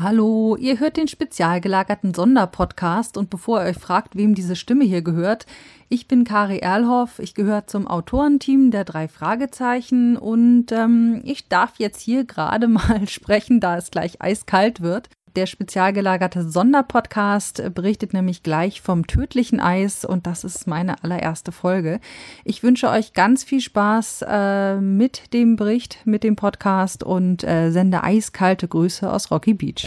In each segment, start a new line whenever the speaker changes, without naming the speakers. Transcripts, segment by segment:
Hallo, ihr hört den spezial gelagerten Sonderpodcast und bevor ihr euch fragt, wem diese Stimme hier gehört, ich bin Kari Erlhoff, ich gehöre zum Autorenteam der drei Fragezeichen und ähm, ich darf jetzt hier gerade mal sprechen, da es gleich eiskalt wird. Der spezial gelagerte Sonderpodcast berichtet nämlich gleich vom tödlichen Eis und das ist meine allererste Folge. Ich wünsche euch ganz viel Spaß äh, mit dem Bericht, mit dem Podcast und äh, sende eiskalte Grüße aus Rocky Beach.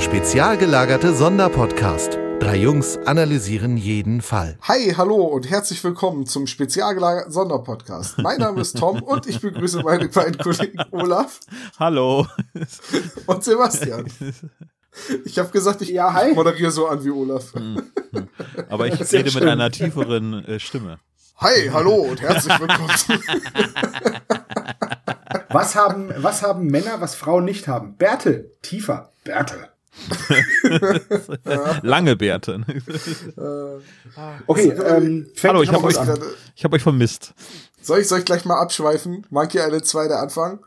Der spezial gelagerte Sonderpodcast. Drei Jungs analysieren jeden Fall.
Hi, hallo und herzlich willkommen zum spezial gelagerten Sonderpodcast. Mein Name ist Tom und ich begrüße meine beiden Kollegen Olaf.
Hallo.
Und Sebastian. Ich habe gesagt, ich, ja, hi. moderiere so an wie Olaf.
Hm, hm. Aber ich rede mit einer tieferen äh, Stimme.
Hi, hallo und herzlich willkommen.
was, haben, was haben Männer, was Frauen nicht haben? Bärte, tiefer, Bärte.
Lange Bärte.
okay, ähm,
Hallo, ich habe euch, hab euch vermisst.
Soll ich, soll ich gleich mal abschweifen? Monkey Island 2 der Anfang?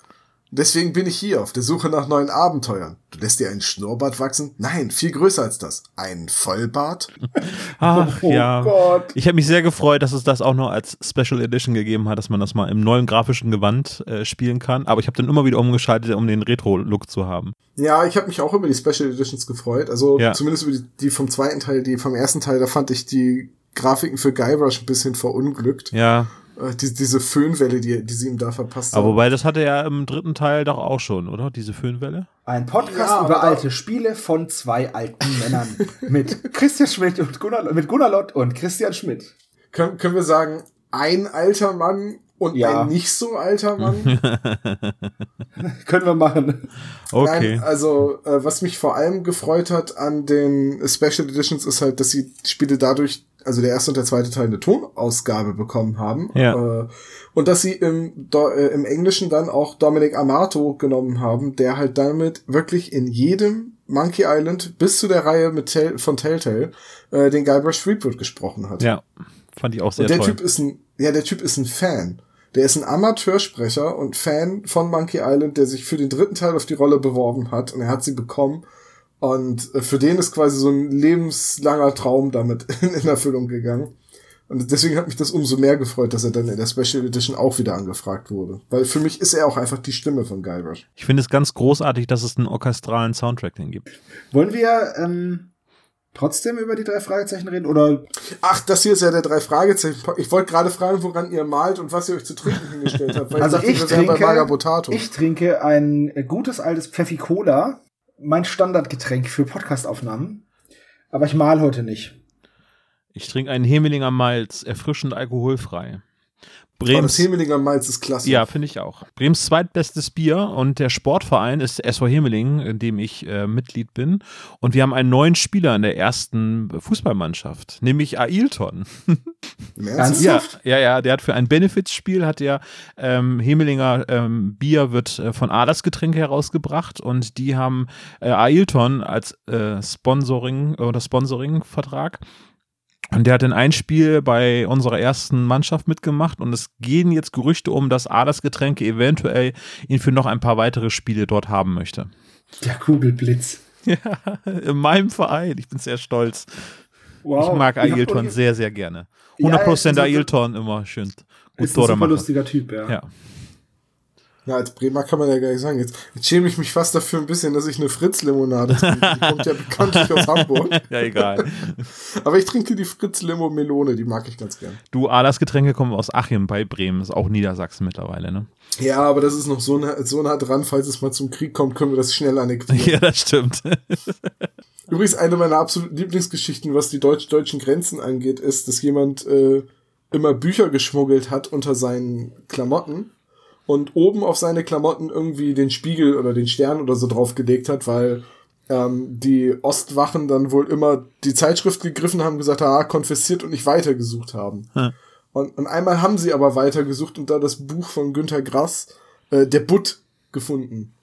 Deswegen bin ich hier auf der Suche nach neuen Abenteuern. Du lässt dir einen Schnurrbart wachsen? Nein, viel größer als das. Ein Vollbart?
Ach oh ja. Gott. Ich habe mich sehr gefreut, dass es das auch noch als Special Edition gegeben hat, dass man das mal im neuen grafischen Gewand äh, spielen kann. Aber ich habe dann immer wieder umgeschaltet, um den Retro-Look zu haben.
Ja, ich habe mich auch über die Special Editions gefreut. Also ja. zumindest über die, die vom zweiten Teil, die vom ersten Teil, da fand ich die Grafiken für Guybrush ein bisschen verunglückt.
Ja.
Äh, die, diese Föhnwelle, die, die sie ihm da verpasst
haben. Aber wobei, das hatte er im dritten Teil doch auch schon, oder? Diese Föhnwelle?
Ein Podcast ja, über alte Spiele von zwei alten Männern. mit Christian Schmidt und Gunnar, mit Gunnar Lott und Christian Schmidt.
Können, können wir sagen, ein alter Mann und ja. ein nicht so alter Mann?
können wir machen.
Okay.
Nein, also, äh, was mich vor allem gefreut hat an den Special Editions ist halt, dass sie Spiele dadurch also der erste und der zweite Teil eine Tonausgabe bekommen haben.
Ja.
Äh, und dass sie im, äh, im Englischen dann auch Dominic Amato genommen haben, der halt damit wirklich in jedem Monkey Island bis zu der Reihe mit Tell von Telltale äh, den Guybrush Threepwood gesprochen hat.
Ja, fand ich auch sehr
und der
toll.
Typ ist ein, ja, der Typ ist ein Fan. Der ist ein Amateursprecher und Fan von Monkey Island, der sich für den dritten Teil auf die Rolle beworben hat und er hat sie bekommen und äh, für den ist quasi so ein lebenslanger Traum damit in Erfüllung gegangen. Und deswegen hat mich das umso mehr gefreut, dass er dann in der Special Edition auch wieder angefragt wurde. Weil für mich ist er auch einfach die Stimme von Guybrush.
Ich finde es ganz großartig, dass es einen orchestralen Soundtrack den gibt.
Wollen wir ähm, trotzdem über die drei Fragezeichen reden? Oder?
Ach, das hier ist ja der drei Fragezeichen. Ich wollte gerade fragen, woran ihr malt und was ihr euch zu trinken hingestellt habt.
Weil also ich, ich trinke, ich trinke ein gutes altes Pfeffi Cola mein Standardgetränk für Podcastaufnahmen. Aber ich mal heute nicht.
Ich trinke einen Hemelinger Malz, erfrischend alkoholfrei.
Brems, oh, das Hemelinger Malz ist klasse.
Ja, finde ich auch. Brems zweitbestes Bier und der Sportverein ist SV Hemeling, in dem ich äh, Mitglied bin. Und wir haben einen neuen Spieler in der ersten Fußballmannschaft, nämlich Ailton. ja, ja, ja, der hat für ein Benefits-Spiel hat der ähm, Hemelinger ähm, Bier wird äh, von Aders Getränke herausgebracht und die haben äh, Ailton als äh, Sponsoring oder Sponsoring-Vertrag und der hat in ein Spiel bei unserer ersten Mannschaft mitgemacht und es gehen jetzt Gerüchte um, dass Aders Getränke eventuell ihn für noch ein paar weitere Spiele dort haben möchte.
Der Kugelblitz.
Ja, in meinem Verein. Ich bin sehr stolz. Wow. Ich mag Ailton sehr, sehr gerne. 100% ja, Ailton immer schön.
Gut ist ein super lustiger Typ, ja.
ja.
Ja, als Bremer kann man ja gar nicht sagen. Jetzt, jetzt schäme ich mich fast dafür ein bisschen, dass ich eine Fritz-Limonade trinke. Die kommt ja bekanntlich aus Hamburg.
ja, egal.
Aber ich trinke die Fritz-Limo Melone, die mag ich ganz gern.
Du, Alas Getränke kommen aus Achim bei Bremen, ist auch Niedersachsen mittlerweile, ne?
Ja, aber das ist noch so nah, so nah dran, falls es mal zum Krieg kommt, können wir das schnell annektieren.
Ja, das stimmt.
Übrigens, eine meiner absoluten Lieblingsgeschichten, was die deutsch-deutschen Grenzen angeht, ist, dass jemand äh, immer Bücher geschmuggelt hat unter seinen Klamotten und oben auf seine Klamotten irgendwie den Spiegel oder den Stern oder so draufgelegt hat, weil ähm, die Ostwachen dann wohl immer die Zeitschrift gegriffen haben, gesagt, ah, konfessiert und nicht weitergesucht haben. Hm. Und, und einmal haben sie aber weitergesucht und da das Buch von Günter Grass äh, der Butt gefunden.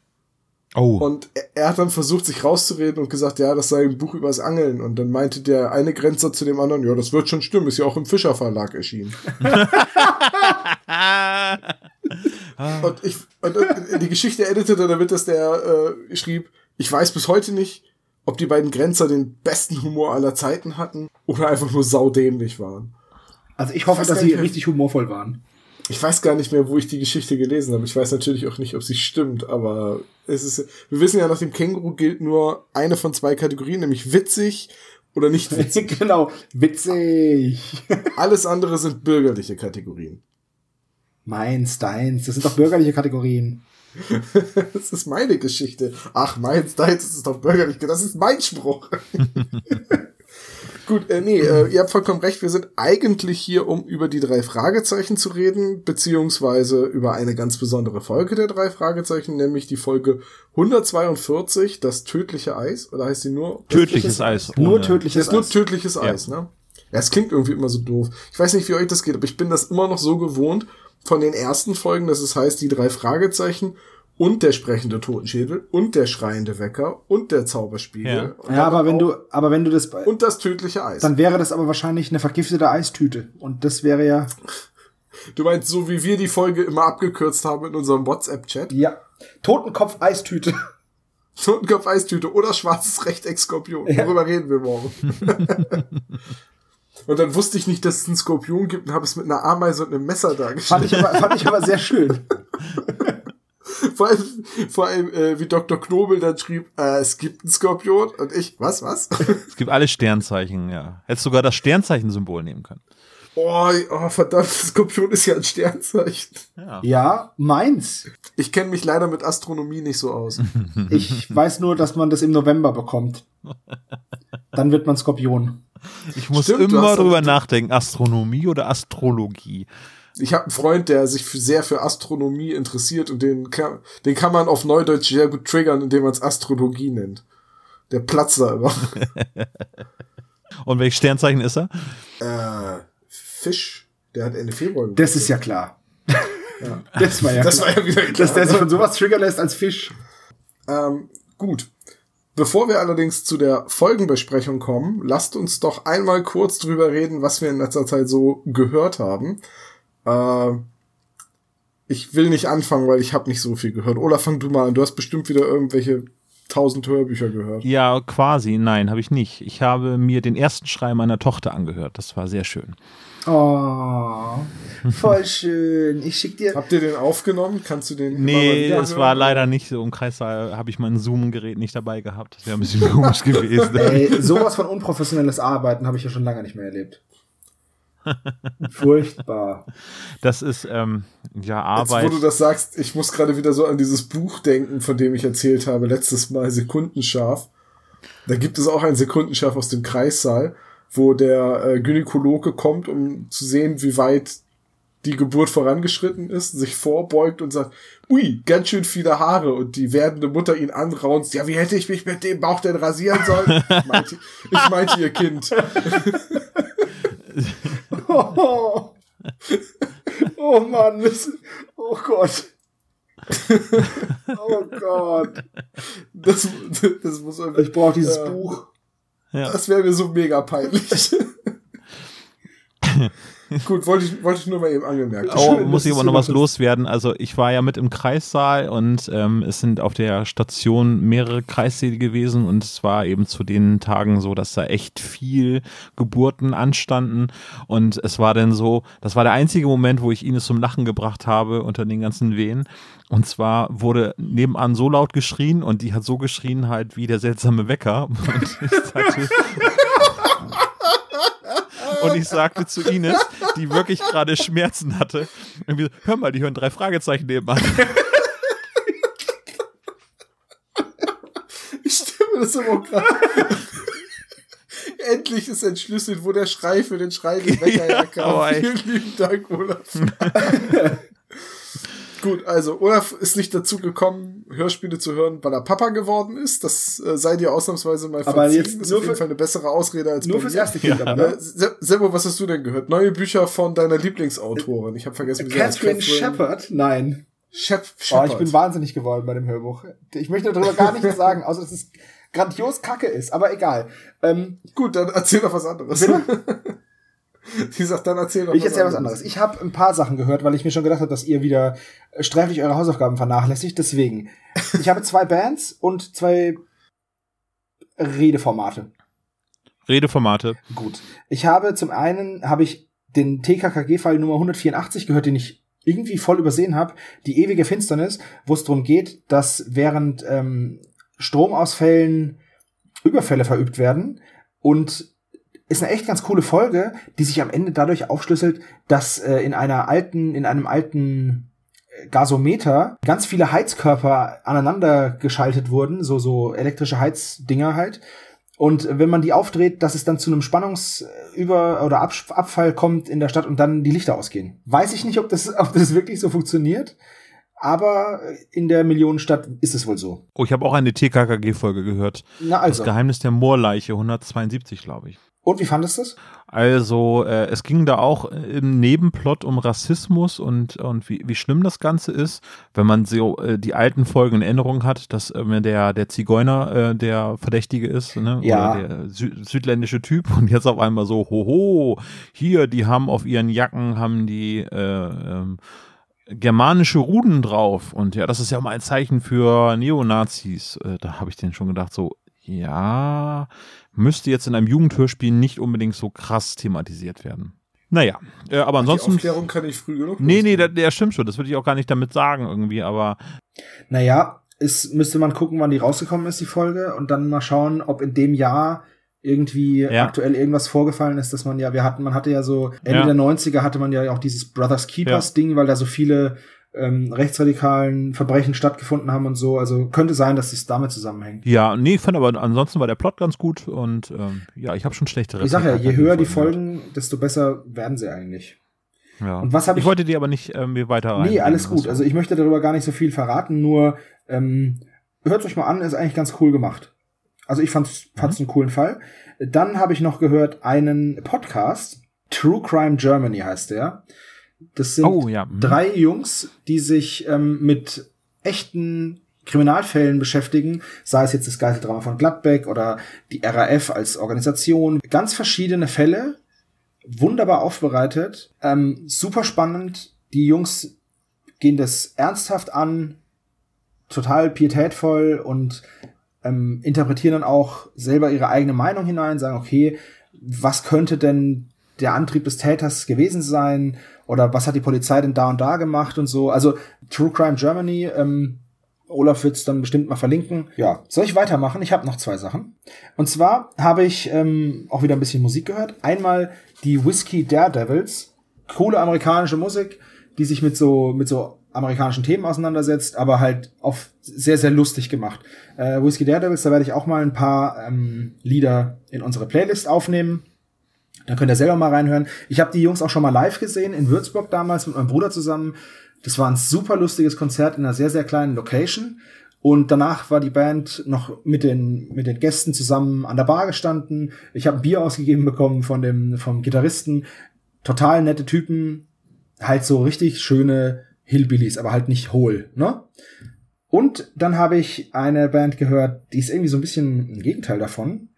Oh.
Und er, er hat dann versucht, sich rauszureden und gesagt, ja, das sei ein Buch übers Angeln. Und dann meinte der eine Grenzer zu dem anderen, ja, das wird schon stimmen, ist ja auch im Fischer Verlag erschienen. und ich, und, und die Geschichte endete damit, dass der äh, schrieb, ich weiß bis heute nicht, ob die beiden Grenzer den besten Humor aller Zeiten hatten oder einfach nur saudämlich waren.
Also ich hoffe, ich dass sie richtig humorvoll waren.
Ich weiß gar nicht mehr, wo ich die Geschichte gelesen habe. Ich weiß natürlich auch nicht, ob sie stimmt, aber es ist, wir wissen ja, nach dem Känguru gilt nur eine von zwei Kategorien, nämlich witzig oder nicht witzig.
genau, witzig.
Alles andere sind bürgerliche Kategorien.
Meins, deins, das sind doch bürgerliche Kategorien.
das ist meine Geschichte. Ach, meins, deins, das ist doch bürgerlich. Das ist mein Spruch. Gut, äh, nee, äh, ihr habt vollkommen recht. Wir sind eigentlich hier, um über die drei Fragezeichen zu reden, beziehungsweise über eine ganz besondere Folge der drei Fragezeichen, nämlich die Folge 142, das tödliche Eis. Oder heißt die nur?
Tödliches Eis.
Nur tödliches
Eis. Nur tödliches Eis, ja. ne? Ja, es klingt irgendwie immer so doof. Ich weiß nicht, wie euch das geht, aber ich bin das immer noch so gewohnt von den ersten Folgen, dass es heißt, die drei Fragezeichen und der sprechende Totenschädel und der schreiende Wecker und der Zauberspiegel.
Ja, ja aber wenn du, aber wenn du das
und das tödliche Eis.
Dann wäre das aber wahrscheinlich eine vergiftete Eistüte und das wäre ja.
Du meinst so wie wir die Folge immer abgekürzt haben in unserem WhatsApp-Chat?
Ja. Totenkopf Eistüte.
Totenkopf Eistüte oder schwarzes Rechteck Skorpion. Ja. Darüber reden wir morgen. und dann wusste ich nicht, dass es einen Skorpion gibt und habe es mit einer Ameise und einem Messer dargestellt.
Fand ich aber, fand ich aber sehr schön.
vor allem, vor allem äh, wie Dr. Knobel dann schrieb, äh, es gibt einen Skorpion und ich, was, was?
es gibt alle Sternzeichen, ja. Hättest sogar das Sternzeichen-Symbol nehmen können.
Oh, oh, verdammt, Skorpion ist ja ein Sternzeichen.
Ja, ja meins.
Ich kenne mich leider mit Astronomie nicht so aus.
ich weiß nur, dass man das im November bekommt. Dann wird man Skorpion.
Ich muss Stimmt, immer drüber nachdenken, Astronomie oder Astrologie
ich habe einen Freund, der sich sehr für Astronomie interessiert und den kann, den kann man auf Neudeutsch sehr gut triggern, indem man es Astrologie nennt. Der platzt da immer.
und welches Sternzeichen ist er?
Äh, Fisch. Der hat Ende Februar.
Geburtstag. Das ist ja klar. Ja. Das war ja, das klar. war ja wieder klar. Dass der sich von sowas triggern lässt als Fisch.
Ähm, gut. Bevor wir allerdings zu der Folgenbesprechung kommen, lasst uns doch einmal kurz drüber reden, was wir in letzter Zeit so gehört haben. Äh, ich will nicht anfangen, weil ich habe nicht so viel gehört. Oder fang du mal an. Du hast bestimmt wieder irgendwelche tausend Hörbücher gehört.
Ja, quasi. Nein, habe ich nicht. Ich habe mir den ersten Schrei meiner Tochter angehört. Das war sehr schön.
Oh, voll schön. Ich schick dir.
Habt ihr den aufgenommen? Kannst du den?
Nee, es war leider nicht so. Im Kreissaal habe ich mein Zoom-Gerät nicht dabei gehabt. Das wäre ein bisschen komisch gewesen.
Ey, sowas von unprofessionelles Arbeiten habe ich ja schon lange nicht mehr erlebt. Furchtbar.
Das ist ähm, ja Arbeit.
Jetzt, wo du das sagst, ich muss gerade wieder so an dieses Buch denken, von dem ich erzählt habe, letztes Mal Sekundenscharf. Da gibt es auch ein Sekundenscharf aus dem Kreissaal, wo der äh, Gynäkologe kommt, um zu sehen, wie weit die Geburt vorangeschritten ist, sich vorbeugt und sagt, ui, ganz schön viele Haare und die werdende Mutter ihn anraunzt, ja, wie hätte ich mich mit dem Bauch denn rasieren sollen? ich, meinte, ich meinte ihr Kind.
Oh, oh Mann, das, oh Gott. oh Gott.
Das, das muss
irgendwie, Ich brauche dieses ja, Buch.
Ja. Das wäre mir so mega peinlich. Gut, wollte ich, wollte ich nur mal eben angemerkt.
Oh, Schön, muss ich aber noch was loswerden. Also ich war ja mit im Kreissaal und ähm, es sind auf der Station mehrere Kreissäle gewesen und es war eben zu den Tagen so, dass da echt viel Geburten anstanden und es war dann so, das war der einzige Moment, wo ich Ines zum Lachen gebracht habe unter den ganzen Wehen. Und zwar wurde nebenan so laut geschrien und die hat so geschrien halt wie der seltsame Wecker. Und ich sagte, und ich sagte zu Ines, die wirklich gerade Schmerzen hatte, irgendwie, hör mal, die hören drei Fragezeichen nebenan.
Ich stimme das aber gerade. Endlich ist entschlüsselt, wo der Schrei für den Schrei des Wecker ja, herkam. Vielen lieben Dank, Olaf. Gut, also Olaf ist nicht dazu gekommen, Hörspiele zu hören, weil er Papa geworden ist. Das äh, sei dir ausnahmsweise mal
verziehen. Aber jetzt
ist auf jeden Fall eine bessere Ausrede als
nur fürs erste Kind. Ja.
Aber, ne? Äh, Sebo, was hast du denn gehört? Neue Bücher von deiner Lieblingsautorin. Ich habe vergessen, wie
sie heißt. Catherine Shepard? Nein. Shep oh, ich bin wahnsinnig geworden bei dem Hörbuch. Ich möchte darüber gar nichts sagen, außer dass es grandios kacke ist, aber egal. Ähm,
Gut, dann erzähl doch was anderes. Sie sagt, dann erzähl doch
ich erzähl was anderes. Ich habe ein paar Sachen gehört, weil ich mir schon gedacht habe, dass ihr wieder sträflich eure Hausaufgaben vernachlässigt. Deswegen. Ich habe zwei Bands und zwei Redeformate.
Redeformate.
Gut. Ich habe zum einen habe ich den TKKG-Fall Nummer 184 gehört, den ich irgendwie voll übersehen habe, die ewige Finsternis, wo es darum geht, dass während ähm, Stromausfällen Überfälle verübt werden und ist eine echt ganz coole Folge, die sich am Ende dadurch aufschlüsselt, dass äh, in einer alten, in einem alten äh, Gasometer ganz viele Heizkörper aneinander geschaltet wurden, so so elektrische Heizdinger halt und wenn man die aufdreht, dass es dann zu einem Spannungsüber- oder Ab Abfall kommt in der Stadt und dann die Lichter ausgehen. Weiß ich nicht, ob das, ob das wirklich so funktioniert. Aber in der Millionenstadt ist es wohl so.
Oh, ich habe auch eine TKKG-Folge gehört.
Na also.
Das Geheimnis der Moorleiche, 172, glaube ich.
Und wie fandest du es?
Also, äh, es ging da auch im Nebenplot um Rassismus und, und wie, wie schlimm das Ganze ist, wenn man so äh, die alten Folgen in Erinnerung hat, dass äh, der, der Zigeuner äh, der Verdächtige ist, ne?
Ja.
Oder der Sü südländische Typ und jetzt auf einmal so, hoho, hier, die haben auf ihren Jacken, haben die äh, ähm, germanische Ruden drauf. Und ja, das ist ja mal ein Zeichen für Neonazis. Äh, da habe ich den schon gedacht, so, ja, müsste jetzt in einem Jugendhörspiel nicht unbedingt so krass thematisiert werden. Naja, äh, aber ansonsten. Die
Aufklärung kann ich früh genug.
Nee, nee, der, der stimmt schon. Das würde ich auch gar nicht damit sagen irgendwie, aber.
Naja, es müsste man gucken, wann die rausgekommen ist, die Folge, und dann mal schauen, ob in dem Jahr irgendwie ja. aktuell irgendwas vorgefallen ist, dass man ja, wir hatten, man hatte ja so, Ende ja. der 90er hatte man ja auch dieses Brothers Keepers ja. Ding, weil da so viele ähm, rechtsradikalen Verbrechen stattgefunden haben und so. Also könnte sein, dass es damit zusammenhängt.
Ja, nee, ich fand aber ansonsten war der Plot ganz gut und ähm, ja, ich habe schon schlechtere.
Ich sage ja, je höher die Folgen, desto besser werden sie eigentlich.
Ja. Und was habe ich? Ich wollte die aber nicht ähm, weiter
rein. Nee, alles gut. Also ich möchte darüber gar nicht so viel verraten, nur ähm, hört euch mal an, ist eigentlich ganz cool gemacht. Also ich fand's, fand's mhm. einen coolen Fall. Dann habe ich noch gehört einen Podcast, True Crime Germany heißt der. Das sind
oh, ja. mhm.
drei Jungs, die sich ähm, mit echten Kriminalfällen beschäftigen, sei es jetzt das Geiseldrama von Gladbeck oder die RAF als Organisation. Ganz verschiedene Fälle, wunderbar aufbereitet, ähm, super spannend. Die Jungs gehen das ernsthaft an, total pietätvoll und ähm, interpretieren dann auch selber ihre eigene Meinung hinein, sagen, okay, was könnte denn der Antrieb des Täters gewesen sein oder was hat die Polizei denn da und da gemacht und so. Also True Crime Germany, ähm, Olaf wird's dann bestimmt mal verlinken. Ja, soll ich weitermachen? Ich habe noch zwei Sachen. Und zwar habe ich ähm, auch wieder ein bisschen Musik gehört. Einmal die Whiskey Daredevils, coole amerikanische Musik, die sich mit so mit so amerikanischen Themen auseinandersetzt, aber halt auf sehr, sehr lustig gemacht. Äh, Whiskey Daredevils, da werde ich auch mal ein paar ähm, Lieder in unsere Playlist aufnehmen. Da könnt ihr selber mal reinhören. Ich habe die Jungs auch schon mal live gesehen, in Würzburg damals mit meinem Bruder zusammen. Das war ein super lustiges Konzert in einer sehr, sehr kleinen Location. Und danach war die Band noch mit den, mit den Gästen zusammen an der Bar gestanden. Ich habe ein Bier ausgegeben bekommen von dem, vom Gitarristen. Total nette Typen. Halt so richtig schöne Hillbillies, aber halt nicht hohl, ne? Und dann habe ich eine Band gehört, die ist irgendwie so ein bisschen ein Gegenteil davon.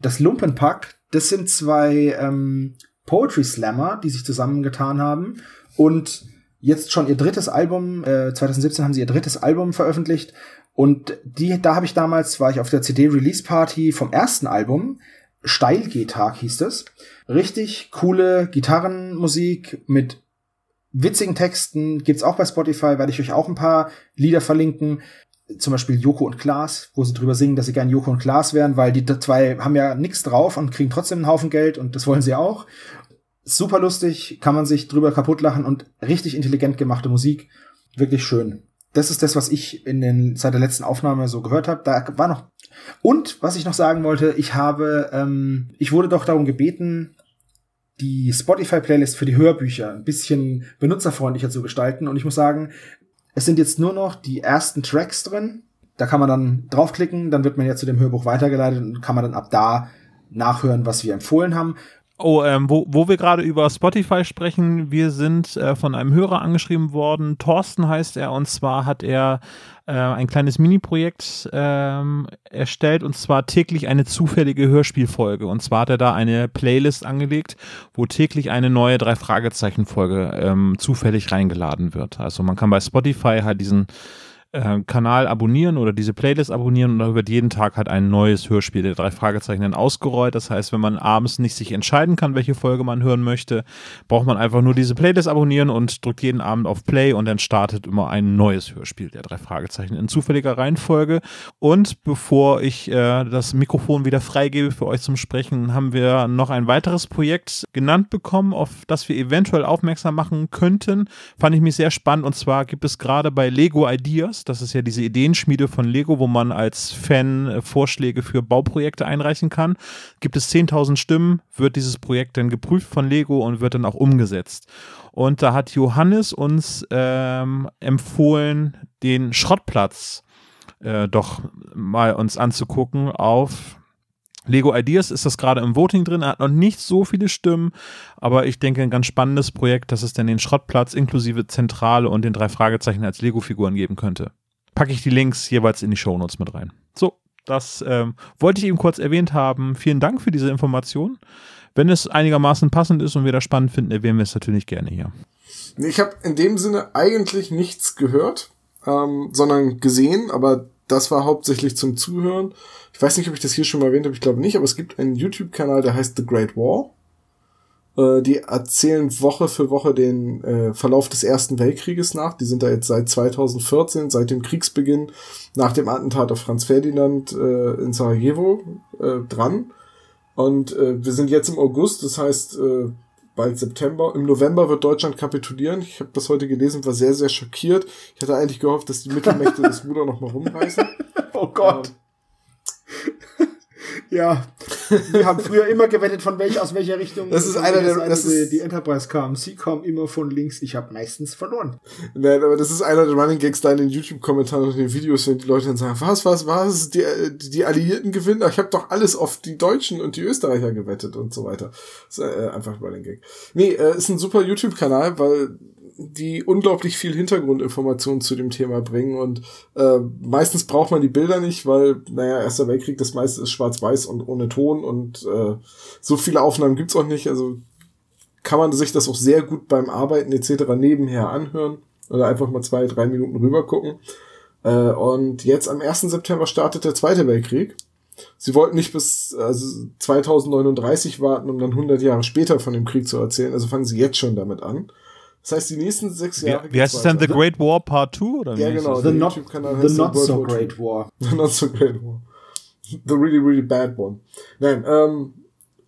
Das Lumpenpack, das sind zwei ähm, Poetry Slammer, die sich zusammengetan haben und jetzt schon ihr drittes Album, äh, 2017 haben sie ihr drittes Album veröffentlicht und die, da habe ich damals, war ich auf der CD-Release-Party vom ersten Album, Steil-G-Tag hieß es. Richtig coole Gitarrenmusik mit witzigen Texten, gibt's auch bei Spotify, werde ich euch auch ein paar Lieder verlinken zum Beispiel Joko und Klaas, wo sie drüber singen, dass sie gern Joko und Klaas wären, weil die zwei haben ja nichts drauf und kriegen trotzdem einen Haufen Geld und das wollen sie auch. Super lustig, kann man sich drüber kaputt lachen und richtig intelligent gemachte Musik. Wirklich schön. Das ist das, was ich in den seit der letzten Aufnahme so gehört habe. Da war noch. Und was ich noch sagen wollte, ich habe, ähm, ich wurde doch darum gebeten, die Spotify-Playlist für die Hörbücher ein bisschen benutzerfreundlicher zu gestalten. Und ich muss sagen, es sind jetzt nur noch die ersten Tracks drin. Da kann man dann draufklicken, dann wird man ja zu dem Hörbuch weitergeleitet und kann man dann ab da nachhören, was wir empfohlen haben.
Oh, ähm, wo, wo wir gerade über Spotify sprechen, wir sind äh, von einem Hörer angeschrieben worden. Thorsten heißt er und zwar hat er äh, ein kleines Mini-Projekt ähm, erstellt und zwar täglich eine zufällige Hörspielfolge. Und zwar hat er da eine Playlist angelegt, wo täglich eine neue Drei-Fragezeichen-Folge ähm, zufällig reingeladen wird. Also man kann bei Spotify halt diesen äh, Kanal abonnieren oder diese Playlist abonnieren und da wird jeden Tag halt ein neues Hörspiel der drei Fragezeichen dann ausgerollt. Das heißt, wenn man abends nicht sich entscheiden kann, welche Folge man hören möchte, braucht man einfach nur diese Playlist abonnieren und drückt jeden Abend auf Play und dann startet immer ein neues Hörspiel der drei Fragezeichen in zufälliger Reihenfolge. Und bevor ich äh, das Mikrofon wieder freigebe für euch zum Sprechen, haben wir noch ein weiteres Projekt genannt bekommen, auf das wir eventuell aufmerksam machen könnten. Fand ich mich sehr spannend und zwar gibt es gerade bei Lego Ideas das ist ja diese Ideenschmiede von Lego, wo man als Fan äh, Vorschläge für Bauprojekte einreichen kann. Gibt es 10.000 Stimmen, wird dieses Projekt dann geprüft von Lego und wird dann auch umgesetzt. Und da hat Johannes uns ähm, empfohlen, den Schrottplatz äh, doch mal uns anzugucken auf Lego Ideas ist das gerade im Voting drin. Er hat noch nicht so viele Stimmen, aber ich denke, ein ganz spannendes Projekt, dass es dann den Schrottplatz inklusive Zentrale und den drei Fragezeichen als Lego-Figuren geben könnte. Packe ich die Links jeweils in die Shownotes mit rein. So, das ähm, wollte ich eben kurz erwähnt haben. Vielen Dank für diese Information. Wenn es einigermaßen passend ist und wir das spannend finden, erwähnen wir es natürlich gerne hier.
Ich habe in dem Sinne eigentlich nichts gehört, ähm, sondern gesehen, aber das war hauptsächlich zum Zuhören. Ich weiß nicht, ob ich das hier schon mal erwähnt habe, ich glaube nicht, aber es gibt einen YouTube-Kanal, der heißt The Great War. Äh, die erzählen Woche für Woche den äh, Verlauf des Ersten Weltkrieges nach. Die sind da jetzt seit 2014, seit dem Kriegsbeginn, nach dem Attentat auf Franz Ferdinand äh, in Sarajevo äh, dran. Und äh, wir sind jetzt im August, das heißt bald September. Im November wird Deutschland kapitulieren. Ich habe das heute gelesen, war sehr, sehr schockiert. Ich hatte eigentlich gehofft, dass die Mittelmächte das Ruder noch mal rumreißen.
Oh Gott. Ähm, ja, wir haben früher immer gewettet, von welch, aus welcher Richtung
das ist einer der,
das ist, die Enterprise kam. Sie kommen immer von links. Ich habe meistens verloren.
Nein, aber das ist einer der Running Gags da in den YouTube-Kommentaren und den Videos, wenn die Leute dann sagen, was, was, was, die, die Alliierten gewinnen. Ich habe doch alles auf die Deutschen und die Österreicher gewettet und so weiter. Das ist äh, einfach ein Running Gag. Nee, äh, ist ein super YouTube-Kanal, weil die unglaublich viel Hintergrundinformationen zu dem Thema bringen und äh, meistens braucht man die Bilder nicht, weil, naja, Erster Weltkrieg, das meiste ist schwarz-weiß und ohne Ton und äh, so viele Aufnahmen gibt's auch nicht, also kann man sich das auch sehr gut beim Arbeiten etc. nebenher anhören oder einfach mal zwei, drei Minuten rüber gucken. Äh, und jetzt am 1. September startet der Zweite Weltkrieg. Sie wollten nicht bis also 2039 warten, um dann 100 Jahre später von dem Krieg zu erzählen, also fangen sie jetzt schon damit an. Das heißt, die nächsten sechs Jahre.
Wie, wie heißt es dann? The Great War Part 2? Oder
ja, genau.
The, not, the not so great war.
The not so great war. The really, really bad one. Nein, ähm,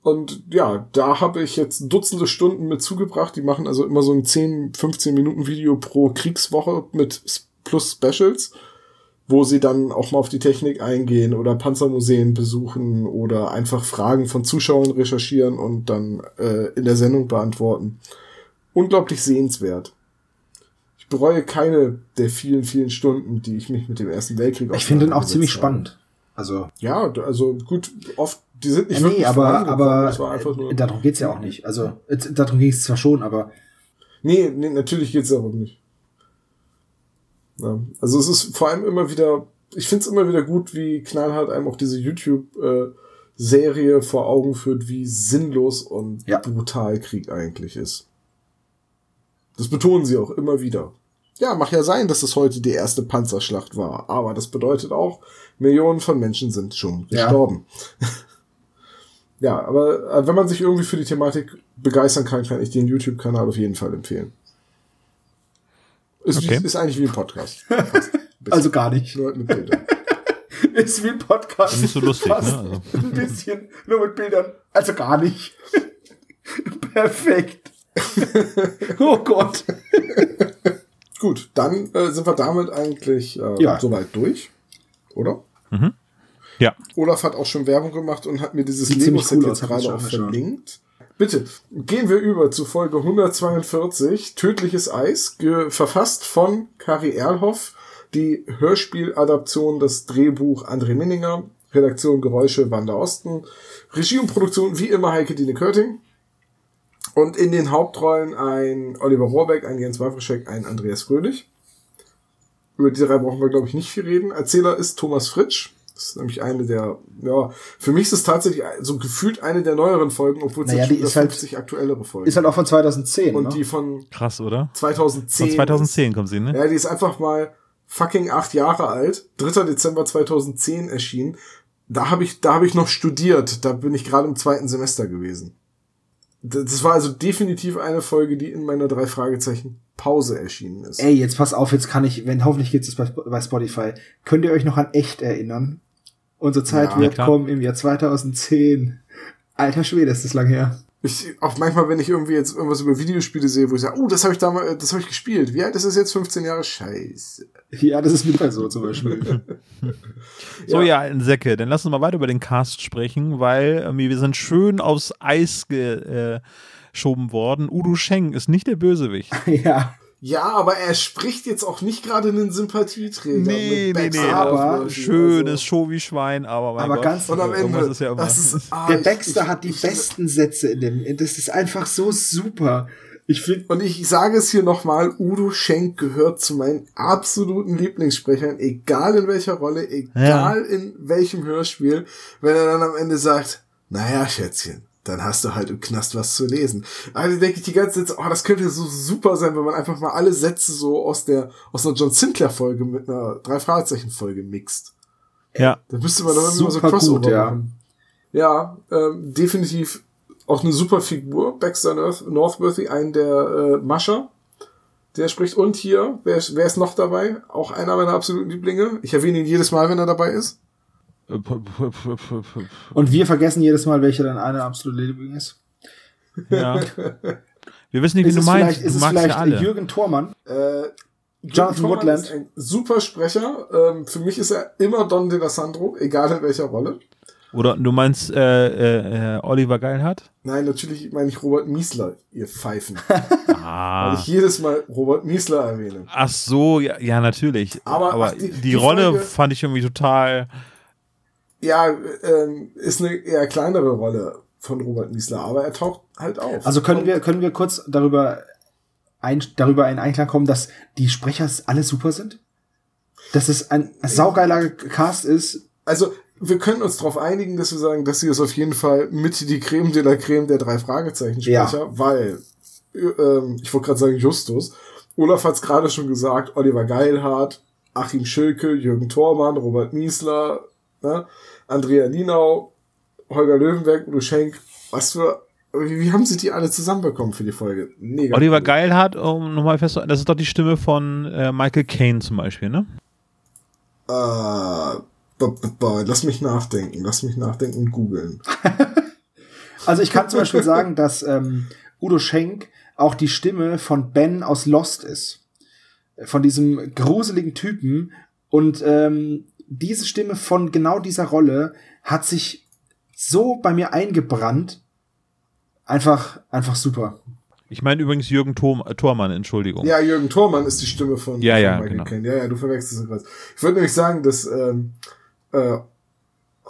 und ja, da habe ich jetzt Dutzende Stunden mit zugebracht. Die machen also immer so ein 10, 15 Minuten Video pro Kriegswoche mit plus Specials, wo sie dann auch mal auf die Technik eingehen oder Panzermuseen besuchen oder einfach Fragen von Zuschauern recherchieren und dann äh, in der Sendung beantworten unglaublich sehenswert. Ich bereue keine der vielen, vielen Stunden, die ich mich mit dem Ersten Weltkrieg
Ich finde den auch ziemlich habe. spannend. Also.
Ja, also gut, oft, die sind nicht
ja, wirklich Nee, aber, aber das war einfach nur, darum geht's ja auch nicht. Also, darum ging es zwar schon, aber.
Nee, nee, natürlich geht's darum nicht. Ja, also es ist vor allem immer wieder, ich find's immer wieder gut, wie knallhart einem auch diese YouTube-Serie äh, vor Augen führt, wie sinnlos und ja. brutal Krieg eigentlich ist. Das betonen sie auch immer wieder. Ja, mag ja sein, dass es heute die erste Panzerschlacht war, aber das bedeutet auch, Millionen von Menschen sind schon gestorben. Ja, ja aber äh, wenn man sich irgendwie für die Thematik begeistern kann, kann ich den YouTube-Kanal auf jeden Fall empfehlen. Ist, okay. ist eigentlich wie ein Podcast.
also gar nicht.
Nur mit Bildern.
ist wie ein Podcast.
Nicht so lustig, ne? Also.
Ein bisschen, nur mit Bildern. Also gar nicht. Perfekt. oh Gott.
Gut, dann äh, sind wir damit eigentlich äh, ja. soweit durch, oder?
Mhm. Ja.
Olaf hat auch schon Werbung gemacht und hat mir dieses Lego-Set cool jetzt gerade auch verlinkt. Bitte, gehen wir über zu Folge 142, Tödliches Eis, verfasst von Kari Erlhoff, die Hörspieladaption des Drehbuch André Minninger, Redaktion Geräusche Wanda Osten, Regie und Produktion wie immer Heike Dine Körting. Und in den Hauptrollen ein Oliver Rohrbeck, ein Jens Wawrischek, ein Andreas Fröhlich. Über die drei brauchen wir, glaube ich, nicht viel reden. Erzähler ist Thomas Fritsch. Das ist nämlich eine der, ja, für mich ist es tatsächlich so gefühlt eine der neueren Folgen, obwohl es
Naja, die
schon
ist
wieder
halt-
50 aktuellere Folgen
Ist halt auch von 2010.
Und
ne?
die von
Krass, oder?
2010.
Von 2010 kommt sie, ne?
Ja, die ist einfach mal fucking acht Jahre alt. 3. Dezember 2010 erschienen. Da habe ich, da habe ich noch studiert. Da bin ich gerade im zweiten Semester gewesen. Das war also definitiv eine Folge, die in meiner drei Fragezeichen Pause erschienen ist.
Ey, jetzt pass auf, jetzt kann ich, wenn hoffentlich geht es bei, bei Spotify. Könnt ihr euch noch an echt erinnern? Unsere Zeit
Ja,
wird
klar.
kommen im Jahr 2010. Alter Schwede, ist das lang her.
Ich, auch manchmal, wenn ich irgendwie jetzt irgendwas über Videospiele sehe, wo ich sage, oh, das habe ich damals, das habe ich gespielt. Wie alt ist das jetzt? 15 Jahre? Scheiße.
Ja, das ist mit so zum Beispiel.
So, ja, in Säcke. Dann lass uns mal weiter über den Cast sprechen, weil äh, wir sind schön aufs Eis äh, geschoben worden. Udo Schenk ist nicht der Bösewicht.
ja.
Ja, aber er spricht jetzt auch nicht gerade einen Sympathieträger.
Nee,
mit
nee, nee.
aber.
Schönes
Also-
Show wie Schwein, aber mein
Aber
Gott.
ganz-
Und am Ende,
ist ja immer.
das ist, ah,
Der Baxter
ich-
hat die
ich-
besten Sätze in dem. Das ist einfach so super. Ich finde.
Und ich sage es hier nochmal, Udo Schenk gehört zu meinen absoluten Lieblingssprechern, egal in welcher Rolle, egal in welchem Hörspiel, wenn er dann am Ende sagt, naja, Schätzchen, dann hast du halt im Knast was zu lesen. Also denke ich die ganze Zeit, oh, das könnte so super sein, wenn man einfach mal alle Sätze so aus der, aus einer John Sinclair Folge mit einer drei Fragezeichen Folge mixt.
ja.
Da müsste man doch immer so Crossover
gut, ja.
machen. Ja, ähm, definitiv auch eine super Figur. Baxter North Northworthy, ein der äh, Mascher. Der spricht. Und hier, wer ist, wer ist noch dabei? Auch einer meiner absoluten Lieblinge. Ich erwähne ihn jedes Mal, wenn er dabei ist.
Und wir vergessen jedes Mal, welcher dann eine absolute Liebling ist.
ja. Wir wissen nicht, wie du meinst.
vielleicht, ist
Du
es vielleicht
ja alle.
Jürgen Thormann?
Äh,
Jonathan Woodland.
Ist ein super Sprecher. Ähm, für mich ist er immer Don De La Sandro, egal in welcher Rolle.
Oder du meinst äh, äh, äh, Oliver Geilhardt?
Nein, natürlich meine ich Robert Miesler, ihr Pfeifen.
Ah.
Weil ich jedes Mal Robert Miesler erwähne.
Ach so, ja, ja natürlich.
Aber,
Aber
ach, die-
die,
die
Rolle
Folge-
fand ich irgendwie total.
Ja, ähm, ist eine eher kleinere Rolle von Robert Miesler, aber er taucht halt auf.
Also können wir, können wir kurz darüber, ein, darüber in Einklang kommen, dass die Sprecher alle super sind? Dass es ein saugeiler Cast ist?
Also, wir können uns darauf einigen, dass wir sagen, dass sie ist auf jeden Fall mit die Creme de la Creme der drei Fragezeichen-Sprecher, weil, äh, ähm, ich wollte gerade sagen Justus, Olaf hat es gerade schon gesagt, Oliver Geilhardt, Achim Schilke, Jürgen Thormann, Robert Miesler, ne, Andrea Linau, Holger Löwenberg, Udo Schenk, was für, wie, wie haben sie die alle zusammenbekommen für die Folge? Mega.
Oliver
cool.
Geilhardt, um nochmal festzuhalten, das ist doch die Stimme von äh, Michael Caine zum Beispiel, ne?
Äh, lass mich nachdenken, lass mich nachdenken und googeln.
Also ich kann zum Beispiel sagen, dass ähm, Udo Schenk auch die Stimme von Ben aus Lost ist. Von diesem gruseligen Typen. Und ähm, diese Stimme von genau dieser Rolle hat sich so bei mir eingebrannt. Einfach, einfach super.
Ich meine übrigens Jürgen Thom äh, Thormann, Entschuldigung.
Ja, Jürgen Thormann ist die Stimme von,
Ja,
von
ja,
Michael
genau.
Caine. Ja, ja, du verwechselst es gerade. Ich würde nämlich sagen, dass ähm, äh,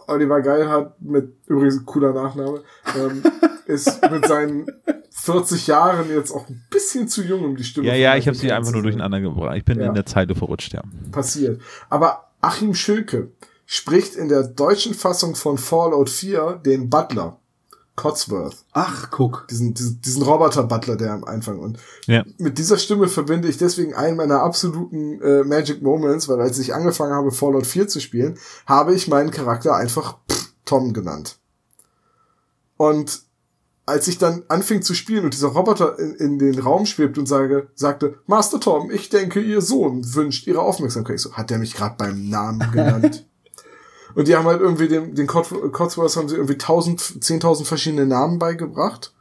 Oliver Geilhardt mit übrigens cooler Nachname ähm, ist mit seinen 40 Jahren jetzt auch ein bisschen zu jung, um die Stimme
ja, ja, ich habe sie einfach nur durcheinander gebracht. Ich bin
Ja.
in der Zeile verrutscht, ja.
passiert. Aber Achim Schilke spricht in der deutschen Fassung von Fallout 4 den Butler, Cotsworth.
Ach, guck.
diesen, diesen, diesen Roboter-Butler, der am Anfang. Und
Ja.
mit dieser Stimme verbinde ich deswegen einen meiner absoluten äh, Magic Moments, weil als ich angefangen habe, Fallout 4 zu spielen, habe ich meinen Charakter einfach pff, Tom genannt. Und als ich dann anfing zu spielen und dieser Roboter in, in den Raum schwebt und sage, sagte, Master Tom, ich denke, Ihr Sohn wünscht Ihre Aufmerksamkeit. Ich so, hat der mich gerade beim Namen genannt? und die haben halt irgendwie dem, den Codsworth haben sie irgendwie 1000, 10.000 verschiedene Namen beigebracht.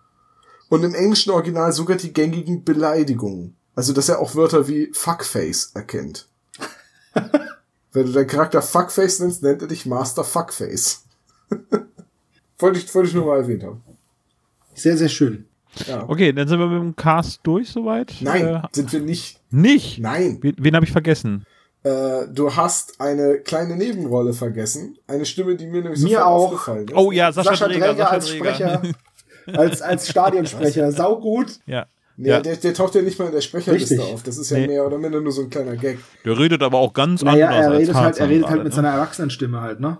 Und im englischen Original sogar die gängigen Beleidigungen. Also, dass er auch Wörter wie Fuckface erkennt. Wenn du deinen Charakter Fuckface nennst, nennt er dich Master Fuckface. wollte, ich, wollte ich nur mal erwähnt haben.
Sehr, sehr schön.
Ja.
Okay, dann sind wir mit dem Cast durch soweit.
Nein,
Äh,
sind wir nicht.
nicht.
Nein.
Wen, wen habe ich vergessen?
Äh, du hast eine kleine Nebenrolle vergessen. Eine Stimme, die mir nämlich
Mir
sofort
auch.
aufgefallen ist.
Oh ja, Sascha,
Sascha
Dräger,
Dräger
Sascha
als
Dräger.
Sprecher. als, als Stadionsprecher. Sau gut.
Ja.
Nee,
Ja.
der, der taucht ja nicht mal in der Sprecherliste
Richtig.
auf. Das ist ja
Nee.
mehr oder minder nur so ein kleiner Gag.
Der redet aber auch ganz
Naja,
anders.
er
als
redet halt, er redet halt
gerade,
mit
ne?
seiner Erwachsenenstimme halt, ne?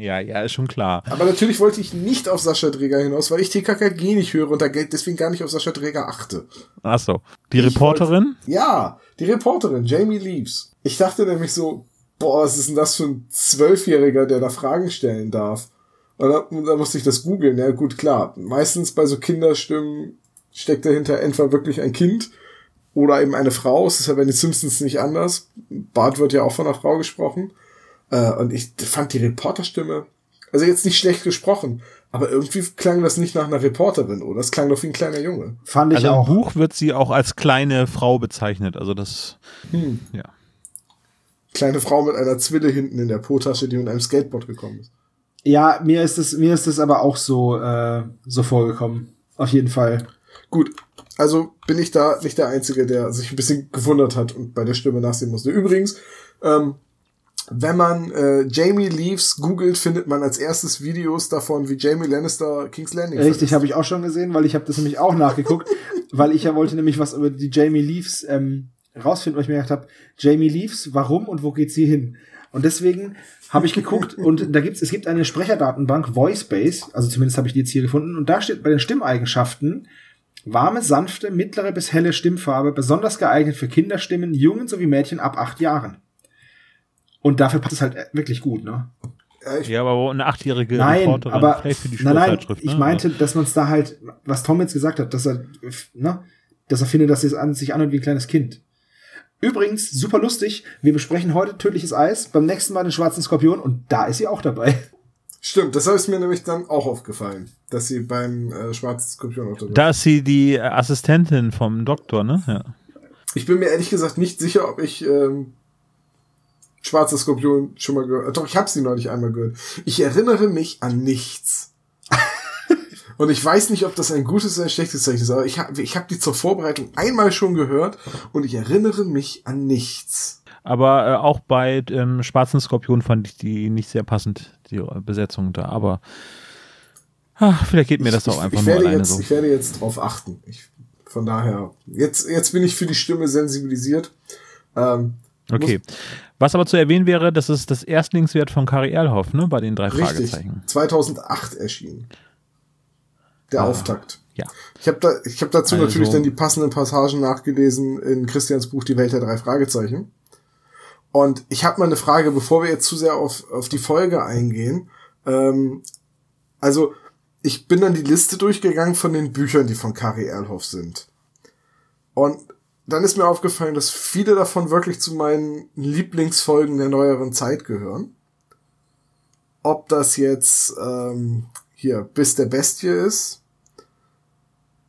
Ja, ja, ist schon klar.
Aber natürlich wollte ich nicht auf Sascha Dräger hinaus, weil ich TKKG nicht höre und da deswegen gar nicht auf Sascha Dräger achte.
Ach so. Die
Ich
Reporterin?
Ja, die Reporterin, Jamie Leaves. Ich dachte nämlich so, boah, was ist denn das für ein Zwölfjähriger, der da Fragen stellen darf? Und da, da musste ich das googeln. Ja, gut, klar. Meistens bei so Kinderstimmen steckt dahinter entweder wirklich ein Kind oder eben eine Frau. Es ist ja bei den Simpsons nicht anders. Bart wird ja auch von einer Frau gesprochen. Äh, und ich fand die Reporterstimme, also jetzt nicht schlecht gesprochen, aber irgendwie klang das nicht nach einer Reporterin, oder? Es klang doch wie ein kleiner Junge.
Fand ich
Also im
auch.
Buch wird sie auch als kleine Frau bezeichnet. Also das,
Hm.
ja.
Kleine Frau mit einer Zwille hinten in der Po-Tasche, die mit einem Skateboard gekommen ist.
Ja, mir ist es, mir ist es aber auch so, äh, so vorgekommen. Auf jeden Fall.
Gut, also bin ich da nicht der Einzige, der sich ein bisschen gewundert hat und bei der Stimme nachsehen musste. Übrigens, ähm, wenn man äh, Jamie Leaves googelt, findet man als erstes Videos davon, wie Jamie Lannister King's Landing
Richtig, habe ich auch schon gesehen, weil ich habe das nämlich auch nachgeguckt, weil ich ja wollte nämlich was über die Jamie Leaves ähm, rausfinden, weil ich mir gedacht habe, Jamie Leaves, warum und wo geht sie hin? Und deswegen habe ich geguckt und da gibt's es gibt eine Sprecherdatenbank VoiceBase, also zumindest habe ich die jetzt hier gefunden und da steht bei den Stimmeigenschaften warme, sanfte, mittlere bis helle Stimmfarbe, besonders geeignet für Kinderstimmen, Jungen sowie Mädchen ab acht Jahren. Und dafür passt es halt wirklich gut, ne?
Ja, ich,
Ja, aber wo eine achtjährige
Nein,
Reporterin
aber
für die
nein, nein,
Schulzeitschrift.
ich
ne?
meinte, dass man es da halt, was Tom jetzt gesagt hat, dass er, ne, dass er findet, dass es an sich anhört wie ein kleines Kind. Übrigens, super lustig, wir besprechen heute Tödliches Eis, beim nächsten Mal den schwarzen Skorpion und da ist sie auch dabei.
stimmt, das ist mir nämlich dann auch aufgefallen, dass sie beim äh, Schwarzen Skorpion auch dabei
Da ist sie die äh, Assistentin vom Doktor, ne? Ja.
Ich bin mir ehrlich gesagt nicht sicher, ob ich ähm, Schwarzer Skorpion schon mal gehört Doch, ich habe sie neulich einmal gehört. Ich erinnere mich an nichts. Und ich weiß nicht, ob das ein gutes oder ein schlechtes Zeichen ist, aber ich habe ich hab die zur Vorbereitung einmal schon gehört und ich erinnere mich an nichts.
Aber äh, auch bei ähm, Schwarzen Skorpion fand ich die nicht sehr passend, die äh, Besetzung da. Aber ach, vielleicht geht mir das
ich,
auch einfach
ich
nur
werde
alleine
jetzt,
so.
Ich werde jetzt drauf achten. Ich, von daher, jetzt, jetzt bin ich für die Stimme sensibilisiert. Ähm,
Okay. Was aber zu erwähnen wäre, das ist das Erstlingswert von Kari Erlhoff, ne? Bei den drei
Richtig.
Fragezeichen.
2008 erschienen. Der
Ah.
Auftakt.
Ja.
Ich habe da, ich hab dazu
Also-
natürlich dann die passenden Passagen nachgelesen in Christians Buch Die Welt der drei Fragezeichen. Und ich habe mal eine Frage, bevor wir jetzt zu sehr auf, auf die Folge eingehen. Ähm, also, ich bin dann die Liste durchgegangen von den Büchern, die von Kari Erlhoff sind. Und dann ist mir aufgefallen, dass viele davon wirklich zu meinen Lieblingsfolgen der neueren Zeit gehören. Ob das jetzt ähm, hier bis der Bestie ist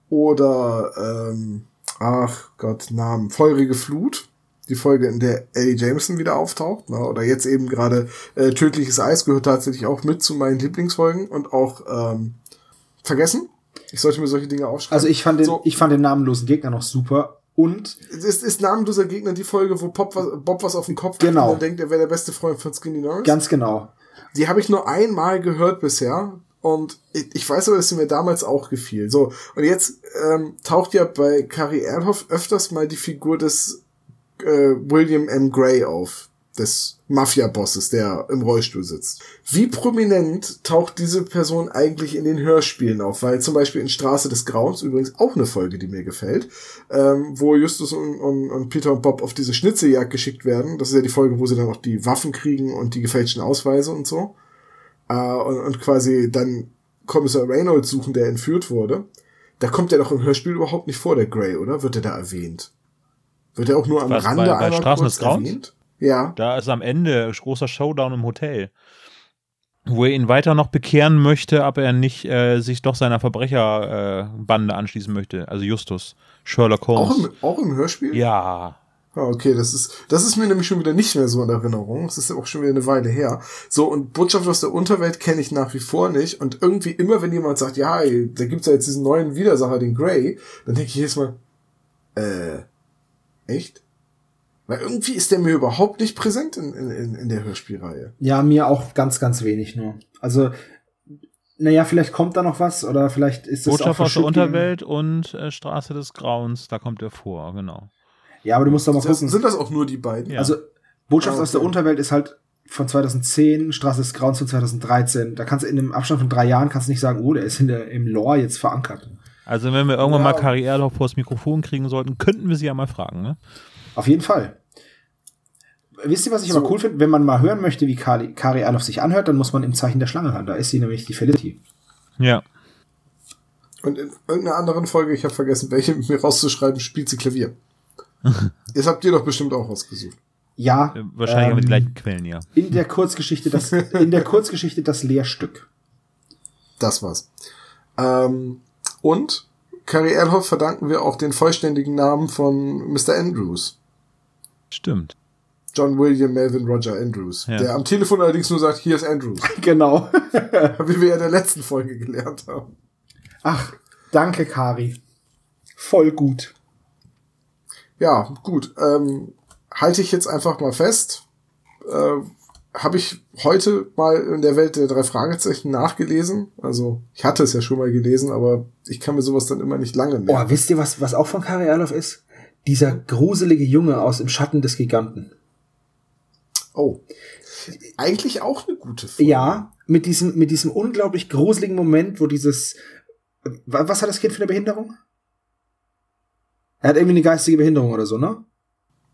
oder ähm, ach Gott, Namen, Feurige Flut, die Folge, in der Eddie Jameson wieder auftaucht, ne? oder jetzt eben gerade äh, Tödliches Eis gehört tatsächlich auch mit zu meinen Lieblingsfolgen und auch ähm, vergessen. Ich sollte mir solche Dinge aufschreiben.
Also ich fand den,
So.
ich fand den namenlosen Gegner noch super und
ist, ist namenloser Gegner die Folge, wo Bob was, Bob was auf den Kopf
Genau.
und dann denkt, er wäre der beste Freund von Skinny Norris?
ganz genau.
Die habe ich nur einmal gehört bisher. Und ich, ich weiß aber, dass sie mir damals auch gefiel. So, und jetzt ähm, taucht ja bei Kari Erlhoff öfters mal die Figur des äh, William M. Gray auf, des Mafia-Bosses, der im Rollstuhl sitzt. Wie prominent taucht diese Person eigentlich in den Hörspielen auf? Weil zum Beispiel in Straße des Grauens, übrigens auch eine Folge, die mir gefällt, ähm, wo Justus und, und, und Peter und Bob auf diese Schnitzeljagd geschickt werden. Das ist ja die Folge, wo sie dann auch die Waffen kriegen und die gefälschten Ausweise und so. Äh, und, und quasi dann Kommissar Reynolds suchen, der entführt wurde. Da kommt er doch im Hörspiel überhaupt nicht vor, der Grey, oder? Wird er da erwähnt? Wird er auch nur am
Was,
Rande
bei- bei
einmal
Straßen
kurz
des Grauens?
erwähnt? Ja.
Da ist am Ende ein großer Showdown im Hotel, wo er ihn weiter noch bekehren möchte, ob er nicht äh, sich doch seiner Verbrecherbande äh, anschließen möchte. Also Justus, Sherlock
Auch
Holmes.
im, auch im Hörspiel?
ja.
Ah, okay, das ist, das ist mir nämlich schon wieder nicht mehr so in Erinnerung. Das ist auch schon wieder eine Weile her. So, und Botschaft aus der Unterwelt kenne ich nach wie vor nicht. Und irgendwie immer, wenn jemand sagt, ja, ey, da gibt's ja jetzt diesen neuen Widersacher, den Grey, dann denke ich jedes Mal, äh, echt? Weil irgendwie ist der mir überhaupt nicht präsent in, in, in der Hörspielreihe.
Ja, mir auch ganz, ganz wenig nur. Also Naja, vielleicht kommt da noch was oder vielleicht ist es
Botschaft
auch
aus der. Unterwelt und äh, Straße des Grauens, da kommt er vor, genau.
Ja, aber du musst doch mal
Das,
gucken.
sind das auch nur die beiden?
Ja.
Also Botschaft
Ah,
aus der. Unterwelt ist halt von 2010, Straße des Grauens von 2013. Da kannst du in einem Abstand von drei Jahren kannst du nicht sagen, oh, der ist in der, im Lore jetzt verankert.
Also wenn wir irgendwann
Ja.
mal Kari Erloff vors Mikrofon kriegen sollten, könnten wir sie ja mal fragen, ne?
Auf jeden Fall. Wisst ihr, was ich
So.
aber cool finde? Wenn man mal hören möchte, wie Kari, Kari Erloff sich anhört, dann muss man im Zeichen der Schlange hören. Da ist sie nämlich die Felicity.
Ja.
Und in irgendeiner anderen Folge, ich habe vergessen, welche, mir rauszuschreiben, spielt sie Klavier. Jetzt habt ihr doch bestimmt auch was gesucht.
Ja,
Äh, Wahrscheinlich haben wir die
ähm,
gleichen Quellen, ja.
in der Kurzgeschichte das, in der Kurzgeschichte das Lehrstück.
Das war's. Ähm, und Carrie Erlhoff verdanken wir auch den vollständigen Namen von Mr. Andrews.
Stimmt.
John William Melvin Roger Andrews.
Ja.
Der am Telefon allerdings nur sagt, hier ist Andrews.
Genau.
wie wir ja in der letzten Folge gelernt haben.
Ach, danke, Kari. Voll gut.
Ja, gut. Ähm, halte ich jetzt einfach mal fest. Äh, Habe ich heute mal in der Welt der drei Fragezeichen nachgelesen. Also ich hatte es ja schon mal gelesen, aber ich kann mir sowas dann immer nicht lange
Oh,
merken.
wisst ihr, was, was auch von Kari Erloff ist? Dieser gruselige Junge aus Im Schatten des Giganten.
Oh. Eigentlich auch eine gute Folge.
Ja, mit diesem, mit diesem unglaublich gruseligen Moment, wo dieses, wa- was hat das Kind für eine Behinderung? Er hat irgendwie eine geistige Behinderung oder so, ne?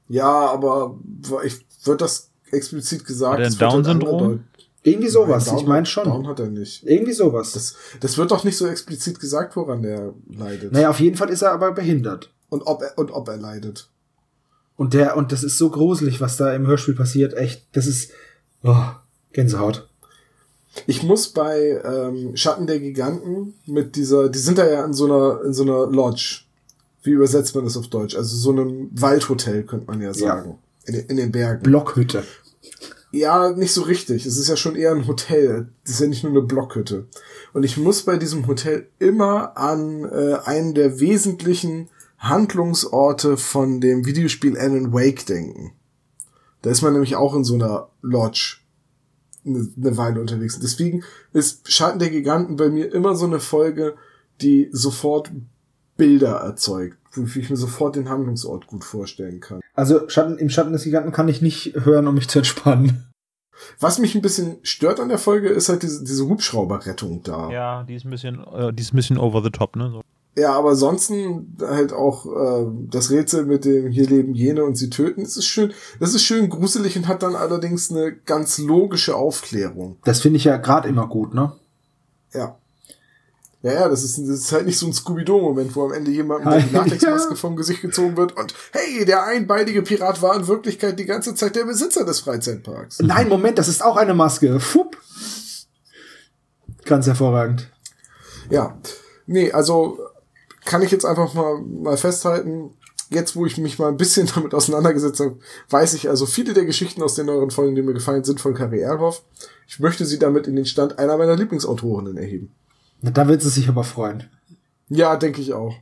Ja, aber ich wird das explizit gesagt.
Hat er
halt
Down-Syndrom?
Irgendwie sowas,
Nein, Down
ich meine schon.
Down hat er nicht.
Irgendwie sowas.
Das, das wird doch nicht so explizit gesagt, woran der leidet.
naja, auf jeden Fall ist er aber behindert.
Und ob er, und ob er leidet.
Und der, und das ist so gruselig, was da im Hörspiel passiert, echt, das ist, oh, Gänsehaut.
Ich muss bei ähm, Schatten der Giganten mit dieser, die sind da ja in so einer, in so einer Lodge. Wie übersetzt man das auf Deutsch? Also so einem Waldhotel, könnte man ja sagen. In, den- in den Bergen.
Blockhütte.
Ja, nicht so richtig. Es ist ja schon eher ein Hotel. Das ist ja nicht nur eine Blockhütte. Und ich muss bei diesem Hotel immer an äh, einen der wesentlichen Handlungsorte von dem Videospiel Alan Wake denken. Da ist man nämlich auch in so einer Lodge eine, eine Weile unterwegs. Und deswegen ist Schatten der Giganten bei mir immer so eine Folge, die sofort Bilder erzeugt, wo ich mir sofort den Handlungsort gut vorstellen kann.
Also Schatten, im Schatten des Giganten kann ich nicht hören, um mich zu entspannen.
Was mich ein bisschen stört an der Folge, ist halt diese, diese Hubschrauberrettung da.
Ja, die ist ein bisschen, äh, die ist ein bisschen over the top, ne? So.
Ja, aber ansonsten halt auch äh, das Rätsel mit dem hier leben jene und sie töten, das ist schön, das ist schön gruselig und hat dann allerdings eine ganz logische Aufklärung.
Das finde ich ja gerade immer gut, ne?
Ja. Ja, ja, das ist, das ist halt nicht so ein Scooby-Doo-Moment, wo am Ende jemand mit der
Ja.
Latexmaske vom Gesicht gezogen wird und hey, der einbeinige Pirat war in Wirklichkeit die ganze Zeit der Besitzer des Freizeitparks.
Nein, Moment, das ist auch eine Maske. Fupp. Ganz hervorragend.
Ja. Nee, also kann ich jetzt einfach mal, mal festhalten, jetzt wo ich mich mal ein bisschen damit auseinandergesetzt habe, weiß ich also, viele der Geschichten aus den neueren Folgen, die mir gefallen sind, von Carrie Erlhoff. Ich möchte sie damit in den Stand einer meiner Lieblingsautorinnen erheben.
Na, da wird sie sich aber freuen.
Ja, denke ich auch.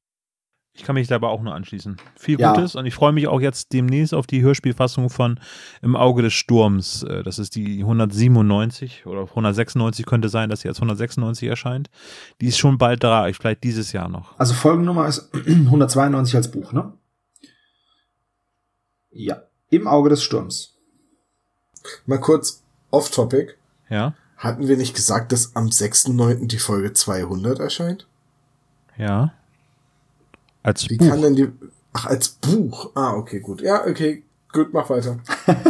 Ich kann mich dabei auch nur anschließen. Viel
Ja.
Gutes und ich freue mich auch jetzt demnächst auf die Hörspielfassung von Im Auge des Sturms. Äh, Das ist die 197 oder 196 könnte sein, dass sie jetzt 196 erscheint. Die ist schon bald da, ich vielleicht dieses Jahr noch.
Also Folgennummer ist 192 als Buch, ne? Ja. Im Auge des Sturms.
Mal kurz off-topic.
Ja,
Hatten wir nicht gesagt, dass am 6.9. die Folge 200 erscheint?
ja. Als
Wie
Buch.
kann denn die... Ach, als Buch. Ah, okay, gut. Ja, okay, gut, mach weiter.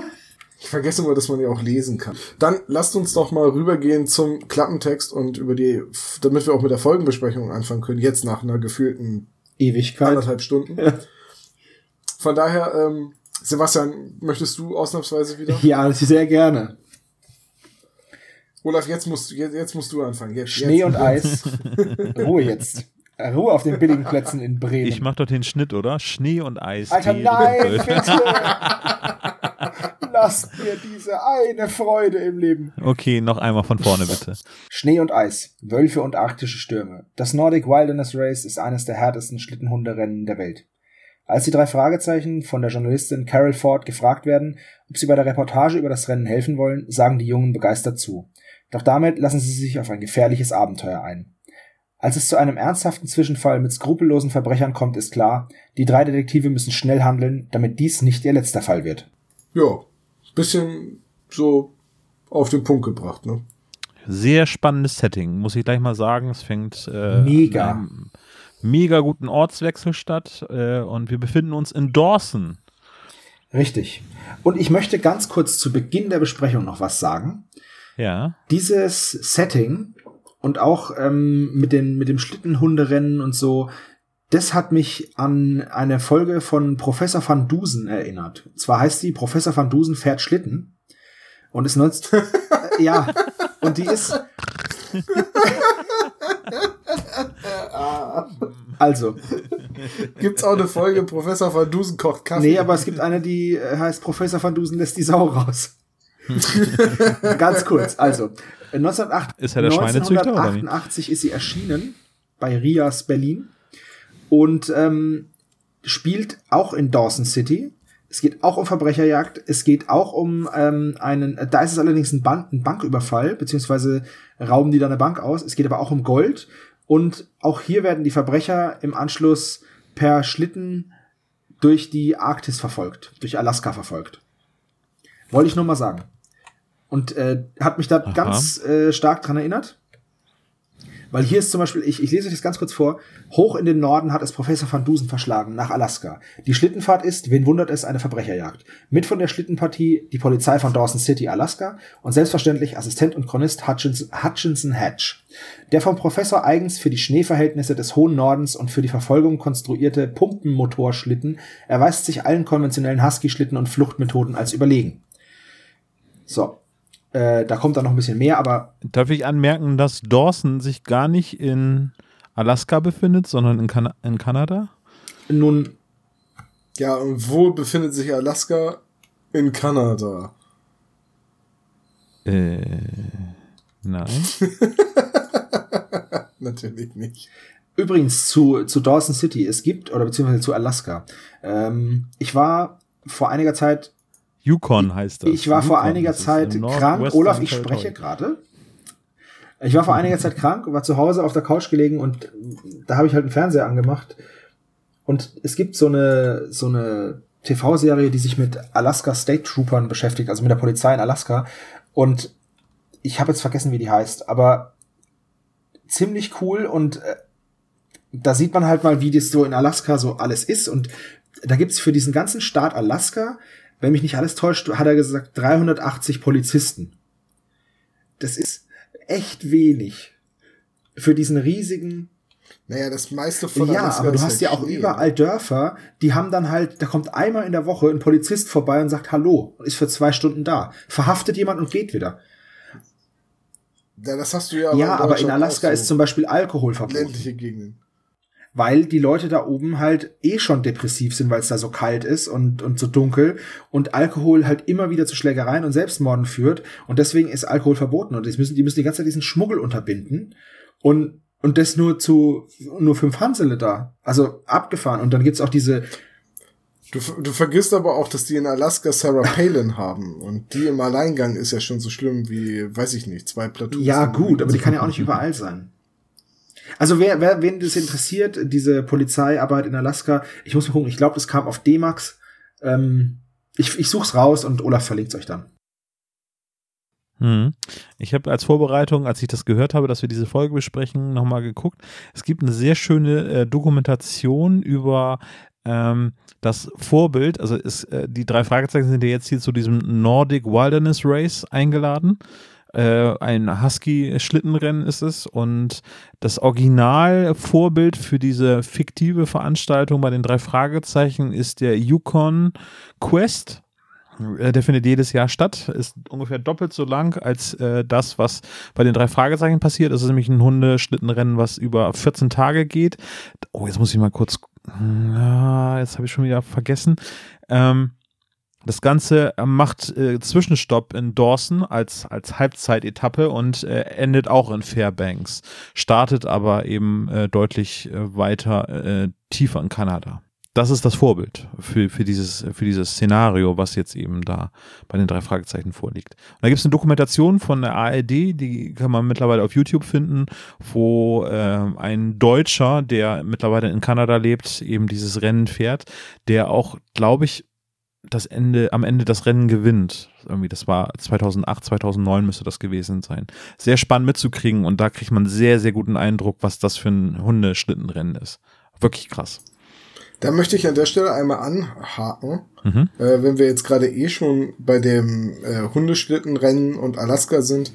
Ich vergesse immer, dass man ja auch lesen kann. Dann lasst uns doch mal rübergehen zum Klappentext und über die, damit wir auch mit der Folgenbesprechung anfangen können, jetzt nach einer gefühlten
Ewigkeit.
anderthalb Stunden.
Ja.
Von daher, ähm, Sebastian, möchtest du ausnahmsweise wieder?
Ja, sehr gerne.
Olaf, jetzt musst, du- jetzt, jetzt musst du anfangen. Jetzt,
Schnee
jetzt.
und Eis. Ruhe jetzt. Ruhe auf den billigen Plätzen in Bremen.
Ich mach doch den Schnitt, oder? Schnee und Eis.
Alter, nein, bitte. Lasst mir diese eine Freude im Leben.
Okay, noch einmal von vorne bitte.
Schnee und Eis, Wölfe und arktische Stürme. Das Nordic Wilderness Race ist eines der härtesten Schlittenhunderennen der Welt. Als die drei Fragezeichen von der Journalistin Carol Ford gefragt werden, ob sie bei der Reportage über das Rennen helfen wollen, sagen die Jungen begeistert zu. Doch damit lassen sie sich auf ein gefährliches Abenteuer ein. Als es zu einem ernsthaften Zwischenfall mit skrupellosen Verbrechern kommt, ist klar, die drei Detektive müssen schnell handeln, damit dies nicht ihr letzter Fall wird.
Ja, bisschen so auf den Punkt gebracht, ne?
Sehr spannendes Setting, muss ich gleich mal sagen. Es fängt äh,
Mega.
an einem mega guten Ortswechsel statt äh, und wir befinden uns in Dawson.
Richtig. Und ich möchte ganz kurz zu Beginn der Besprechung noch was sagen.
Ja.
Dieses Setting und auch ähm, mit, den, mit dem Schlittenhunderennen und so, das hat mich an eine Folge von Professor van Dusen erinnert. Und zwar heißt die Professor van Dusen fährt Schlitten und ist 19 äh, ja und die ist also
Gibt's auch eine Folge, Professor Van Dusen kocht Kaffee?
nee, aber es gibt eine, die äh, heißt Professor van Dusen lässt die Sau raus. Ganz kurz, also 1908,
Ist er der Schweinezüchter, oder wie?
1988 ist sie erschienen bei Rias Berlin und ähm, spielt auch in Dawson City. Es geht auch um Verbrecherjagd. Es geht auch um ähm, einen. Da ist es allerdings ein, Bank, ein Banküberfall beziehungsweise rauben die da eine Bank aus. Es geht aber auch um Gold und auch hier werden die Verbrecher im Anschluss per Schlitten durch die Arktis verfolgt, durch Alaska verfolgt. Wollte ich nur mal sagen. Und äh, hat mich da
Aha.
ganz äh, stark dran erinnert. Weil hier ist zum Beispiel, ich, ich lese euch das ganz kurz vor, hoch in den Norden hat es Professor van Dusen verschlagen, nach Alaska. Die Schlittenfahrt ist, wen wundert es, eine Verbrecherjagd. Mit von der Schlittenpartie die Polizei von Dawson City, Alaska und selbstverständlich Assistent und Chronist Hutchinson, Hutchinson Hatch. Der vom Professor eigens für die Schneeverhältnisse des hohen Nordens und für die Verfolgung konstruierte Pumpenmotorschlitten erweist sich allen konventionellen Husky-Schlitten und Fluchtmethoden als überlegen. So. Äh, da kommt dann noch ein bisschen mehr, aber
Darf ich anmerken, dass Dawson sich gar nicht in Alaska befindet, sondern in, kan in Kanada?
nun,
Ja, und wo befindet sich Alaska? In Kanada.
Äh, nein.
Natürlich nicht.
Übrigens zu, zu Dawson City, es gibt, oder beziehungsweise zu Alaska. Ähm, ich war vor einiger Zeit,
Yukon heißt das.
ich war vor
Yukon,
einiger
das ist
Zeit krank. Olaf, ich spreche gerade. Ich war vor einiger Zeit krank, war zu Hause auf der Couch gelegen und da habe ich halt einen Fernseher angemacht. Und es gibt so eine, so eine TV-Serie, die sich mit Alaska State Troopern beschäftigt, also mit der Polizei in Alaska. Und ich habe jetzt vergessen, wie die heißt, aber ziemlich cool und äh, da sieht man halt mal, wie das so in Alaska so alles ist. Und da gibt's für diesen ganzen Staat Alaska, wenn mich nicht alles täuscht, hat er gesagt, 380 Polizisten. Das ist echt wenig. Für diesen riesigen.
Naja, das meiste von
ja, aber du hast
halt
ja auch
Schnee,
überall Dörfer, die haben dann halt, da kommt einmal in der Woche ein Polizist vorbei und sagt Hallo und ist für zwei Stunden da. Verhaftet jemand und geht wieder.
Ja, das hast du ja.
ja, aber in Alaska
auch
ist zum Beispiel Alkohol verboten.
ländliche Gegenden.
Weil die Leute da oben halt eh schon depressiv sind, weil es da so kalt ist und, und so dunkel und Alkohol halt immer wieder zu Schlägereien und Selbstmorden führt und deswegen ist Alkohol verboten und die müssen, die müssen die ganze Zeit diesen Schmuggel unterbinden und, und das nur zu, nur fünf Hansele da. Also abgefahren und dann gibt's auch diese,
Du, du vergisst aber auch, dass die in Alaska Sarah Palin haben. Und die im Alleingang ist ja schon so schlimm wie, weiß ich nicht, zwei Platoons.
ja gut, aber die kann ja auch nicht überall sein. Also wer, wer wen das interessiert, diese Polizeiarbeit in Alaska, ich muss mal gucken, ich glaube, das kam auf D-Max. Ähm, ich, ich such's raus und Olaf verlinkt's euch dann.
Hm. Ich habe als Vorbereitung, als ich das gehört habe, dass wir diese Folge besprechen, nochmal geguckt. Es gibt eine sehr schöne äh, Dokumentation über ähm, das Vorbild. Also es, äh, die drei Fragezeichen sind ja jetzt hier zu diesem Nordic Wilderness Race eingeladen. Äh, ein Husky-Schlittenrennen ist es und das Originalvorbild für diese fiktive Veranstaltung bei den drei Fragezeichen ist der Yukon Quest. Äh, Der findet jedes Jahr statt, ist ungefähr doppelt so lang als äh, das, was bei den drei Fragezeichen passiert. Das ist nämlich ein Hundeschlittenrennen, was über 14 Tage geht. Oh, jetzt muss ich mal kurz. Ja, jetzt habe ich schon wieder vergessen. Ähm, das Ganze macht äh, Zwischenstopp in Dawson als, als Halbzeitetappe und äh, endet auch in Fairbanks, startet aber eben äh, deutlich äh, weiter äh, tiefer in Kanada. das ist das Vorbild für, für, dieses, für dieses Szenario, was jetzt eben da bei den drei Fragezeichen vorliegt. Und da gibt es eine Dokumentation von der ARD, die kann man mittlerweile auf YouTube finden, wo äh, ein Deutscher, der mittlerweile in Kanada lebt, eben dieses Rennen fährt, der auch, glaube ich, das Ende, am Ende das Rennen gewinnt. Irgendwie, das war 2008, 2009 müsste das gewesen sein. Sehr spannend mitzukriegen und da kriegt man sehr, sehr guten Eindruck, was das für ein Hundeschlittenrennen ist. Wirklich krass.
Da möchte ich an der Stelle einmal anhaken, mhm. äh, wenn wir jetzt gerade eh schon bei dem äh, Hundeschlittenrennen und Alaska sind.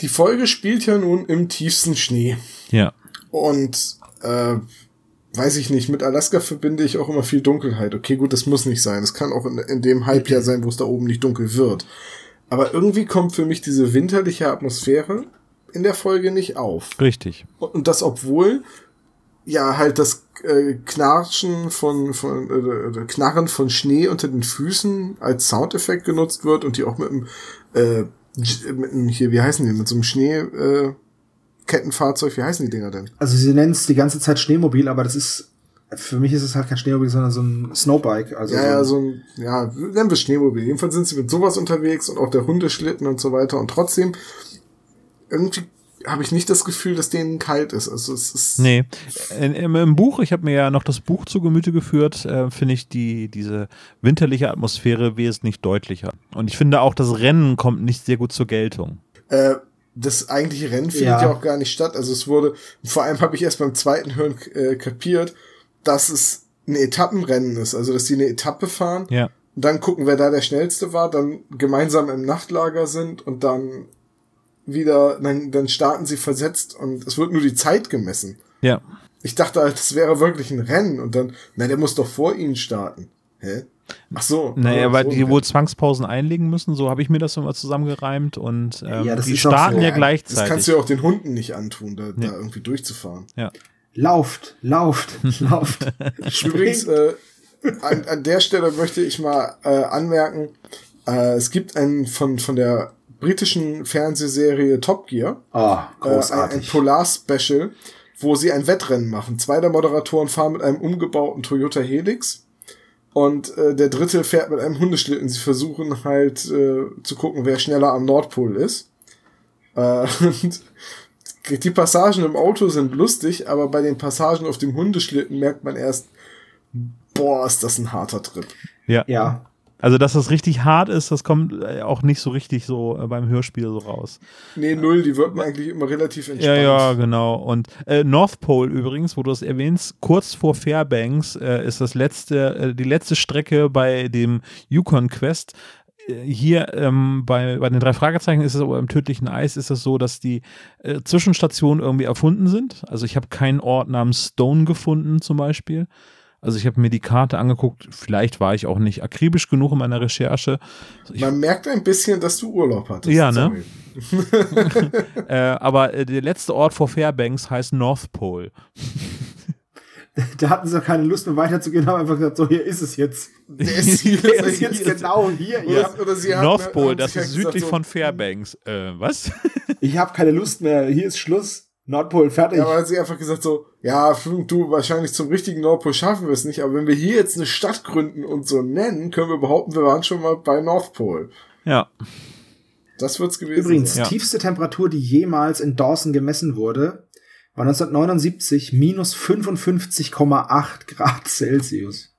Die Folge spielt ja nun im tiefsten Schnee.
Ja.
Und äh, weiß ich nicht, mit Alaska verbinde ich auch immer viel Dunkelheit. Okay, gut, das muss nicht sein. Es kann auch in, in dem Halbjahr sein, wo es da oben nicht dunkel wird. Aber irgendwie kommt für mich diese winterliche Atmosphäre in der Folge nicht auf.
Richtig.
Und das, obwohl ja halt das äh, Knarschen von, von äh, Knarren von Schnee unter den Füßen als Soundeffekt genutzt wird und die auch mit einem, äh, mit einem hier, wie heißen die, mit so einem Schnee, äh, Kettenfahrzeug, wie heißen die Dinger denn?
Also sie nennen es die ganze Zeit Schneemobil, aber das ist für mich ist es halt kein Schneemobil, sondern so ein Snowbike. Also
ja,
so
ein, ja, so ein, ja, nennen wir Schneemobil. Jedenfalls sind sie mit sowas unterwegs und auch der Hundeschlitten und so weiter. Und trotzdem, irgendwie habe ich nicht das Gefühl, dass denen kalt ist. Also es ist
nee, in, im, im, Buch, ich habe mir ja noch das Buch zu Gemüte geführt, äh, finde ich die diese winterliche Atmosphäre wesentlich deutlicher. Und ich finde auch, das Rennen kommt nicht sehr gut zur Geltung.
Äh, das eigentliche Rennen findet ja. ja. auch gar nicht statt. Also es wurde, vor allem habe ich erst beim zweiten Hören äh, kapiert, dass es ein Etappenrennen ist. Also dass die eine Etappe fahren.
Ja.
Und dann gucken, wer da der schnellste war, dann gemeinsam im Nachtlager sind und dann wieder, dann, dann starten sie versetzt und es wird nur die Zeit gemessen.
Ja.
Ich dachte halt, das wäre wirklich ein Rennen und dann, na, der muss doch vor ihnen starten. Hä? Ach so.
Naja, weil so die wohl Zwangspausen einlegen müssen, so habe ich mir das immer zusammengereimt und ähm, ja, die starten so. ja gleichzeitig. Das
kannst du ja auch den Hunden nicht antun, da, nee. da irgendwie durchzufahren.
Ja.
Lauft, lauft, lauft.
Übrigens, äh, an, an der Stelle möchte ich mal äh, anmerken, äh, es gibt einen von, von der britischen Fernsehserie Top Gear.
Ah, oh, großartig.
Äh, ein Polar-Special, wo sie ein Wettrennen machen. Zwei der Moderatoren fahren mit einem umgebauten Toyota Helix und äh, der dritte fährt mit einem Hundeschlitten. Sie versuchen halt äh, zu gucken, wer schneller am Nordpol ist. Äh, und die Passagen im Auto sind lustig, aber bei den Passagen auf dem Hundeschlitten merkt man erst, boah, ist das ein harter Trip.
Ja. Ja. Also, dass das richtig hart ist, das kommt äh, auch nicht so richtig so äh, beim Hörspiel so raus.
Nee, null, die wird man eigentlich immer relativ entspannt.
Ja, ja, genau. Und äh, North Pole übrigens, wo du es erwähnst, kurz vor Fairbanks äh, ist das letzte, äh, die letzte Strecke bei dem Yukon Quest. Äh, hier ähm, bei, bei den drei Fragezeichen ist es aber im tödlichen Eis ist es so, dass die äh, Zwischenstationen irgendwie erfunden sind. Also ich habe keinen Ort namens Stone gefunden zum Beispiel. Also ich habe mir die Karte angeguckt, vielleicht war ich auch nicht akribisch genug in meiner Recherche.
Ich Man merkt ein bisschen, dass du Urlaub hattest.
Ja, ne? äh, aber äh, der letzte Ort vor Fairbanks heißt North Pole.
da hatten sie keine Lust mehr weiterzugehen, haben einfach gesagt, so hier ist es jetzt. Der ist, hier, der ist jetzt genau hier.
Oder, oder sie North Pole, das ist südlich so, von Fairbanks. Äh, was?
ich habe keine Lust mehr, hier ist Schluss. Nordpol fertig.
Ja, aber hat sie einfach gesagt so, ja, du, wahrscheinlich zum richtigen Nordpol schaffen wir es nicht, aber wenn wir hier jetzt eine Stadt gründen und so nennen, können wir behaupten, wir waren schon mal bei Nordpol.
Ja.
Das wird's gewesen
Übrigens, sein. tiefste Temperatur, die jemals in Dawson gemessen wurde, war 1979 minus 55,8 Grad Celsius.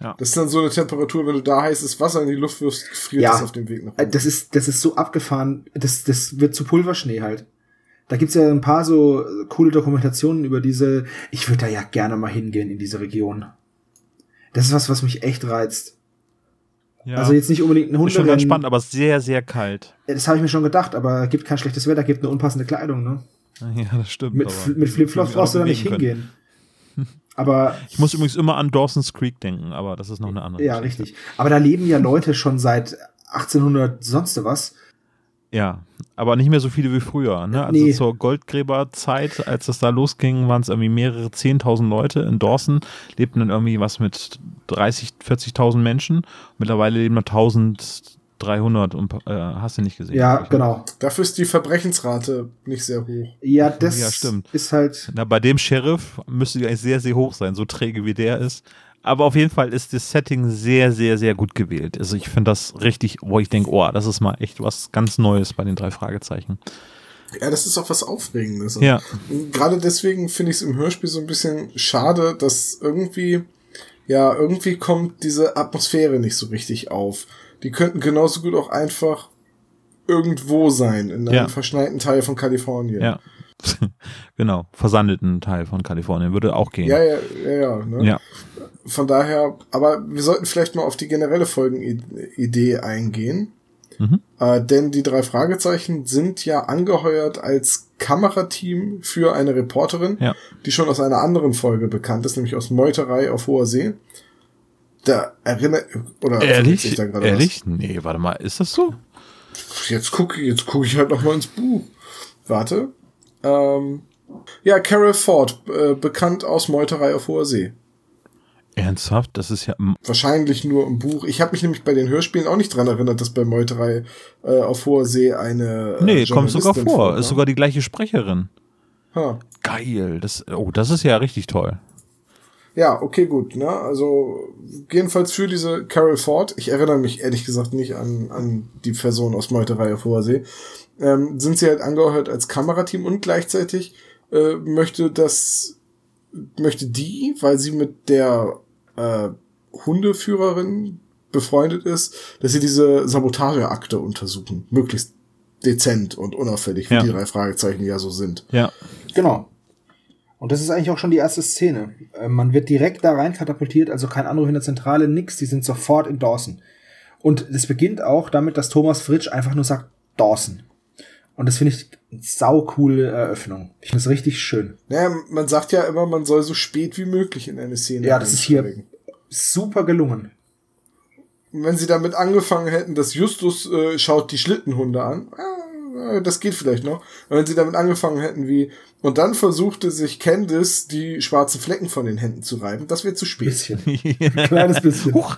Ja. Das ist dann so eine Temperatur, wenn du da heißes Wasser in die Luft wirfst, friert ja, das auf dem Weg nach
oben. Das ist, das ist so abgefahren. Das, das wird zu Pulverschnee halt. Da gibt's ja ein paar so coole Dokumentationen über diese. Ich würde da ja gerne mal hingehen in diese Region. Das ist was, was mich echt reizt. Ja. Also jetzt nicht unbedingt ein Hund.
Ist schon ganz spannend, aber sehr, sehr kalt.
Das habe ich mir schon gedacht, aber gibt kein schlechtes Wetter, gibt eine unpassende Kleidung, ne?
Ja, das stimmt.
Mit, mit Flipflops brauchst du da nicht hingehen. Aber
ich muss übrigens immer an Dawson's Creek denken, aber das ist noch eine andere.
Ja, Geschichte. richtig. Aber da leben ja Leute schon seit 1800 sonst was
ja, aber nicht mehr so viele wie früher. Ne? Also nee. zur Goldgräberzeit, als das da losging, waren es irgendwie mehrere 10.000 Leute. In Dawson lebten dann irgendwie was mit 30, 40.000 Menschen. Mittlerweile leben noch 1.300 und äh, hast du nicht gesehen.
Ja, genau.
Dafür ist die Verbrechensrate nicht sehr hoch.
Ja, das ja, stimmt. ist halt.
Na, bei dem Sheriff müsste die eigentlich sehr, sehr hoch sein, so träge wie der ist. Aber auf jeden Fall ist das Setting sehr, sehr, sehr gut gewählt. Also ich finde das richtig, wo ich denke, oh, das ist mal echt was ganz Neues bei den drei Fragezeichen.
Ja, das ist auch was Aufregendes.
Ja.
Und Gerade deswegen finde ich es im Hörspiel so ein bisschen schade, dass irgendwie, ja, irgendwie kommt diese Atmosphäre nicht so richtig auf. Die könnten genauso gut auch einfach irgendwo sein, in einem
Ja.
verschneiten Teil von Kalifornien.
Ja. genau, versandeten Teil von Kalifornien würde auch gehen.
Ja, ja, ja, ja, ne?
Ja.
Von daher, aber wir sollten vielleicht mal auf die generelle Folgenidee eingehen.
Mhm.
Äh, denn die drei Fragezeichen sind ja angeheuert als Kamerateam für eine Reporterin,
Ja.
die schon aus einer anderen Folge bekannt ist, nämlich aus Meuterei auf hoher See. Da erinnert, oder
Ehrlich?
da gerade was?
Ehrlich? Nee, warte mal, ist das so?
Jetzt gucke jetzt guck ich halt noch mal ins Buch. Warte. Ähm, ja, Carol Ford, äh, bekannt aus Meuterei auf hoher See.
Ernsthaft? Das ist ja.
Wahrscheinlich nur im Buch. Ich habe mich nämlich bei den Hörspielen auch nicht dran erinnert, dass bei Meuterei äh, auf hoher See eine. Äh,
Nee, kommt sogar vor.
vorkam.
Ist sogar die gleiche Sprecherin.
Ha.
Geil. Das, oh, das ist ja richtig toll.
Ja, okay, gut. Ne? Also jedenfalls für diese Carol Ford, ich erinnere mich ehrlich gesagt nicht an, an die Person aus Meuterei auf hoher See, ähm, sind sie halt angehört als Kamerateam und gleichzeitig äh, möchte das möchte die, weil sie mit der äh, Hundeführerin befreundet ist, dass sie diese Sabotageakte untersuchen, möglichst dezent und unauffällig, wie
Ja.
die drei Fragezeichen ja so sind.
Ja.
Genau. Und das ist eigentlich auch schon die erste Szene. Äh, Man wird direkt da rein katapultiert, also kein Anruf in der Zentrale, nix, die sind sofort in Dawson. Und es beginnt auch damit, dass Thomas Fritsch einfach nur sagt Dawson. Und das finde ich eine saucoole Eröffnung. Ich finde es richtig schön.
Naja, man sagt ja immer, man soll so spät wie möglich in eine Szene
Ja, das ist hier super gelungen.
Und wenn sie damit angefangen hätten, dass Justus äh, schaut die Schlittenhunde an, äh, das geht vielleicht noch. Und wenn sie damit angefangen hätten wie, und dann versuchte sich Candice die schwarzen Flecken von den Händen zu reiben, das wäre zu spät.
Bisschen. Ein kleines bisschen.
Huch.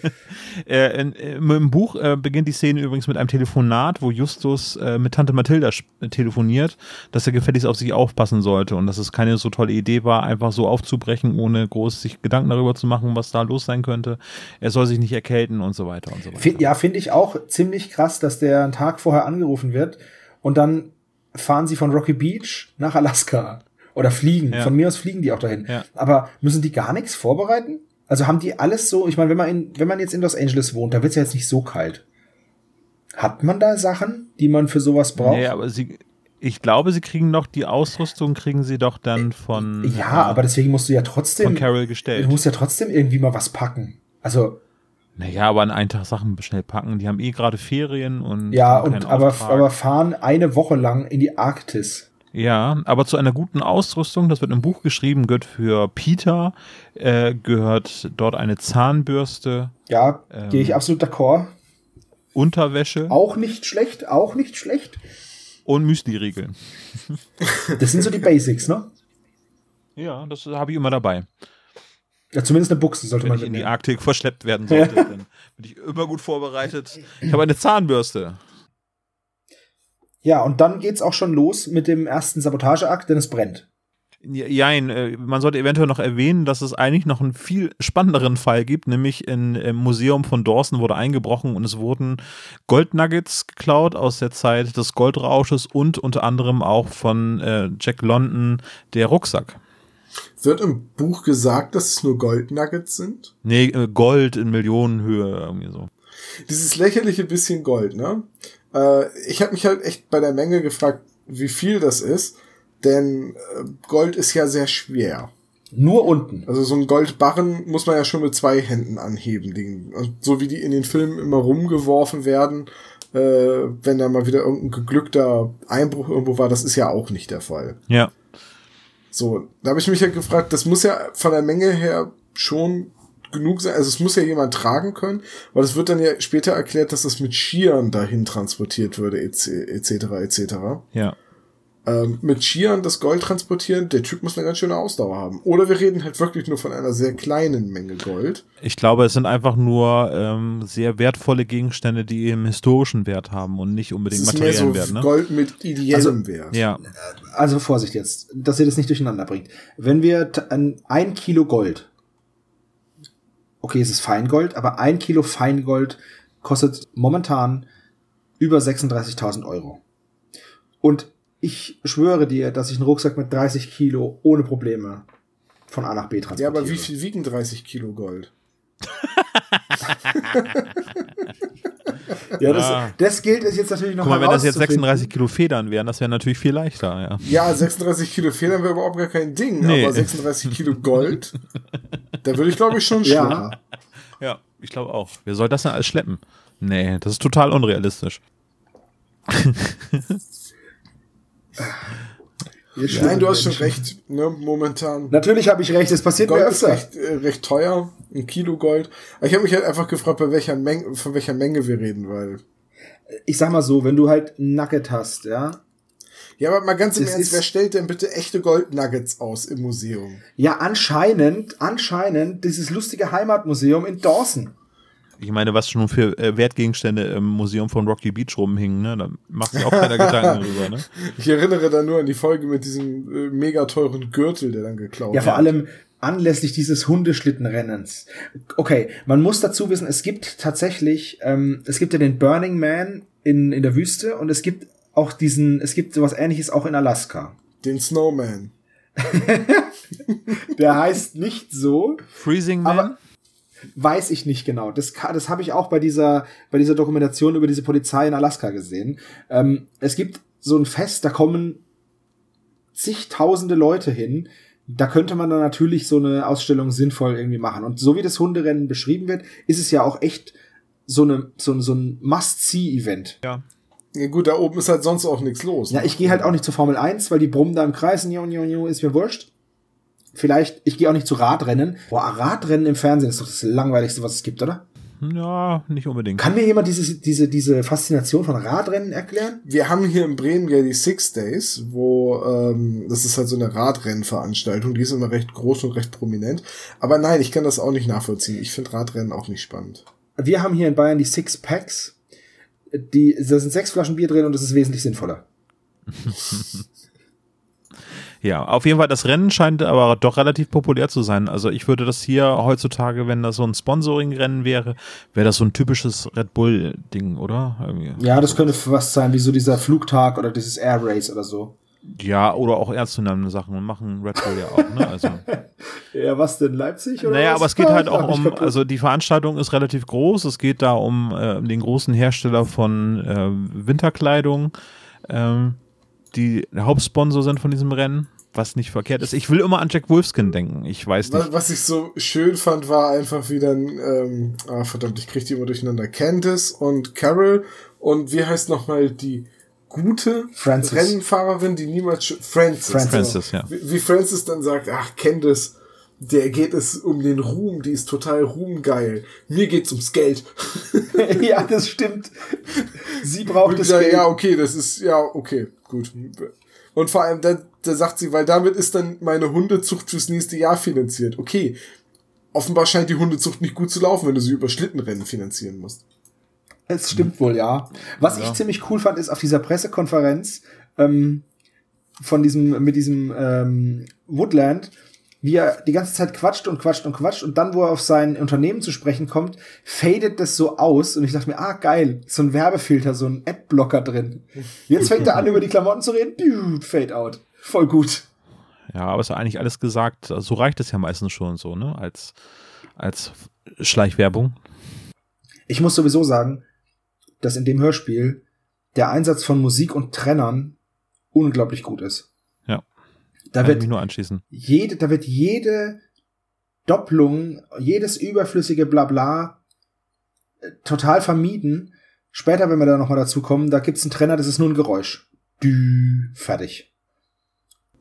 äh, in, im, Im Buch äh, beginnt die Szene übrigens mit einem Telefonat, wo Justus äh, mit Tante Mathilda sch- telefoniert, dass er gefälligst auf sich aufpassen sollte und dass es keine so tolle Idee war, einfach so aufzubrechen, ohne groß sich Gedanken darüber zu machen, was da los sein könnte. Er soll sich nicht erkälten und so weiter und so weiter.
Ja, finde ich auch ziemlich krass, dass der einen Tag vorher angerufen wird und dann fahren sie von Rocky Beach nach Alaska oder fliegen.
Ja.
Von mir aus fliegen die auch dahin.
Ja.
Aber müssen die gar nichts vorbereiten? Also haben die alles so, ich meine, wenn man in, wenn man jetzt in Los Angeles wohnt, da wird es ja jetzt nicht so kalt. Hat man da Sachen, die man für sowas braucht?
Nee, aber sie, ich glaube, sie kriegen noch die Ausrüstung, kriegen sie doch dann von,
Äh, ja, aber deswegen musst du ja trotzdem,
von Carol
du
gestellt.
musst ja trotzdem irgendwie mal was packen. Also,
Naja, aber an einen Tag Sachen schnell packen. Die haben eh gerade Ferien und.
ja, und aber,
Auftrag.
aber fahren eine Woche lang in die Arktis.
Ja, aber zu einer guten Ausrüstung, das wird im Buch geschrieben, gehört für Peter, äh, gehört dort eine Zahnbürste,
Ja,
Ähm.
gehe ich absolut d'accord.
Unterwäsche
Auch nicht schlecht, auch nicht schlecht.
und Müsli-Riegel.
Das sind so die Basics, ne?
Ja, das habe ich immer dabei.
Ja, zumindest eine Buchse sollte
Wenn
man
ich in die
mitnehmen.
Arktik verschleppt werden sollte, dann bin ich immer gut vorbereitet. Ich habe eine Zahnbürste.
Ja, und dann geht's auch schon los mit dem ersten Sabotageakt, denn es brennt.
Jein, äh, man sollte eventuell noch erwähnen, dass es eigentlich noch einen viel spannenderen Fall gibt, nämlich in, im Museum von Dawson wurde eingebrochen und es wurden Goldnuggets geklaut aus der Zeit des Goldrausches und unter anderem auch von äh, Jack London der Rucksack.
Wird im Buch gesagt, dass es nur Goldnuggets sind?
Nee, äh, Gold in Millionenhöhe, irgendwie so.
Dieses lächerliche bisschen Gold, ne? Äh, ich habe mich halt echt bei der Menge gefragt, wie viel das ist, denn äh, Gold ist ja sehr schwer.
Nur unten.
Also so ein Goldbarren muss man ja schon mit zwei Händen anheben. Die, also so wie die in den Filmen immer rumgeworfen werden, äh, wenn da mal wieder irgendein geglückter Einbruch irgendwo war, das ist ja auch nicht der Fall.
Ja.
So, da habe ich mich ja gefragt, das muss ja von der Menge her schon genug sein. Also es muss ja jemand tragen können, weil es wird dann ja später erklärt, dass das mit Skiern dahin transportiert würde, etc. etc.
Ja.
Ähm, mit Skiern das Gold transportieren, der Typ muss eine ganz schöne Ausdauer haben. Oder wir reden halt wirklich nur von einer sehr kleinen Menge Gold.
Ich glaube, es sind einfach nur ähm, sehr wertvolle Gegenstände, die eben historischen Wert haben und nicht
Es
unbedingt
ist mehr
materiellen
so
Wert. Ne?
Gold mit ideellem
Also,
Wert.
Ja.
Also Vorsicht jetzt, dass ihr das nicht durcheinander bringt. Wenn wir ein Kilo Gold okay, es ist Feingold, aber ein Kilo Feingold kostet momentan über 36.000 Euro. Und ich schwöre dir, dass ich einen Rucksack mit 30 Kilo ohne Probleme von A nach B transportiere.
Ja, aber wie viel wiegen 30 Kilo Gold?
ja, das, das gilt es jetzt natürlich noch
Guck mal, wenn das jetzt
herauszufinden.
36 Kilo Federn wären, das wäre natürlich viel leichter, ja.
Ja, 36 Kilo Federn wäre überhaupt gar kein Ding,
Nee.
aber 36 Kilo Gold, da würde ich glaube ich schon schlucken.
Ja,
Ja, ich glaube auch. Wer soll das denn alles schleppen? Nee, das ist total unrealistisch.
ihr
Nein, du hast schon recht, ne, momentan.
Natürlich habe ich recht, es passiert
Gold
mir
ist
öfter.
recht, äh, recht teuer, ein Kilo Gold. Aber ich habe mich halt einfach gefragt, bei welcher Menge, von welcher Menge wir reden, weil.
Ich sag mal so, wenn du halt ein Nugget hast, ja.
Ja, aber mal ganz im Ernst,
ist-
wer stellt denn bitte echte Goldnuggets aus im Museum?
Ja, anscheinend, anscheinend dieses lustige Heimatmuseum in Dawson.
Ich meine, was schon für äh, Wertgegenstände im Museum von Rocky Beach rumhingen, ne? Da macht sich auch keiner Gedanken drüber, ne?
Ich erinnere da nur an die Folge mit diesem äh, mega teuren Gürtel, der dann geklaut
Ja, vor
wird.
allem anlässlich dieses Hundeschlittenrennens. Okay, man muss dazu wissen, es gibt tatsächlich, ähm, es gibt ja den Burning Man in, in der Wüste und es gibt auch diesen, es gibt sowas ähnliches auch in Alaska.
Den Snowman.
Der heißt nicht so,
Freezing Man?
Weiß ich nicht genau. Das, das habe ich auch bei dieser, bei dieser Dokumentation über diese Polizei in Alaska gesehen. Ähm, es gibt so ein Fest, da kommen zigtausende Leute hin. Da könnte man dann natürlich so eine Ausstellung sinnvoll irgendwie machen. Und so wie das Hunderennen beschrieben wird, ist es ja auch echt so, eine, so, ein- so ein Must-See-Event.
ja.
Ja gut, da oben ist halt sonst auch nichts los.
Ja, ich gehe halt auch nicht zur Formel 1, weil die brummen da im Kreis, njo, njo, njo, ist mir wurscht. Vielleicht, ich gehe auch nicht zu Radrennen. Boah, Radrennen im Fernsehen ist doch das langweiligste, was es gibt, oder?
Ja, nicht unbedingt.
Kann mir jemand diese, diese, diese Faszination von Radrennen erklären?
Wir haben hier in Bremen ja die Six Days, wo ähm, das ist halt so eine Radrennveranstaltung, die ist immer recht groß und recht prominent. Aber nein, ich kann das auch nicht nachvollziehen. Ich finde Radrennen auch nicht spannend.
Wir haben hier in Bayern die Six Packs. Die, da sind sechs Flaschen Bier drin und das ist wesentlich sinnvoller.
Ja, auf jeden Fall, das Rennen scheint aber doch relativ populär zu sein. Also ich würde das hier heutzutage, wenn das so ein Sponsoring-Rennen wäre, wäre das so ein typisches Red Bull-Ding, oder? Irgendwie.
Ja, das könnte was sein, wie so dieser Flugtag oder dieses Air Race oder so.
Ja, oder auch ernstzunehmende Sachen machen Red Bull ja auch, ne? Also.
Ja, was denn, Leipzig oder
Naja,
was?
aber es geht
Ah,
halt auch um, also die Veranstaltung ist relativ groß. Es geht da um äh, den großen Hersteller von äh, Winterkleidung, ähm, die Hauptsponsor sind von diesem Rennen, was nicht verkehrt ist. Ich will immer an Jack Wolfskin denken. Ich weiß nicht.
Was, ich so schön fand, war einfach wie dann, ähm, ah verdammt, ich krieg die immer durcheinander, Candice und Carol und wie heißt nochmal die gute
Frances.
Rennfahrerin, die niemals Francis.
Frances.
Francis, ja.
Wie, wie Francis dann sagt, ach, Candice, der geht es um den Ruhm, die ist total ruhmgeil. Mir geht's ums Geld.
ja, das stimmt. Sie braucht
Und
das
ja,
Geld.
ja, okay, das ist, ja, okay, gut. Und vor allem, da, da sagt sie, weil damit ist dann meine Hundezucht fürs nächste Jahr finanziert. Okay. Offenbar scheint die Hundezucht nicht gut zu laufen, wenn du sie über Schlittenrennen finanzieren musst.
Es stimmt wohl, ja. Was ich ziemlich cool fand, ist auf dieser Pressekonferenz ähm, von diesem, mit diesem ähm, Woodland, wie er die ganze Zeit quatscht und quatscht und quatscht und dann, wo er auf sein Unternehmen zu sprechen kommt, fadet das so aus und ich dachte mir, ah, geil, so ein Werbefilter, so ein Adblocker drin. Jetzt fängt er an, über die Klamotten zu reden, Piu, fade out. Voll gut.
Ja, aber ist ja eigentlich alles gesagt. So reicht es ja meistens schon so, ne? Als, als Schleichwerbung.
Ich muss sowieso sagen, dass in dem Hörspiel der Einsatz von Musik und Trennern unglaublich gut ist. Da
Kann
wird
mich nur anschließen.
jede, da wird jede Doppelung, jedes überflüssige Blabla äh, total vermieden. Später, wenn wir da nochmal dazu kommen, da gibt's einen Trenner, das ist nur ein Geräusch. Dü, fertig.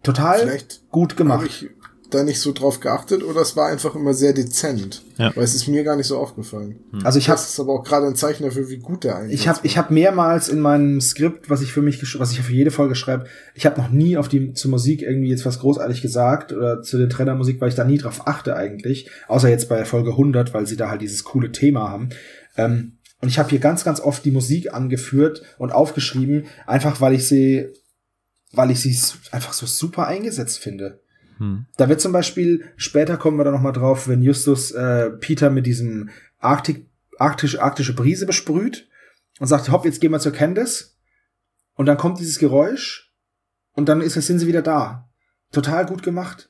Total
Vielleicht
gut gemacht.
ich da nicht so drauf geachtet oder es war einfach immer sehr dezent.
Ja.
Weil es ist mir gar nicht so aufgefallen.
Also ich habe
Das ist aber auch gerade ein Zeichen dafür, wie gut der eigentlich
Ich habe ich hab mehrmals in meinem Skript, was ich für mich, was ich für jede Folge schreibe, ich habe noch nie auf die zur Musik irgendwie jetzt was großartig gesagt oder zu der Trennermusik, weil ich da nie drauf achte eigentlich, außer jetzt bei Folge 100, weil sie da halt dieses coole Thema haben. Ähm, und ich habe hier ganz, ganz oft die Musik angeführt und aufgeschrieben, einfach weil ich sie, weil ich sie einfach so super eingesetzt finde.
Hm.
Da wird zum Beispiel, später kommen wir da noch mal drauf, wenn Justus äh, Peter mit diesem Arktik, arktisch, arktische Brise besprüht und sagt, hopp, jetzt gehen wir zur Candice. Und dann kommt dieses Geräusch und dann ist, sind sie wieder da. Total gut gemacht.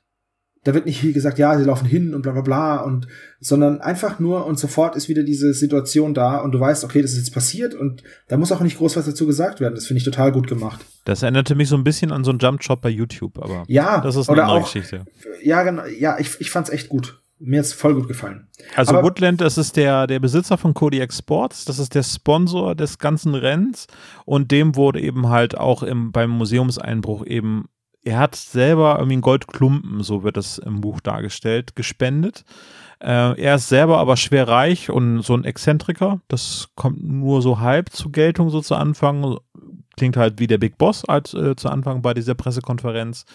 Da wird nicht viel gesagt, ja, sie laufen hin und bla bla bla und sondern einfach nur und sofort ist wieder diese Situation da und du weißt, okay, das ist jetzt passiert und da muss auch nicht groß was dazu gesagt werden. Das finde ich total gut gemacht.
Das erinnerte mich so ein bisschen an so einen Jump Shot bei YouTube, aber
Ja,
das ist eine andere
auch,
Geschichte.
ja, genau, ja, ich, ich fand's echt gut. Mir hat's voll gut gefallen.
Also
Aber-
Woodland, das ist der, der Besitzer von Kodiak Sports, das ist der Sponsor des ganzen Rennens und dem wurde eben halt auch im, beim Museumseinbruch eben, er hat selber irgendwie einen Goldklumpen, so wird das im Buch dargestellt, gespendet. Äh, er ist selber aber schwer reich und so ein Exzentriker, das kommt nur so halb zur Geltung so zu Anfang, klingt halt wie der Big Boss als äh, zu Anfang bei dieser Pressekonferenz.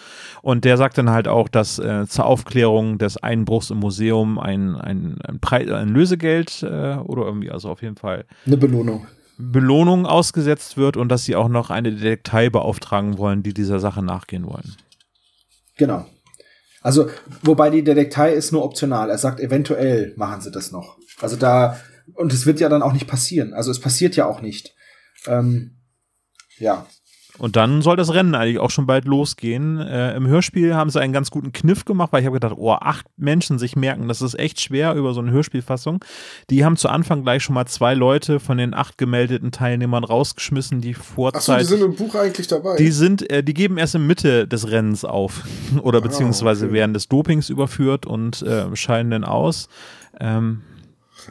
Und der sagt dann halt auch, dass äh, zur Aufklärung des Einbruchs im Museum ein, ein, ein, Preis, ein Lösegeld äh, oder irgendwie, also auf jeden Fall
Eine Belohnung.
Belohnung ausgesetzt wird und dass sie auch noch eine Detektei beauftragen wollen, die dieser Sache nachgehen wollen.
Genau. Also, wobei die Detektei ist nur optional. Er sagt, eventuell machen sie das noch. Also da, und es wird ja dann auch nicht passieren. Also es passiert ja auch nicht. Ähm, ja.
Und dann soll das Rennen eigentlich auch schon bald losgehen. Äh, Im Hörspiel haben sie einen ganz guten Kniff gemacht, weil ich habe gedacht, oh, acht Menschen sich merken, das ist echt schwer über so eine Hörspielfassung. Die haben zu Anfang gleich schon mal zwei Leute von den acht gemeldeten Teilnehmern rausgeschmissen, die
Achso, die
vorzeitig.
sind im Buch eigentlich dabei.
Die sind, äh, die geben erst in Mitte des Rennens auf oder
Ah,
beziehungsweise
okay.
werden des Dopings überführt und äh, scheiden dann aus. Ähm,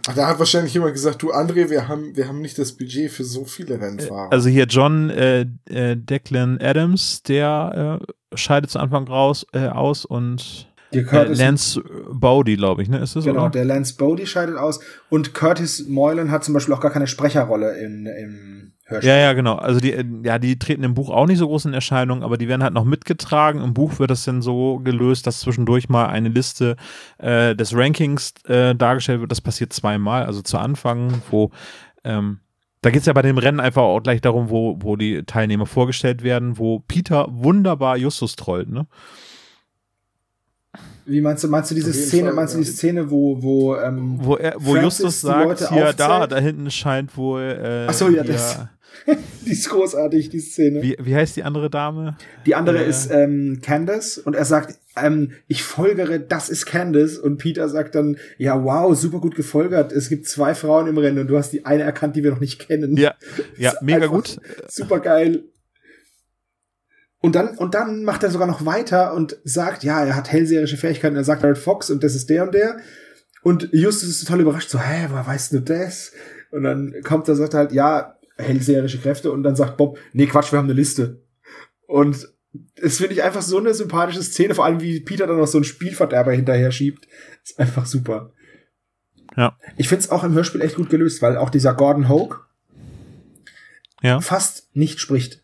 Ach, da hat wahrscheinlich jemand gesagt, du André, wir haben, wir haben nicht das Budget für so viele Rennfahrer.
also hier John äh, äh, Declan Adams, der äh, scheidet zu Anfang raus äh, aus und
Der
äh,
Curtis,
Lance Bowdy, glaube ich, ne? Ist es
genau,
oder?
der Lance Bodie scheidet aus. Und Curtis Moylan hat zum Beispiel auch gar keine Sprecherrolle in, im Hörspiel.
Ja, ja, genau. Also die, äh, ja, die treten im Buch auch nicht so groß in Erscheinung, aber die werden halt noch mitgetragen. Im Buch wird das dann so gelöst, dass zwischendurch mal eine Liste äh, des Rankings äh, dargestellt wird. Das passiert zweimal, also zu Anfang, wo ähm, da geht es ja bei dem Rennen einfach auch gleich darum, wo, wo die Teilnehmer vorgestellt werden, wo Peter wunderbar Justus trollt, ne?
Wie meinst du, meinst du diese Szene,
Fall,
meinst du
ja.
die Szene, wo, wo, ähm,
Wo, er, wo
Francis
Justus
die
sagt,
Leute
hier, da,
aufzählt?
da hinten scheint wohl äh,
Ach so, ja,
hier-
das- die ist großartig, die Szene.
wie, wie heißt die andere Dame?
Die andere
Äh.
ist ähm, Candace und er sagt, ähm, ich folgere, das ist Candace und Peter sagt dann, ja wow, super gut gefolgert. Es gibt zwei Frauen im Rennen und du hast die eine erkannt, die wir noch nicht kennen.
Ja, ja, mega gut.
Super geil. Und dann, und dann macht er sogar noch weiter und sagt, ja, er hat hellseherische Fähigkeiten. Er sagt Red Fox und das ist der und der. Und Justus ist total überrascht, so, hä, woher weißt du das? Und dann kommt er, sagt er halt, ja, hellseherische Kräfte. Und dann sagt Bob, nee, Quatsch, wir haben eine Liste. Und es finde ich einfach so eine sympathische Szene, vor allem wie Peter dann noch so einen Spielverderber hinterher schiebt. Ist einfach super.
Ja.
Ich finde es auch im Hörspiel echt gut gelöst, weil auch dieser Gordon Hoke
Ja.
fast nicht spricht.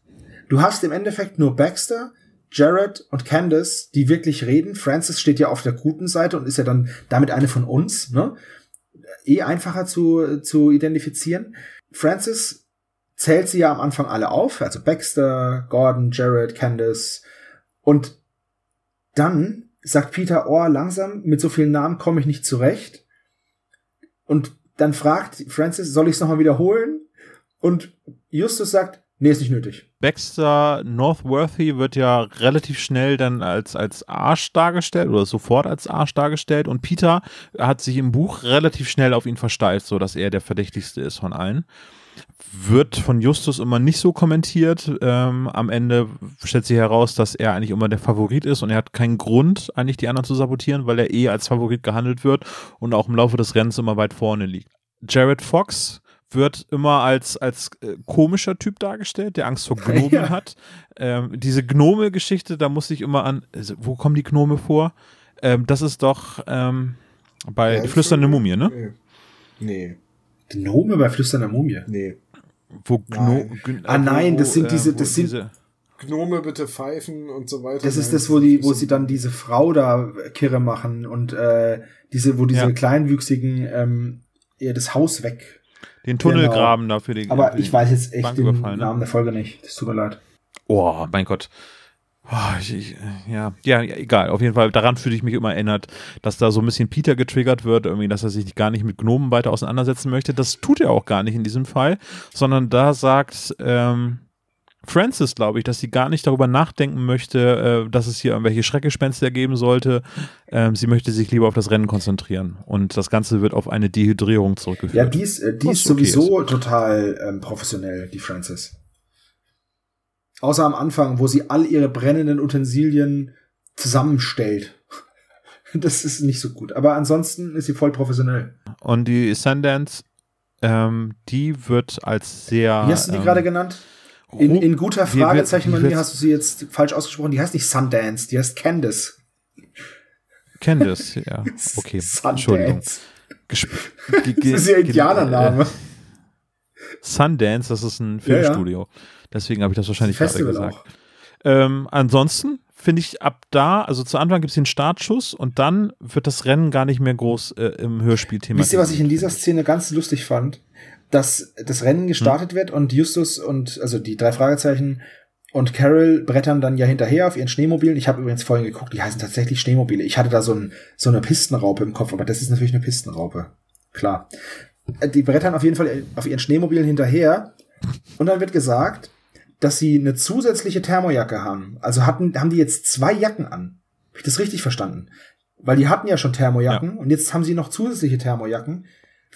Du hast im Endeffekt nur Baxter, Jared und Candace, die wirklich reden. Francis steht ja auf der guten Seite und ist ja dann damit eine von uns, ne? Eh einfacher zu, zu identifizieren. Francis zählt sie ja am Anfang alle auf, also Baxter, Gordon, Jared, Candace. Und dann sagt Peter, oh, langsam, mit so vielen Namen komme ich nicht zurecht. Und dann fragt Francis, soll ich es nochmal wiederholen? Und Justus sagt, nee, ist nicht nötig.
Baxter Northworthy wird ja relativ schnell dann als, als Arsch dargestellt oder sofort als Arsch dargestellt und Peter hat sich im Buch relativ schnell auf ihn versteift, so dass er der verdächtigste ist von allen. Wird von Justus immer nicht so kommentiert. Ähm, am Ende stellt sich heraus, dass er eigentlich immer der Favorit ist und er hat keinen Grund, eigentlich die anderen zu sabotieren, weil er eh als Favorit gehandelt wird und auch im Laufe des Rennens immer weit vorne liegt. Jared Fox wird immer als, als äh, komischer Typ dargestellt, der Angst vor Gnomen
Ja.
hat. Ähm, diese Gnome-Geschichte, da muss ich immer an, also, wo kommen die Gnome vor? Ähm, das ist doch ähm, bei
Ja,
flüsternde Mumie, ne?
Nee. Nee,
Gnome bei Flüsternder Mumie.
nee.
Wo Gno
Nein.
Ah, nein, das sind
äh,
diese-
wo
das sind-
diese-
Gnome bitte pfeifen und so weiter.
Das ist das, wo die, wo sie dann diese Frau da kirre machen und äh, diese, wo diese
Ja.
kleinwüchsigen ähm, ihr das Haus weg.
Den Tunnel
Genau.
da für die
Aber
für
ich weiß jetzt echt den
ne?
Namen der Folge nicht. Das tut mir leid.
Oh, mein Gott. Oh, ich, ich, ja, ja, egal. Auf jeden Fall, daran fühle ich mich immer erinnert, dass da so ein bisschen Peter getriggert wird, irgendwie, dass er sich gar nicht mit Gnomen weiter auseinandersetzen möchte. Das tut er auch gar nicht in diesem Fall, sondern da sagt ähm, Francis, glaube ich, dass sie gar nicht darüber nachdenken möchte, äh, dass es hier irgendwelche Schreckgespenster geben sollte. Ähm, sie möchte sich lieber auf das Rennen konzentrieren. Und das Ganze wird auf eine Dehydrierung zurückgeführt.
Ja, die ist, äh, die ist sowieso ist. total ähm, professionell, die Francis. Außer am Anfang, wo sie all ihre brennenden Utensilien zusammenstellt. Das ist nicht so gut. Aber ansonsten ist sie voll professionell.
Und die Sundance, ähm, die wird als sehr.
Wie hast du die
ähm,
gerade genannt? In, in guter Fragezeichenmanier hast du sie jetzt falsch ausgesprochen. Die heißt nicht Sundance, die heißt Candice.
Candice, ja. Okay, Entschuldigung. Gesp
das ist ihr Indianername.
Sundance, das ist ein Filmstudio. Ja, ja. Deswegen habe ich das wahrscheinlich gerade gesagt. Ähm, ansonsten finde ich ab da, also zu Anfang gibt es den Startschuss und dann wird das Rennen gar nicht mehr groß äh, im Hörspiel thematisiert.
Wisst ihr, was ich in dieser Szene ganz lustig fand? Dass das Rennen gestartet hm. wird und Justus und, also die drei Fragezeichen und Carol brettern dann ja hinterher auf ihren Schneemobilen. Ich habe übrigens vorhin geguckt, die heißen tatsächlich Schneemobile. Ich hatte da so, ein, so eine Pistenraupe im Kopf, aber das ist natürlich eine Pistenraupe. Klar. Äh, die brettern auf jeden Fall auf ihren Schneemobilen hinterher und dann wird gesagt, dass sie eine zusätzliche Thermojacke haben. Also hatten, haben die jetzt zwei Jacken an. Habe ich das richtig verstanden? Weil die hatten ja schon Thermojacken ja. und jetzt haben sie noch zusätzliche Thermojacken.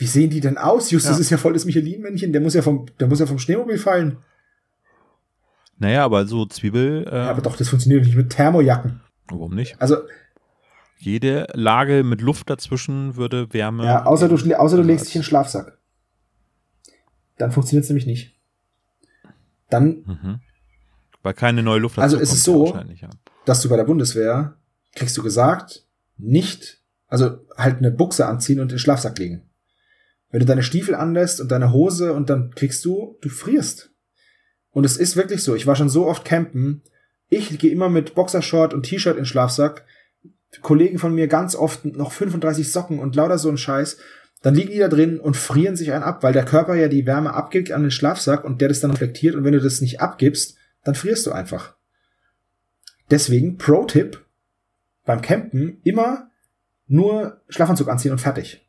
Wie sehen die denn aus? Justus ja. ist ja voll das Michelin-Männchen, der muss ja vom, der muss ja vom Schneemobil fallen.
Naja, aber so Zwiebel.
Äh, ja, aber doch, das funktioniert nicht mit Thermojacken.
Warum nicht?
Also.
Jede Lage mit Luft dazwischen würde Wärme.
Ja, außer du, außer du legst dich in den Schlafsack. Dann funktioniert es nämlich nicht. Dann. Mhm.
Weil keine neue Luft
Also ist es so, ja. dass du bei der Bundeswehr kriegst du gesagt, nicht, also halt eine Buchse anziehen und in den Schlafsack legen. Wenn du deine Stiefel anlässt und deine Hose und dann kriegst du, du frierst. Und es ist wirklich so. Ich war schon so oft campen. Ich gehe immer mit Boxershort und T-Shirt in Schlafsack. Kollegen von mir ganz oft noch 35 Socken und lauter so ein Scheiß. Dann liegen die da drin und frieren sich einen ab, weil der Körper ja die Wärme abgibt an den Schlafsack und der das dann reflektiert und wenn du das nicht abgibst, dann frierst du einfach. Deswegen, Pro-Tipp, beim Campen immer nur Schlafanzug anziehen und fertig.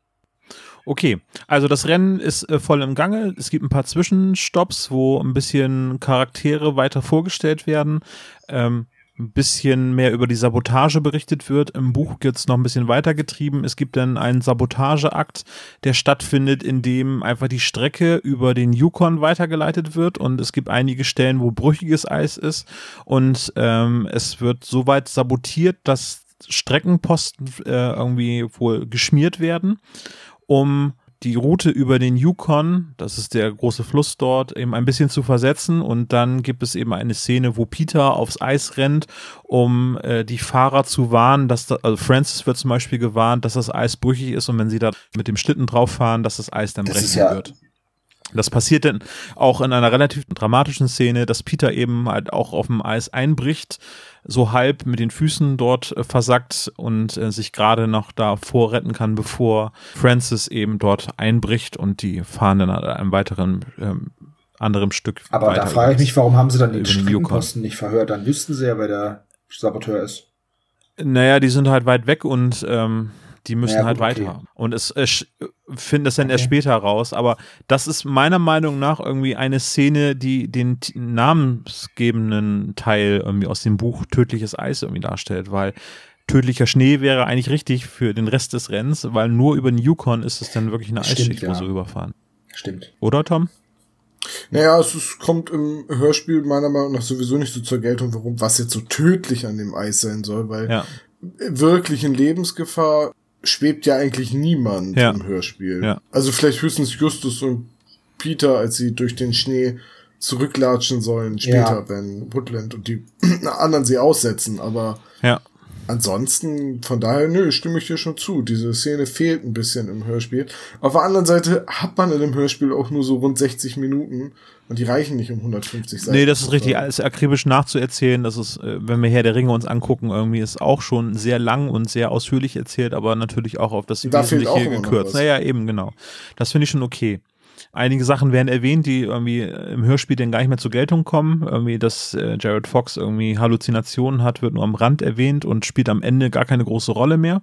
Okay, also das Rennen ist äh, voll im Gange. Es gibt ein paar Zwischenstopps, wo ein bisschen Charaktere weiter vorgestellt werden. Ähm, ein bisschen mehr über die Sabotage berichtet wird. Im Buch wird es noch ein bisschen weitergetrieben. Es gibt dann einen Sabotageakt, der stattfindet, in dem einfach die Strecke über den Yukon weitergeleitet wird und es gibt einige Stellen, wo brüchiges Eis ist und ähm, es wird so weit sabotiert, dass Streckenposten äh, irgendwie wohl geschmiert werden, um die Route über den Yukon, das ist der große Fluss dort, eben ein bisschen zu versetzen. Und dann gibt es eben eine Szene, wo Peter aufs Eis rennt, um äh, die Fahrer zu warnen, dass da, also Francis wird zum Beispiel gewarnt, dass das Eis brüchig ist und wenn sie da mit dem Schlitten drauf fahren, dass das Eis dann das brechen ja wird. Das passiert dann auch in einer relativ dramatischen Szene, dass Peter eben halt auch auf dem Eis einbricht, so halb mit den Füßen dort äh, versackt und äh, sich gerade noch da vorretten kann, bevor Francis eben dort einbricht und die fahren dann an einem weiteren ähm, anderem Stück.
Aber da frage ich mich, warum haben sie dann den Streckenposten nicht verhört? Dann wüssten sie ja, wer der Saboteur ist.
Naja, die sind halt weit weg und ähm, die müssen ja, halt gut, weiter. Okay. Und es, es finden das dann okay. erst später raus. Aber das ist meiner Meinung nach irgendwie eine Szene, die den namensgebenden Teil irgendwie aus dem Buch Tödliches Eis irgendwie darstellt, weil tödlicher Schnee wäre eigentlich richtig für den Rest des Rennens, weil nur über den Yukon ist es dann wirklich eine Eisschicht, wo sie überfahren.
Stimmt.
Oder, Tom?
Naja, es, es kommt im Hörspiel meiner Meinung nach sowieso nicht so zur Geltung, warum, was jetzt so tödlich an dem Eis sein soll, weil ja. wirklich in Lebensgefahr schwebt ja eigentlich niemand ja. im Hörspiel. Ja. Also vielleicht höchstens Justus und Peter, als sie durch den Schnee zurücklatschen sollen, später, ja. wenn Woodland und die anderen sie aussetzen, aber
ja.
Ansonsten, von daher, nö, stimme ich dir schon zu. Diese Szene fehlt ein bisschen im Hörspiel. Auf der anderen Seite hat man in dem Hörspiel auch nur so rund 60 Minuten. Und die reichen nicht um 150
Seiten. Nee, das ist richtig, alles akribisch nachzuerzählen. Das ist, äh, wenn wir Herr der Ringe uns angucken, irgendwie ist auch schon sehr lang und sehr ausführlich erzählt, aber natürlich auch auf das
da Wesentliche
gekürzt. Naja, eben, genau. Das finde ich schon okay. Einige Sachen werden erwähnt, die irgendwie im Hörspiel dann gar nicht mehr zur Geltung kommen. Irgendwie, dass äh, Jared Fox irgendwie Halluzinationen hat, wird nur am Rand erwähnt und spielt am Ende gar keine große Rolle mehr.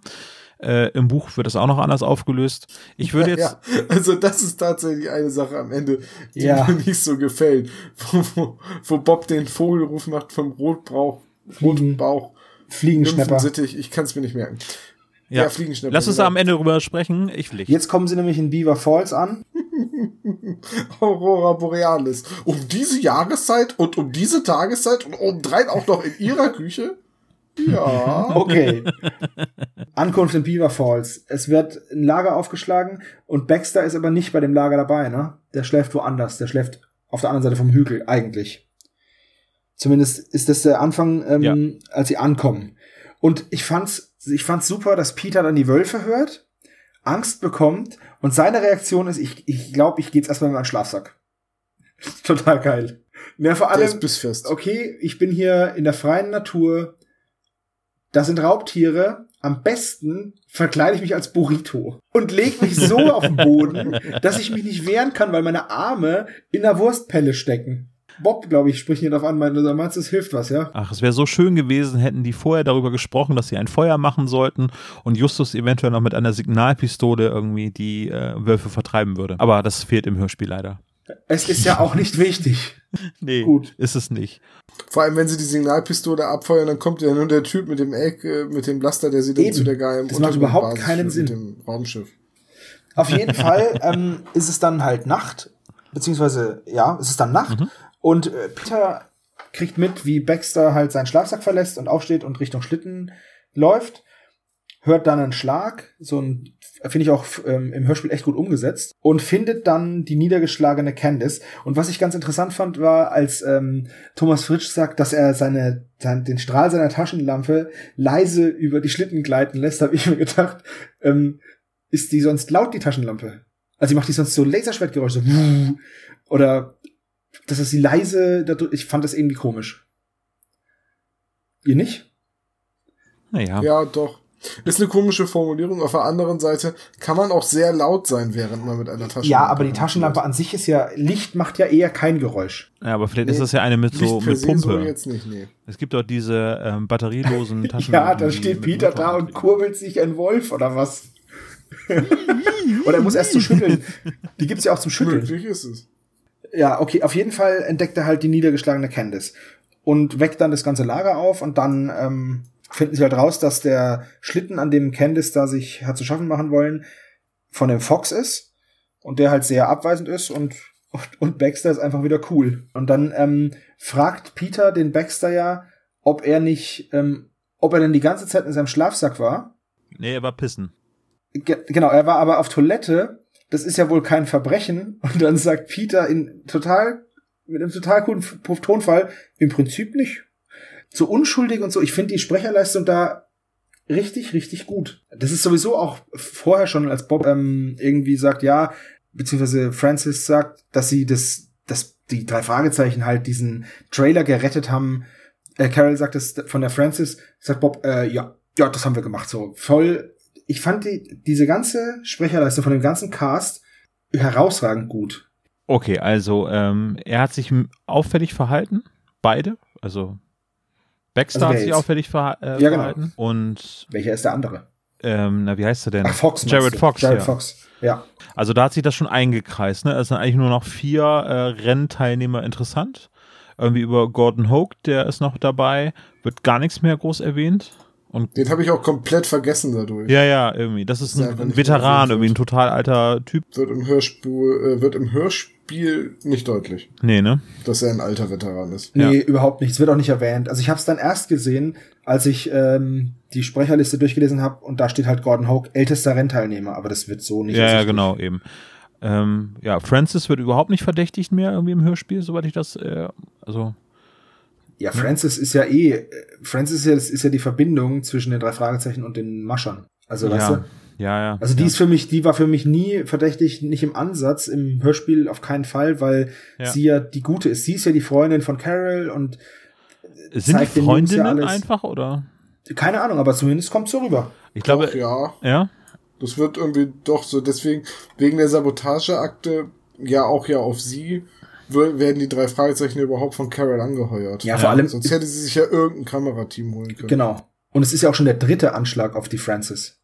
Äh, Im Buch wird das auch noch anders aufgelöst. Ich würde jetzt.
Ja, also das ist tatsächlich eine Sache am Ende, die
Ja.
mir nicht so gefällt. Wo, wo, wo Bob den Vogelruf macht vom Rotbauch, roten Bauch,
Fliegenschnepper.
Nymphensittich, ich kann es mir nicht merken.
Ja,
Ja, Fliegenschnepper,
Lass uns
genau.
da am Ende drüber sprechen. Ich fliege.
Jetzt kommen sie nämlich in Beaver Falls an.
Aurora Borealis. Um diese Jahreszeit und um diese Tageszeit und obendrein auch noch in ihrer Küche? Ja.
Okay. Ankunft in Beaver Falls. Es wird ein Lager aufgeschlagen und Baxter ist aber nicht bei dem Lager dabei, ne? Der schläft woanders. Der schläft auf der anderen Seite vom Hügel, eigentlich. Zumindest ist das der Anfang, ähm,
Ja.
als sie ankommen. Und ich fand's, ich fand's super, dass Peter dann die Wölfe hört, Angst bekommt und seine Reaktion ist, ich, ich glaube, ich gehe jetzt erstmal in meinen Schlafsack. Total geil. Ja, vor
Der
allem,
ist bissfest.
okay, ich bin hier in der freien Natur. Da sind Raubtiere. Am besten verkleide ich mich als Burrito und leg mich so auf den Boden, dass ich mich nicht wehren kann, weil meine Arme in der Wurstpelle stecken. Bob, glaube ich, spricht hier drauf an, meint, du meinst, es hilft was, ja?
Ach, es wäre so schön gewesen, hätten die vorher darüber gesprochen, dass sie ein Feuer machen sollten und Justus eventuell noch mit einer Signalpistole irgendwie die äh, Wölfe vertreiben würde. Aber das fehlt im Hörspiel leider.
Es ist ja auch nicht wichtig.
Nee,
Gut.
ist es nicht.
Vor allem, wenn sie die Signalpistole abfeuern, dann kommt ja nur der Typ mit dem Egg, äh, mit dem Blaster, der sie dann
Eben.
zu der geheimen
Das macht überhaupt keinen Sinn.
Mit dem Raumschiff.
Auf jeden Fall ähm, ist es dann halt Nacht, beziehungsweise, ja, es ist dann Nacht und äh, Peter kriegt mit, wie Baxter halt seinen Schlafsack verlässt und aufsteht und Richtung Schlitten läuft, hört dann einen Schlag, so ein, finde ich auch ähm, im Hörspiel echt gut umgesetzt und findet dann die niedergeschlagene Candice. Und was ich ganz interessant fand, war, als ähm, Thomas Fritsch sagt, dass er seine, sein, den Strahl seiner Taschenlampe leise über die Schlitten gleiten lässt, habe ich mir gedacht, ähm, ist die sonst laut, die Taschenlampe? Also, sie macht die sonst so Laserschwertgeräusche, so, oder, dass es sie leise, dadurch- ich fand das irgendwie komisch. Ihr nicht?
Naja.
Ja, doch. Ist eine komische Formulierung. Auf der anderen Seite kann man auch sehr laut sein, während man mit einer Taschenlampe.
Ja, aber die Taschenlampe an sich ist ja, Licht macht ja eher kein Geräusch.
Ja, aber vielleicht
Nee,
ist das ja eine mit so mit Pumpe.
so jetzt nicht, nee.
Es gibt doch diese ähm, batterielosen Taschen.
Ja, da steht Peter da und kurbelt sich ein Wolf oder was? oder er muss erst zu schütteln. Die gibt's ja auch zum Schütteln.
Möglich ist es.
Ja, okay, auf jeden Fall entdeckt er halt die niedergeschlagene Candice und weckt dann das ganze Lager auf und dann ähm, finden sie halt raus, dass der Schlitten, an dem Candice da sich hat zu schaffen machen wollen, von dem Fox ist und der halt sehr abweisend ist und und Baxter ist einfach wieder cool. Und dann ähm, fragt Peter den Baxter ja, ob er nicht, ähm, ob er denn die ganze Zeit in seinem Schlafsack war.
Nee, er war pissen.
Ge genau, er war aber auf Toilette. Das ist ja wohl kein Verbrechen. Und dann sagt Peter in total, mit einem total coolen Tonfall, im Prinzip nicht. So unschuldig und so. Ich finde die Sprecherleistung da richtig, richtig gut. Das ist sowieso auch vorher schon, als Bob ähm, irgendwie sagt, ja, beziehungsweise Francis sagt, dass sie das, dass die drei Fragezeichen halt diesen Trailer gerettet haben. Äh, Carol sagt es von der Francis, sagt Bob, äh, ja, ja, das haben wir gemacht. So voll. Ich fand die, diese ganze Sprecherleistung von dem ganzen Cast herausragend gut.
Okay, also ähm, er hat sich auffällig verhalten. Beide. Also Baxter
Also
hat sich auffällig verha äh,
Ja, genau.
verhalten. Und
Welcher ist der andere?
ähm, na, wie heißt er denn?
Ach, Fox.
Jared? Fox.
Jared
ja.
Fox. Ja.
Also da hat sich das schon eingekreist. Ne? Es sind eigentlich nur noch vier äh, Rennteilnehmer interessant. Irgendwie über Gordon Hoke, der ist noch dabei. Wird gar nichts mehr groß erwähnt. Und
Den habe ich auch komplett vergessen dadurch.
ja, ja, irgendwie. Das ist ein,
einfach
ein Veteran, irgendwie ein total alter Typ.
Wird im Hörspiel, äh, wird im Hörspiel nicht deutlich,
Nee, ne?
dass er ein alter Veteran ist.
Nee,
Ja.
überhaupt nicht. Es wird auch nicht erwähnt. Also ich habe es dann erst gesehen, als ich ähm, die Sprecherliste durchgelesen habe und da steht halt Gordon Hoke, ältester Rennteilnehmer, aber das wird so nicht.
Ja, ja, genau, eben. Ähm, ja, Francis wird überhaupt nicht verdächtigt mehr irgendwie im Hörspiel, soweit ich das, äh, also,
Ja, Francis ist ja eh, Francis ist ja, ist ja die Verbindung zwischen den drei Fragezeichen und den Maschern. Also, weißt
ja,
du?
ja, ja.
Also die
ja.
ist für mich, die war für mich nie verdächtig, nicht im Ansatz, im Hörspiel auf keinen Fall, weil
Ja.
sie ja die Gute ist. Sie ist ja die Freundin von Carol und
Sind
zeigt
die
ja
Freundinnen
alles.
einfach, oder?
keine Ahnung, aber zumindest kommt so rüber.
Ich glaube,
Doch, ja.
ja.
Das wird irgendwie doch so, deswegen, wegen der Sabotageakte ja auch ja auf sie werden die drei Fragezeichen überhaupt von Carol angeheuert.
Ja, vor allem,
Sonst hätte sie sich ja irgendein Kamerateam holen können.
genau. Und es ist ja auch schon der dritte Anschlag auf die Francis.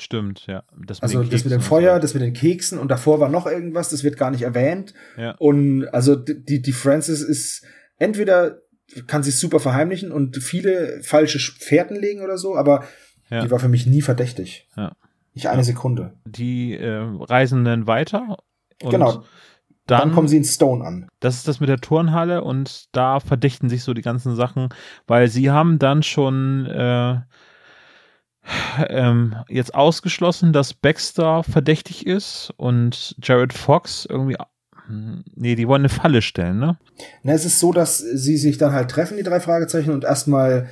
Stimmt, ja. Das
Also das mit dem Feuer, das mit den Keksen und davor war noch irgendwas, das wird gar nicht erwähnt.
Ja.
Und also die, die Francis ist entweder kann sie super verheimlichen und viele falsche Fährten legen oder so, aber
Ja.
die war für mich nie verdächtig.
Ja.
Nicht eine Sekunde.
Die äh, reisen dann weiter. Und
genau.
Dann,
Dann, kommen sie in Stone an.
Das ist das mit der Turnhalle und da verdichten sich so die ganzen Sachen, weil sie haben dann schon äh, ähm, jetzt ausgeschlossen, dass Baxter verdächtig ist und Jared Fox irgendwie. hm, Nee, die wollen eine Falle stellen, ne?
Na, es ist so, dass sie sich dann halt treffen, die drei Fragezeichen, und erstmal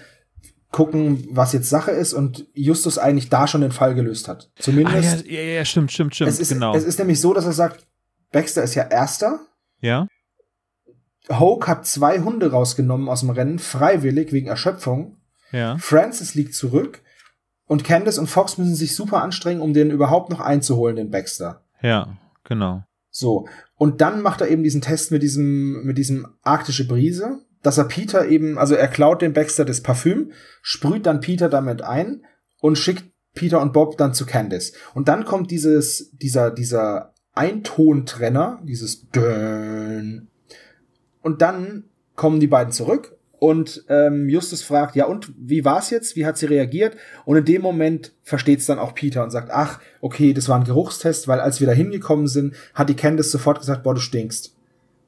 gucken, was jetzt Sache ist und Justus eigentlich da schon den Fall gelöst hat.
Ah,
Zumindest.
ja, ja, ja, stimmt, stimmt, stimmt,
es, ist,
genau.
es ist nämlich so, dass er sagt, Baxter ist ja Erster.
ja,
Hoke hat zwei Hunde rausgenommen aus dem Rennen, freiwillig wegen Erschöpfung.
ja,
Francis liegt zurück. Und Candace und Fox müssen sich super anstrengen, um den überhaupt noch einzuholen, den Baxter.
ja, genau.
So. Und dann macht er eben diesen Test mit diesem, mit diesem arktische Brise, dass er Peter eben, also er klaut dem Baxter das Parfüm, sprüht dann Peter damit ein und schickt Peter und Bob dann zu Candace. Und dann kommt dieses, dieser, dieser Eintontrenner, dieses Dön. Und dann kommen die beiden zurück und ähm, Justus fragt, ja und, wie war's jetzt? Wie hat sie reagiert? Und in dem Moment versteht's dann auch Peter und sagt, ach, okay, das war ein Geruchstest, weil als wir da hingekommen sind, hat die Candace sofort gesagt, boah, du stinkst.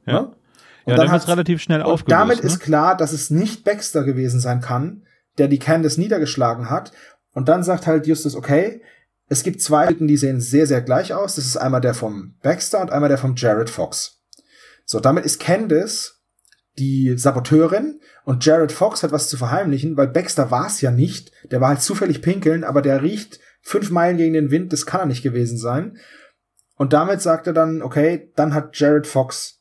Ja.
Ne?
Ja,
Und
dann,
dann
wird's
hat's-
relativ schnell
Und damit
ne?
ist klar, dass es nicht Baxter gewesen sein kann, der die Candace niedergeschlagen hat. Und dann sagt halt Justus, okay, es gibt zwei Typen, die sehen sehr, sehr gleich aus. Das ist einmal der vom Baxter und einmal der vom Jared Fox. So, damit ist Candace die Saboteurin und Jared Fox hat was zu verheimlichen, weil Baxter war es ja nicht. Der war halt zufällig pinkeln, aber der riecht fünf Meilen gegen den Wind, das kann er nicht gewesen sein. Und damit sagt er dann, okay, dann hat Jared Fox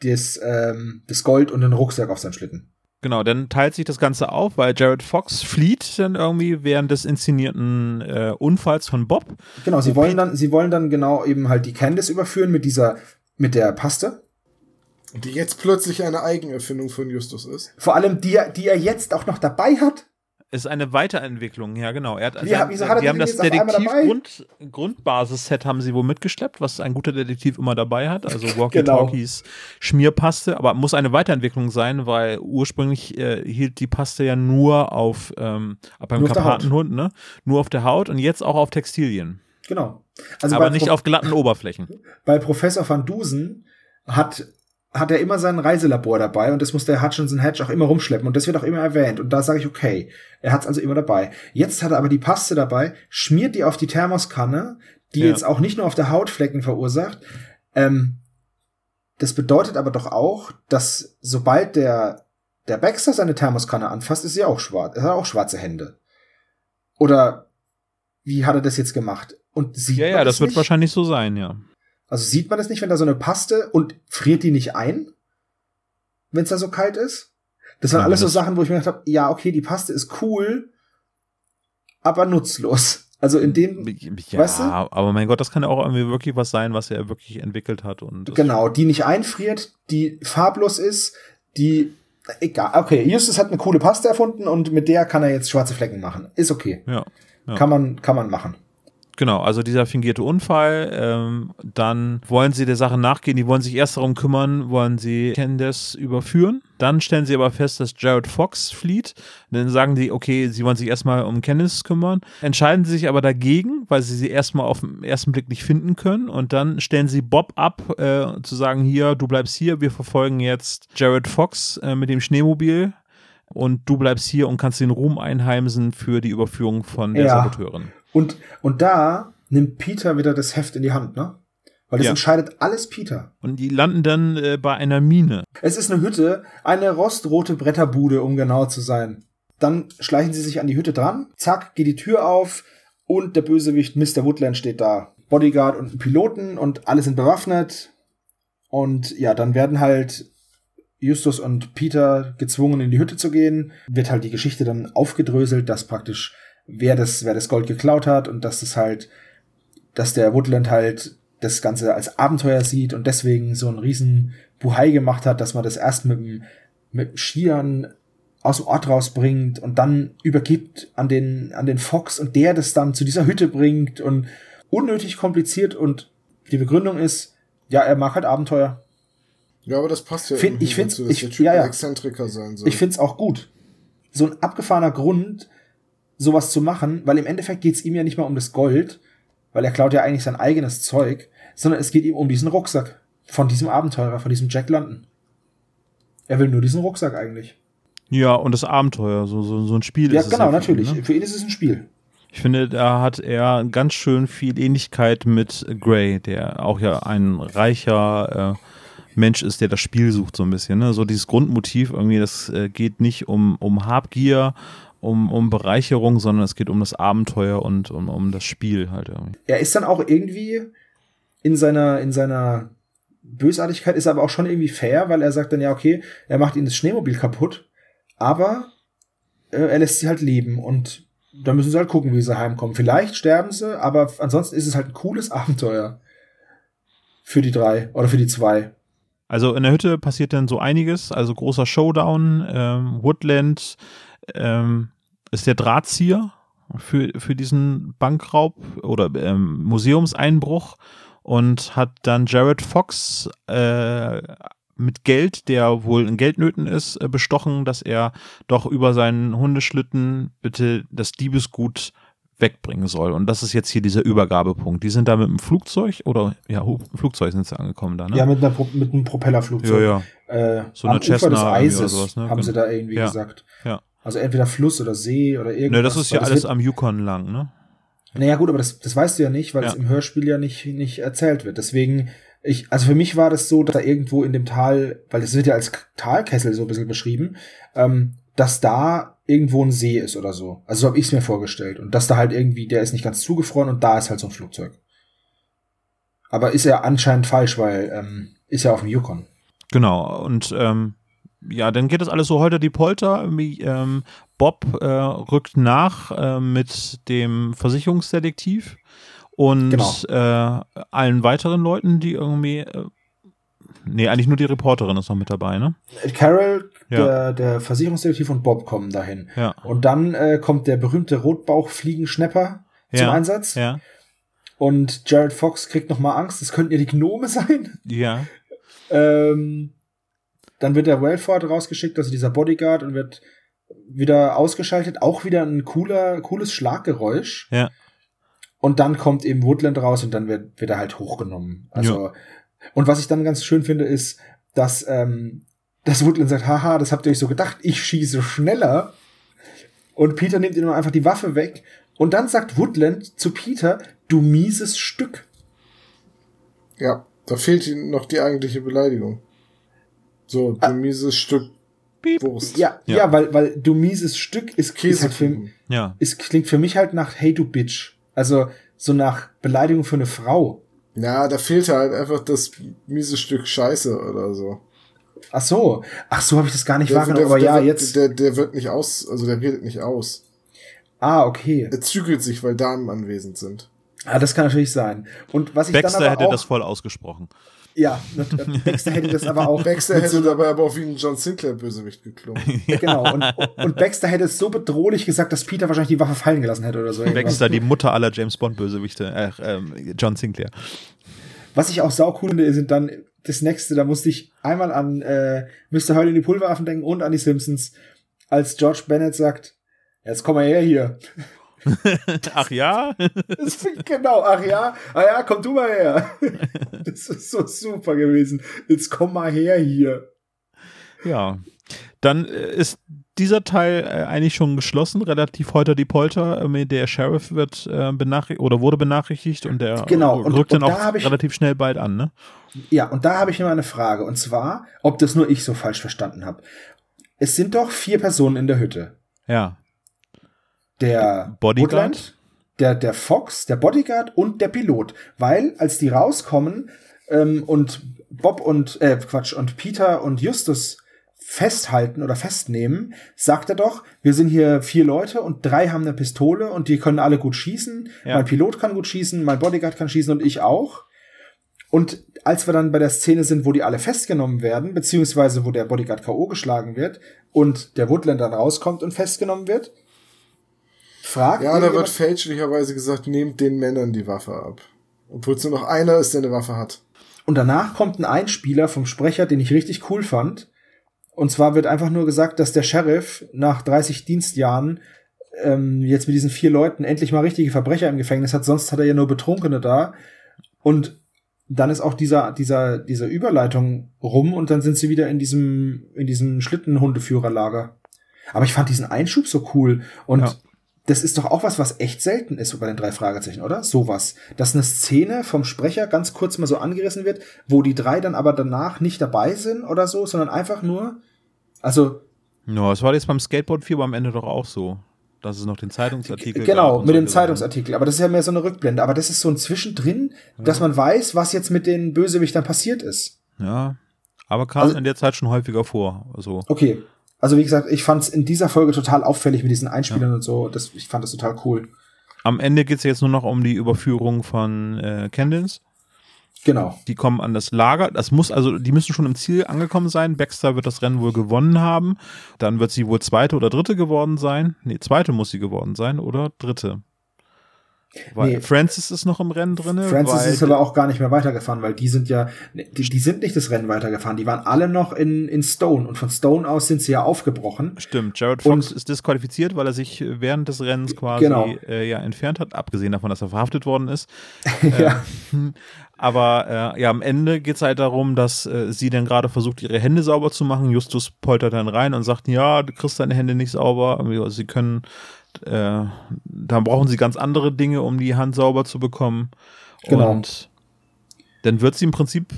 das, ähm, das Gold und den Rucksack auf seinen Schlitten.
Genau, dann teilt sich das Ganze auf, weil Jared Fox flieht dann irgendwie während des inszenierten äh, Unfalls von Bob.
Genau, sie
Wo
wollen dann, sie wollen dann genau eben halt die Candice überführen mit dieser, mit der Paste.
Die jetzt plötzlich eine Eigenerfindung von Justus ist.
Vor allem die, die er jetzt auch noch dabei hat.
Ist eine Weiterentwicklung, ja genau. Er hat,
Wie-
sein,
wieso hat er
die haben das
jetzt auf einmal dabei?
Detektiv-Grund, Grundbasis-Set haben sie wohl mitgeschleppt, was ein guter Detektiv immer dabei hat. Also Walkie-Talkies, Schmierpaste, aber muss eine Weiterentwicklung sein, weil ursprünglich äh, hielt die Paste ja nur auf ähm, beim. Karpatenhund, ne? Nur auf der Haut und jetzt auch auf Textilien.
Genau. Also
aber nicht
Pro
auf glatten Oberflächen.
bei Professor Van Dusen hat, hat er immer sein Reiselabor dabei und das muss der Hutchinson Hedge auch immer rumschleppen und das wird auch immer erwähnt und da sage ich okay, er hat es also immer dabei. Jetzt hat er aber die Paste dabei, schmiert die auf die Thermoskanne, die
Ja.
jetzt auch nicht nur auf der Haut Flecken verursacht. Ähm, das bedeutet aber doch auch, dass sobald der der Baxter seine Thermoskanne anfasst, ist sie auch schwarz. Er hat auch schwarze Hände. Oder wie hat er das jetzt gemacht? Und sieht
Ja, ja, das wird
nicht?
wahrscheinlich so sein, ja.
Also sieht man das nicht, wenn da so eine Paste und friert die nicht ein, wenn es da so kalt ist? Das waren
Ja,
alles so Sachen, wo ich mir gedacht habe, ja, okay, die Paste ist cool, aber nutzlos. Also in dem,
Ja,
weißt du?
aber mein Gott, das kann ja auch irgendwie wirklich was sein, was er wirklich entwickelt hat. Und
genau, die nicht einfriert, die farblos ist, die, egal, okay, Justus hat eine coole Paste erfunden und mit der kann er jetzt schwarze Flecken machen. Ist okay.
Ja, ja.
Kann man, kann man machen.
Genau, also dieser fingierte Unfall, ähm, dann wollen sie der Sache nachgehen, die wollen sich erst darum kümmern, wollen sie Candace überführen. Dann stellen sie aber fest, dass Jared Fox flieht. Dann sagen die, okay, sie wollen sich erstmal um Candace kümmern, entscheiden sie sich aber dagegen, weil sie sie erstmal auf den ersten Blick nicht finden können. Und dann stellen sie Bob ab, äh, zu sagen, hier, du bleibst hier, wir verfolgen jetzt Jared Fox äh, mit dem Schneemobil. Und du bleibst hier und kannst den Ruhm einheimsen für die Überführung von der
Ja.
Saboteurin.
Und, und da nimmt Peter wieder das Heft in die Hand, ne? Weil das
Ja.
entscheidet alles Peter.
Und die landen dann äh, bei einer Mine.
Es ist eine Hütte, eine rostrote Bretterbude, um genau zu sein. Dann schleichen sie sich an die Hütte dran, zack, geht die Tür auf und der Bösewicht Mr. Woodland steht da. Bodyguard und Piloten und alle sind bewaffnet. Und ja, dann werden halt Justus und Peter gezwungen, in die Hütte zu gehen. Wird halt die Geschichte dann aufgedröselt, dass praktisch wer das, wer das Gold geklaut hat und dass das halt, dass der Woodland halt das Ganze als Abenteuer sieht und deswegen so einen riesen Buhai gemacht hat, dass man das erst mit dem, mit dem Skiern aus dem Ort rausbringt und dann übergibt an den, an den Fox und der das dann zu dieser Hütte bringt und unnötig kompliziert und die Begründung ist, ja, er mag halt Abenteuer.
Ja, aber das passt ja
Find, ich
find's,
find's,
dass
ich,
der Typ
ja, ja.
Exzentriker sein soll.
Ich find's auch gut. So ein abgefahrener Grund, sowas zu machen, weil im Endeffekt geht's ihm ja nicht mal um das Gold, weil er klaut ja eigentlich sein eigenes Zeug, sondern es geht ihm um diesen Rucksack von diesem Abenteurer, von diesem Jack London. Er will nur diesen Rucksack eigentlich.
Ja, und das Abenteuer, so, so, so ein Spiel
Ja,
ist es
genau,
für ihn,
natürlich.
ne?
Für ihn ist es ein Spiel.
Ich finde, da hat er ganz schön viel Ähnlichkeit mit Gray, der auch ja ein reicher äh, Mensch ist, der das Spiel sucht so ein bisschen. Ne? So dieses Grundmotiv irgendwie, das äh, geht nicht um, um Habgier, um, um Bereicherung, sondern es geht um das Abenteuer und um, um das Spiel halt irgendwie.
Er ist dann auch irgendwie in seiner, in seiner Bösartigkeit ist er aber auch schon irgendwie fair, weil er sagt dann ja, okay, er macht ihnen das Schneemobil kaputt, aber äh, er lässt sie halt leben und da müssen sie halt gucken, wie sie heimkommen. Vielleicht sterben sie, aber ansonsten ist es halt ein cooles Abenteuer. Für die drei oder für die zwei.
Also in der Hütte passiert dann so einiges, also großer Showdown, ähm, Woodland ähm, ist der Drahtzieher für, für diesen Bankraub oder ähm, Museumseinbruch und hat dann Jared Fox äh, mit Geld, der wohl in Geldnöten ist, äh, bestochen, dass er doch über seinen Hundeschlitten bitte das Diebesgut wegbringen soll. Und das ist jetzt hier dieser Übergabepunkt. Die sind da mit dem Flugzeug oder ja, Flugzeug sind sie angekommen da, ne?
Ja, mit, einer, mit einem Propellerflugzeug.
ja, ja.
Äh,
So eine
Ufer des Eises,
oder sowas, ne?
haben sie
Genau.
da irgendwie
Ja.
gesagt.
Ja.
Also entweder Fluss oder See oder irgendwas.
Ne, das ist ja
Weil
alles am Yukon lang, ne?
Naja, gut, aber das, das weißt du ja nicht, weil
Ja.
es im Hörspiel ja nicht, nicht erzählt wird. Deswegen, ich, also für mich war das so, dass da irgendwo in dem Tal, weil das wird ja als Talkessel so ein bisschen beschrieben, ähm, dass da irgendwo ein See ist oder so. Also so habe ich es mir vorgestellt. Und dass da halt irgendwie, der ist nicht ganz zugefroren und da ist halt so ein Flugzeug. Aber ist ja anscheinend falsch, weil ähm, ist ja auf dem Yukon.
Genau. Und ähm, ja, dann geht das alles so holter die Polter. Ähm, Bob äh, rückt nach äh, mit dem Versicherungsdetektiv und
Genau.
äh, allen weiteren Leuten, die irgendwie. Äh, nee, eigentlich nur die Reporterin ist noch mit dabei, ne?
Carol,
Ja.
der, der Versicherungsdetektiv und Bob kommen dahin.
Ja.
Und dann äh, kommt der berühmte Rotbauchfliegenschnepper zum
Ja.
Einsatz.
Ja.
Und Jared Fox kriegt noch mal Angst, es könnten ja die Gnome sein.
Ja.
Ähm, dann wird der Wellford rausgeschickt, also dieser Bodyguard, und wird wieder ausgeschaltet. Auch wieder ein cooler, cooles Schlaggeräusch.
Ja.
Und dann kommt eben Woodland raus und dann wird, wird er halt hochgenommen. Also, und was ich dann ganz schön finde, ist, dass, ähm, dass Woodland sagt, haha, das habt ihr euch so gedacht, ich schieße schneller. Und Peter nimmt ihm einfach die Waffe weg. Und dann sagt Woodland zu Peter, du mieses Stück.
Ja, da fehlt ihnen noch die eigentliche Beleidigung. So, du mieses Stück Wurst.
Ah. Ja, ja,
Ja.
weil, weil du mieses Stück ist, ist halt.
Ja.
es klingt für mich halt nach Hey du Bitch. Also so nach Beleidigung für eine Frau.
Ja, da fehlt halt einfach das miese Stück Scheiße oder so.
Ach so, ach so habe ich das gar nicht
Der,
wahrgenommen.
der,
Aber
der,
ja,
wird-
jetzt.
Der, der wird nicht aus, also der redet nicht aus.
ah, okay.
Er zügelt sich, weil Damen anwesend sind.
Ah, das kann natürlich sein. Und was ich
Baxter
dann aber
hätte
auch,
das voll ausgesprochen.
Ja, Baxter hätte das aber auch.
Baxter hätte dabei aber wie ein John Sinclair-Bösewicht geklungen.
genau. Und, und Baxter hätte es so bedrohlich gesagt, dass Peter wahrscheinlich die Waffe fallen gelassen hätte oder so. irgendwas.
Baxter, die Mutter aller James Bond-Bösewichte. Äh, ähm, John Sinclair.
Was ich auch sau cool finde, sind dann das nächste, da musste ich einmal an äh, Mr. Hurley in die Pulveraffen denken und an die Simpsons, als George Bennett sagt, jetzt komm mal her hier.
Ach ja?
Genau, ach ja, ah ja, komm du mal her. Das ist so super gewesen. Jetzt komm mal her hier.
Ja. Dann äh, ist dieser Teil äh, eigentlich schon geschlossen, relativ heute die Polter. Ähm, Der Sheriff wird äh, benachrichtigt oder wurde benachrichtigt und der
Genau, und-
rückt dann
und da
auch
ich-
relativ schnell bald an, ne?
Ja, und da habe ich noch eine Frage. Und zwar, ob das nur ich so falsch verstanden habe. Es sind doch vier Personen in der Hütte.
Ja.
Der
Bodyguard?
Woodland, der, der Fox, der Bodyguard und der Pilot. Weil, als die rauskommen ähm, und Bob und, äh, Quatsch, und Peter und Justus festhalten oder festnehmen, sagt er doch, wir sind hier vier Leute und drei haben eine Pistole und die können alle gut schießen.
Ja.
Mein Pilot kann gut schießen, mein Bodyguard kann schießen und ich auch. Und als wir dann bei der Szene sind, wo die alle festgenommen werden, beziehungsweise wo der Bodyguard K.O. geschlagen wird und der Woodland dann rauskommt und festgenommen wird, fragt
Ja, da wird fälschlicherweise gesagt, nehmt den Männern die Waffe ab. Obwohl es nur noch einer ist, der eine Waffe hat.
Und danach kommt ein Einspieler vom Sprecher, den ich richtig cool fand. Und zwar wird einfach nur gesagt, dass der Sheriff nach 30 Dienstjahren ähm, jetzt mit diesen vier Leuten endlich mal richtige Verbrecher im Gefängnis hat. Sonst hat er ja nur Betrunkene da. Und dann ist auch dieser, dieser, diese Überleitung rum und dann sind sie wieder in diesem, in diesem Schlittenhundeführerlager. Aber ich fand diesen Einschub so cool. Und
Ja.
Das ist doch auch was, was echt selten ist so bei den drei Fragezeichen, oder? Sowas. Dass eine Szene vom Sprecher ganz kurz mal so angerissen wird, wo die drei dann aber danach nicht dabei sind oder so, sondern einfach nur, also,
Ja, es war jetzt beim Skateboard-Fieber am Ende doch auch so. Dass es noch den Zeitungsartikel
genau, mit dem
solche Sachen.
Zeitungsartikel. Aber das ist ja mehr so eine Rückblende. Aber das ist so ein Zwischendrin, dass man weiß, was jetzt mit den Bösewichtern passiert ist.
Ja, aber kam
Also-
in der Zeit schon häufiger vor. Also,
Okay. Also wie gesagt, ich fand es in dieser Folge total auffällig mit diesen Einspielern und so. Das, ich fand das total cool.
am Ende geht es jetzt nur noch um die Überführung von äh, Candence.
Genau.
Die kommen an das Lager. Das muss also, die müssen schon im Ziel angekommen sein. Baxter wird das Rennen wohl gewonnen haben. Dann wird sie wohl zweite oder dritte geworden sein. Nee, zweite muss sie geworden sein oder dritte. Weil
Nee.
Francis ist noch im Rennen drin.
Francis ist aber auch gar nicht mehr weitergefahren, weil die sind ja, die, die sind nicht das Rennen weitergefahren. Die waren alle noch in, in Stone und von Stone aus sind sie ja aufgebrochen.
Stimmt, Jared Fox
Und-
ist disqualifiziert, weil er sich während des Rennens quasi
Genau.
äh, ja entfernt hat, abgesehen davon, dass er verhaftet worden ist.
ja.
Aber äh, ja, am Ende geht es halt darum, dass äh, sie dann gerade versucht, ihre Hände sauber zu machen. Justus poltert dann rein und sagt, ja, du kriegst deine Hände nicht sauber. Sie können, äh, dann brauchen sie ganz andere Dinge, um die Hand sauber zu bekommen.
Genau.
Und dann wird sie im Prinzip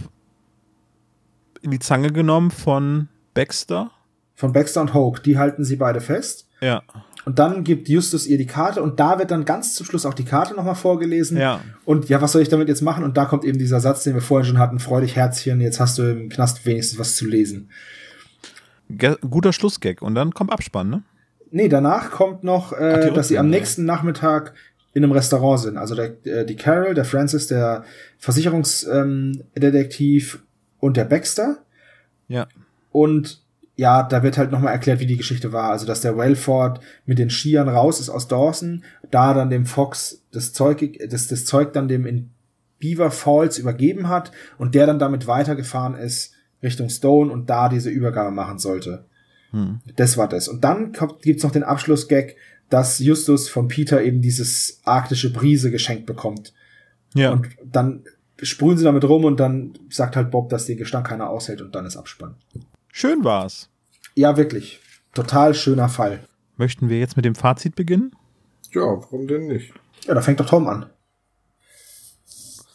in die Zange genommen von Baxter.
Von Baxter und Hoke, die halten sie beide fest.
Ja,
Und dann gibt Justus ihr die Karte und da wird dann ganz zum Schluss auch die Karte nochmal vorgelesen.
Ja.
Und ja, was soll ich damit jetzt machen? Und da kommt eben dieser Satz, den wir vorher schon hatten, freu dich Herzchen, jetzt hast du im Knast wenigstens was zu lesen.
Ge guter Schlussgag. Und dann kommt Abspann, ne?
Nee, danach kommt noch,
Ach,
äh,
die
dass sie am nächsten Nachmittag in einem Restaurant sind. Also der, äh, die Carol, der Francis, der Versicherungsdetektiv ähm, und der Baxter.
Ja.
Und ja, da wird halt nochmal erklärt, wie die Geschichte war. Also, dass der Wellford mit den Skiern raus ist aus Dawson, da dann dem Fox das Zeug, das, das Zeug dann dem in Beaver Falls übergeben hat und der dann damit weitergefahren ist Richtung Stone und da diese Übergabe machen sollte.
Hm.
Das war das. Und dann kommt, gibt's noch den Abschlussgag, dass Justus von Peter eben dieses arktische Brise geschenkt bekommt.
Ja.
Und dann sprühen sie damit rum und dann sagt halt Bob, dass den Gestank keiner aushält und dann ist Abspann.
Schön war's.
Ja, wirklich. Total schöner Fall.
Möchten wir jetzt mit dem Fazit beginnen?
Ja, warum denn nicht?
Ja, da fängt doch Tom an.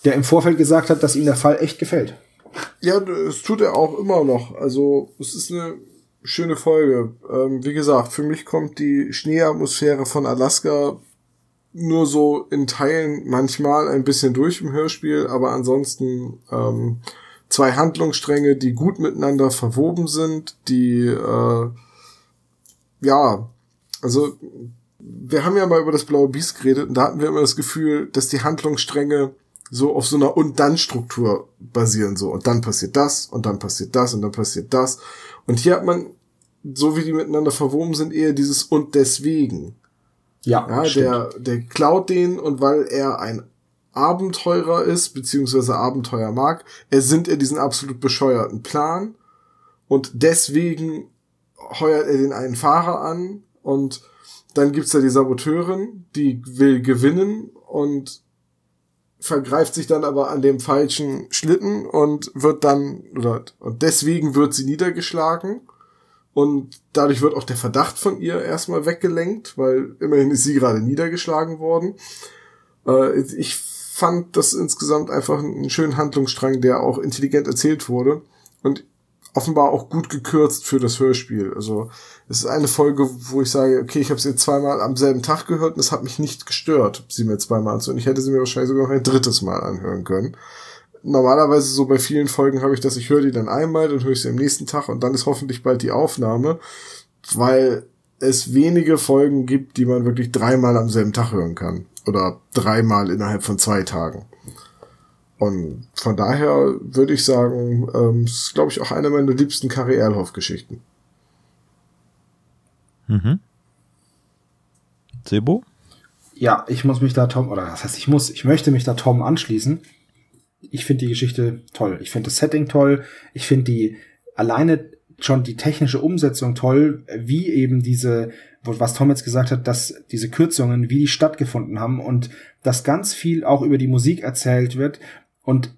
Der im Vorfeld gesagt hat, dass ihm der Fall echt gefällt.
Ja, es tut er auch immer noch. Also, es ist eine schöne Folge. Ähm, wie gesagt, für mich kommt die Schneeatmosphäre von Alaska nur so in Teilen manchmal ein bisschen durch im Hörspiel, aber ansonsten ähm, zwei Handlungsstränge, die gut miteinander verwoben sind, die äh, ja, also wir haben ja mal über das blaue Biest geredet und da hatten wir immer das Gefühl, dass die Handlungsstränge so auf so einer Und-Dann-Struktur basieren so. Und dann passiert das und dann passiert das und dann passiert das. Und hier hat man, so wie die miteinander verwoben sind, eher dieses und deswegen.
Ja,
Ja,
stimmt.
der, der klaut den und weil er ein Abenteurer ist, beziehungsweise Abenteuer mag, ersinnt er diesen absolut bescheuerten Plan und deswegen heuert er den einen Fahrer an und dann gibt's da die Saboteurin, die will gewinnen und vergreift sich dann aber an dem falschen Schlitten und wird dann, oder, und deswegen wird sie niedergeschlagen. Und dadurch wird auch der Verdacht von ihr erstmal weggelenkt, weil immerhin ist sie gerade niedergeschlagen worden. Äh, ich fand das insgesamt einfach einen schönen Handlungsstrang, der auch intelligent erzählt wurde und offenbar auch gut gekürzt für das Hörspiel. Also es ist eine Folge, wo ich sage, okay, ich habe sie zweimal am selben Tag gehört und es hat mich nicht gestört, sie mir zweimal anzuhören. Ich hätte sie mir wahrscheinlich sogar noch ein drittes Mal anhören können. Normalerweise so bei vielen Folgen habe ich das, ich höre die dann einmal, dann höre ich sie am nächsten Tag und dann ist hoffentlich bald die Aufnahme, weil es wenige Folgen gibt, die man wirklich dreimal am selben Tag hören kann. Oder dreimal innerhalb von zwei Tagen. Und von daher würde ich sagen, ähm, ist, glaube ich, auch eine meiner liebsten Kari Erlhoff-Geschichten.
Mhm. Sebo?
Ja, ich muss mich da Tom, oder das heißt, ich muss, ich möchte mich da Tom anschließen. Ich finde die Geschichte toll. Ich finde das Setting toll. Ich finde die alleine schon die technische Umsetzung toll, wie eben diese, was Tom jetzt gesagt hat, dass diese Kürzungen, wie die stattgefunden haben und dass ganz viel auch über die Musik erzählt wird und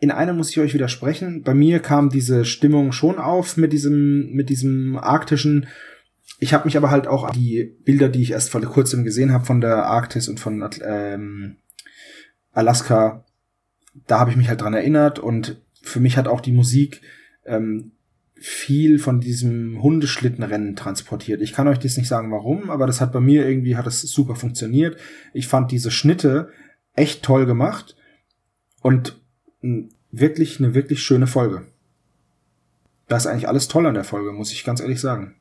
in einem muss ich euch widersprechen. Bei mir kam diese Stimmung schon auf mit diesem, mit diesem arktischen. Ich habe mich aber halt auch an die Bilder, die ich erst vor kurzem gesehen habe von der Arktis und von ähm, Alaska, da habe ich mich halt dran erinnert und für mich hat auch die Musik ähm, viel von diesem Hundeschlittenrennen transportiert. Ich kann euch das nicht sagen, warum, aber das hat bei mir irgendwie hat das super funktioniert. Ich fand diese Schnitte echt toll gemacht und wirklich eine wirklich schöne Folge. Da ist eigentlich alles toll an der Folge, muss ich ganz ehrlich sagen.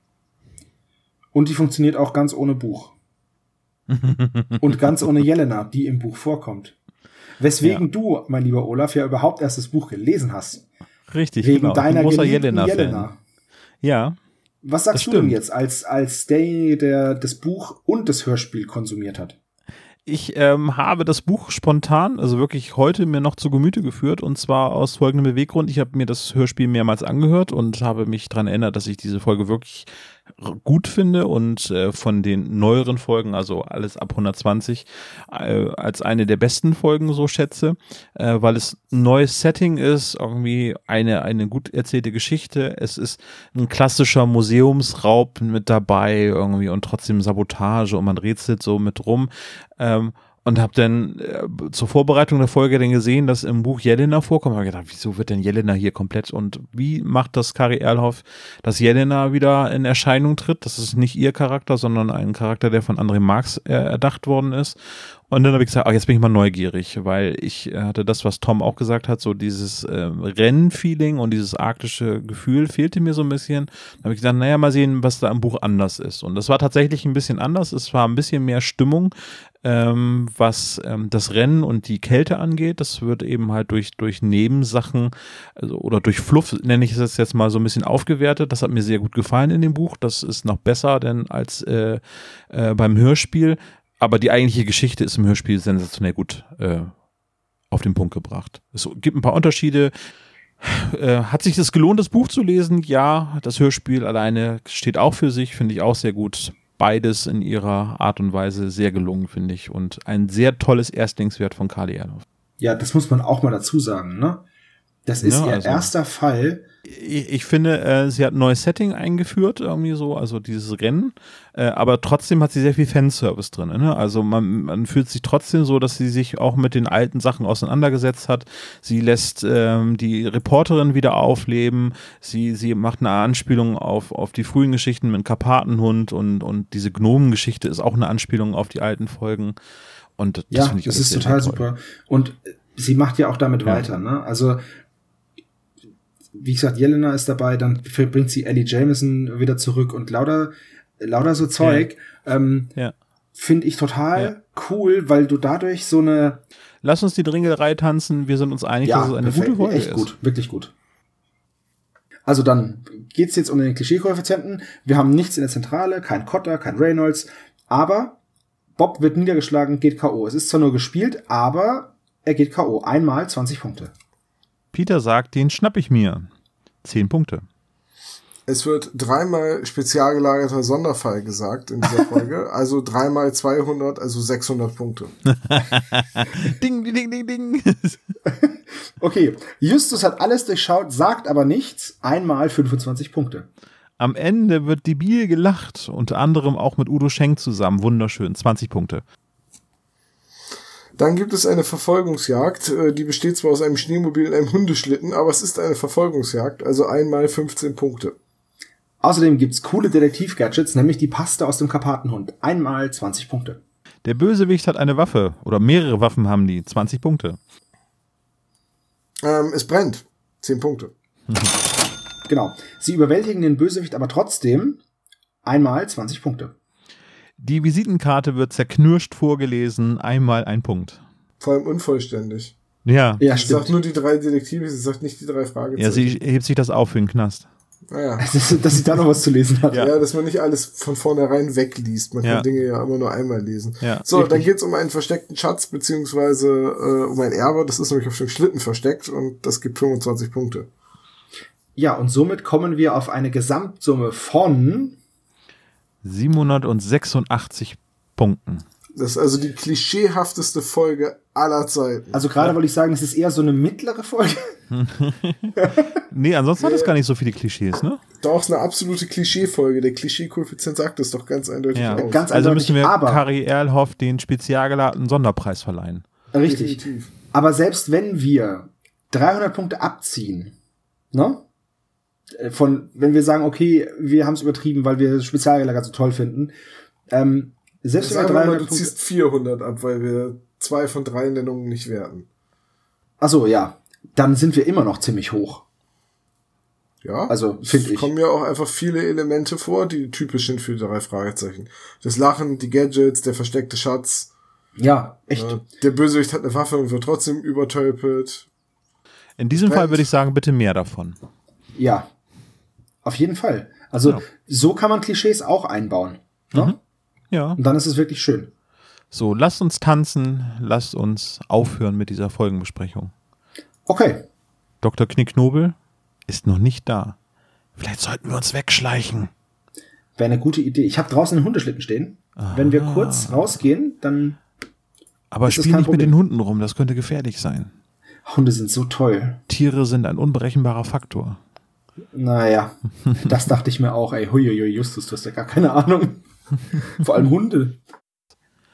Und die funktioniert auch ganz ohne Buch. und ganz ohne Jelena, die im Buch vorkommt. Weswegen ja. du, mein lieber Olaf, ja überhaupt erst das Buch gelesen hast.
Richtig,
Wegen
genau.
deiner
großer
Jelena,
Jelena. Ja.
Was sagst du denn jetzt als, als derjenige, der das Buch und das Hörspiel konsumiert hat?
Ich ähm, habe das Buch spontan, also wirklich heute mir noch zu Gemüte geführt und zwar aus folgendem Beweggrund. Ich habe mir das Hörspiel mehrmals angehört und habe mich daran erinnert, dass ich diese Folge wirklich gut finde und äh, von den neueren Folgen, also alles ab 120, äh, als eine der besten Folgen so schätze, äh, weil es ein neues Setting ist, irgendwie eine, eine gut erzählte Geschichte. Es ist ein klassischer Museumsraub mit dabei irgendwie und trotzdem Sabotage und man rätselt so mit rum. Ähm, und habe dann äh, zur Vorbereitung der Folge dann gesehen, dass im Buch Jelena vorkommt. Habe gedacht, wieso wird denn Jelena hier komplett und wie macht das Kari Erlhoff, dass Jelena wieder in Erscheinung tritt? Das ist nicht ihr Charakter, sondern ein Charakter, der von André Marx äh, erdacht worden ist. Und dann habe ich gesagt, ach, jetzt bin ich mal neugierig, weil ich äh, hatte das, was Tom auch gesagt hat, so dieses äh, Rennfeeling und dieses arktische Gefühl fehlte mir so ein bisschen. Dann habe ich gesagt, naja, mal sehen, was da im Buch anders ist. Und das war tatsächlich ein bisschen anders. Es war ein bisschen mehr Stimmung ähm, was ähm, das Rennen und die Kälte angeht. Das wird eben halt durch, durch Nebensachen also, oder durch Fluff, nenne ich es jetzt mal so ein bisschen aufgewertet. Das hat mir sehr gut gefallen in dem Buch. Das ist noch besser denn als äh, äh, beim Hörspiel. Aber die eigentliche Geschichte ist im Hörspiel sensationell gut äh, auf den Punkt gebracht. Es gibt ein paar Unterschiede. Äh, hat sich das gelohnt, das Buch zu lesen? Ja, das Hörspiel alleine steht auch für sich, finde ich auch sehr gut beides in ihrer Art und Weise sehr gelungen, finde ich. Und ein sehr tolles Erstlingswert von Kali Erloff.
Ja, das muss man auch mal dazu sagen, ne? Das ist ja, ihr also, erster Fall.
Ich, ich finde, äh, sie hat ein neues Setting eingeführt, irgendwie so, also dieses Rennen. Äh, aber trotzdem hat sie sehr viel Fanservice drin. Ne? Also man, man fühlt sich trotzdem so, dass sie sich auch mit den alten Sachen auseinandergesetzt hat. Sie lässt ähm, die Reporterin wieder aufleben. Sie, sie macht eine Anspielung auf, auf die frühen Geschichten mit dem Karpatenhund und, und diese Gnomengeschichte ist auch eine Anspielung auf die alten Folgen. Und das
ja, finde ich das ist total super. Und sie macht ja auch damit ja. weiter. Ne? Also wie gesagt, Jelena ist dabei, dann bringt sie Ellie Jameson wieder zurück und lauter, lauter so Zeug. Ja. Ähm, ja. Finde ich total ja. cool, weil du dadurch so eine.
Lass uns die Dringelerei tanzen, wir sind uns einig, ja, dass es eine gute Folge
echt
ist.
gut, wirklich gut. Also dann geht's jetzt um den Klischee-Koeffizienten. Wir haben nichts in der Zentrale, kein Cotter, kein Reynolds, aber Bob wird niedergeschlagen, geht K.O. Es ist zwar nur gespielt, aber er geht K.O. Einmal 20 Punkte.
Peter sagt, den schnapp ich mir. Zehn Punkte.
Es wird dreimal spezial gelagerter Sonderfall gesagt in dieser Folge. also dreimal 200, also 600 Punkte.
ding, ding, ding, ding.
okay, Justus hat alles durchschaut, sagt aber nichts. Einmal 25 Punkte.
Am Ende wird debil gelacht, unter anderem auch mit Udo Schenk zusammen. Wunderschön, 20 Punkte.
Dann gibt es eine Verfolgungsjagd, äh, die besteht zwar aus einem Schneemobil und einem Hundeschlitten, aber es ist eine Verfolgungsjagd, also einmal 15 Punkte.
Außerdem gibt's coole Detektiv-Gadgets, nämlich die Paste aus dem Karpatenhund. Einmal 20 Punkte.
Der Bösewicht hat eine Waffe oder mehrere Waffen haben die. 20 Punkte.
Ähm, es brennt. 10 Punkte.
genau. Sie überwältigen den Bösewicht aber trotzdem. Einmal 20 Punkte.
Die Visitenkarte wird zerknirscht vorgelesen, einmal ein Punkt.
Vor allem unvollständig.
Ja.
Ja,
Sie sagt nur die drei Detektive, sie sagt nicht die drei Fragezeichen.
Ja, sie hebt sich das auf für den Knast.
naja.
Dass, dass sie da noch was zu lesen hat.
Ja. dass man nicht alles von vornherein wegliest. Man
Ja.
kann Dinge ja immer nur einmal lesen.
Ja,
so, dann
richtig.
geht's um einen versteckten Schatz, beziehungsweise äh, um ein Erbe. Das ist nämlich auf dem Schlitten versteckt und das gibt 25 Punkte.
Ja, und somit kommen wir auf eine Gesamtsumme von
786 Punkten.
Das ist also die klischeehafteste Folge aller Zeiten.
Also gerade wollte ich sagen, es ist eher so eine mittlere Folge.
Nee, ansonsten hat es gar nicht so viele Klischees, ne?
Doch, ist eine absolute Klischee-Folge. Der Klischee-Koeffizient sagt es doch ganz eindeutig
Ja.
aus.
Ganz
Also
eindeutig,
müssen wir
aber
Kari Erlhoff den spezial geladenen Sonderpreis verleihen.
richtig.
Definitiv.
Aber selbst wenn wir 300 Punkte abziehen, ne? Äh, Von, wenn wir sagen, okay, wir haben es übertrieben, weil wir Spezialgelagert so toll finden, ähm, selbst wenn wir
wir mal,
300
du
Punkte,
ziehst 400 ab, weil wir zwei von drei Nennungen nicht werten.
achso, ja, dann sind wir immer noch ziemlich hoch.
Ja,
Also,
es
find ich.
kommen ja auch einfach viele Elemente vor, die typisch sind für die drei Fragezeichen. Das Lachen, die Gadgets, der versteckte Schatz.
Ja, echt.
Äh, der Bösewicht hat eine Waffe und wird trotzdem übertölpelt.
In diesem
Brennt.
Fall würde ich sagen, bitte mehr davon.
Ja. Auf jeden Fall. Also,
Ja.
so kann man Klischees auch einbauen. Ne?
Ja.
Und dann ist es wirklich schön.
So, lasst uns tanzen, lasst uns aufhören mit dieser Folgenbesprechung.
Okay.
Dr. Knickknobel ist noch nicht da. Vielleicht sollten wir uns wegschleichen.
Wäre eine gute Idee. Ich habe draußen einen Hundeschlitten stehen. Wenn wir kurz rausgehen, dann
Aber spiel nicht mit
Problem.
den Hunden rum, das könnte gefährlich sein.
Hunde sind so toll.
Tiere sind ein unberechenbarer Faktor.
Naja, das dachte ich mir auch. Ey, huiuiui, Justus, du hast ja gar keine Ahnung. Vor allem Hunde.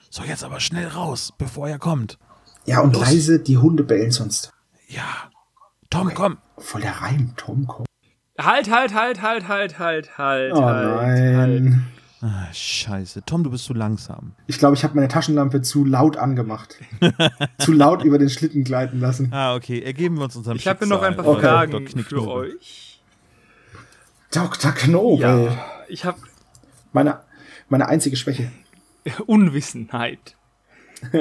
So, jetzt aber schnell raus, bevor er kommt.
Ja, und leise, die Hunde bellen sonst.
Ja. Tom, komm.
Voll der Reim, Tom, komm.
Halt, halt, halt, halt, halt, halt, halt.
Oh
halt,
nein.
Ah, scheiße. Tom, du bist zu langsam.
Ich glaube, ich habe meine Taschenlampe zu laut angemacht. zu laut über den Schlitten gleiten lassen.
Ah, okay. Ergeben wir uns unserem
Ich habe noch ein paar
Okay.
Fragen für euch.
Dr. Knobel.
Ja, ich habe
Meine, meine einzige Schwäche.
Unwissenheit.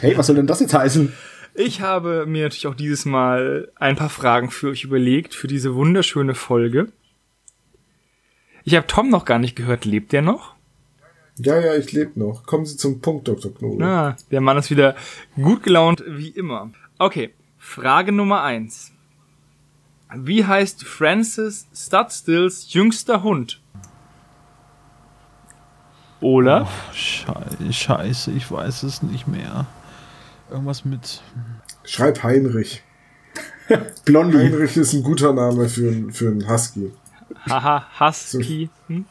Hey, was soll denn das jetzt heißen?
Ich habe mir natürlich auch dieses Mal ein paar Fragen für euch überlegt, für diese wunderschöne Folge. Ich habe Tom noch gar nicht gehört. Lebt der noch?
Ja, ja, ich lebe noch. Kommen Sie zum Punkt, Dr. Knobel.
Ah, der Mann ist wieder gut gelaunt wie immer. Okay, Frage Nummer eins. Wie heißt Francis Studstills jüngster Hund? Olaf?
Scheiße, scheiße, ich weiß es nicht mehr. Irgendwas mit.
Schreib Heinrich.
Blondie.
Heinrich ist ein guter Name für, einen- für einen Husky.
Haha, Husky. Hm?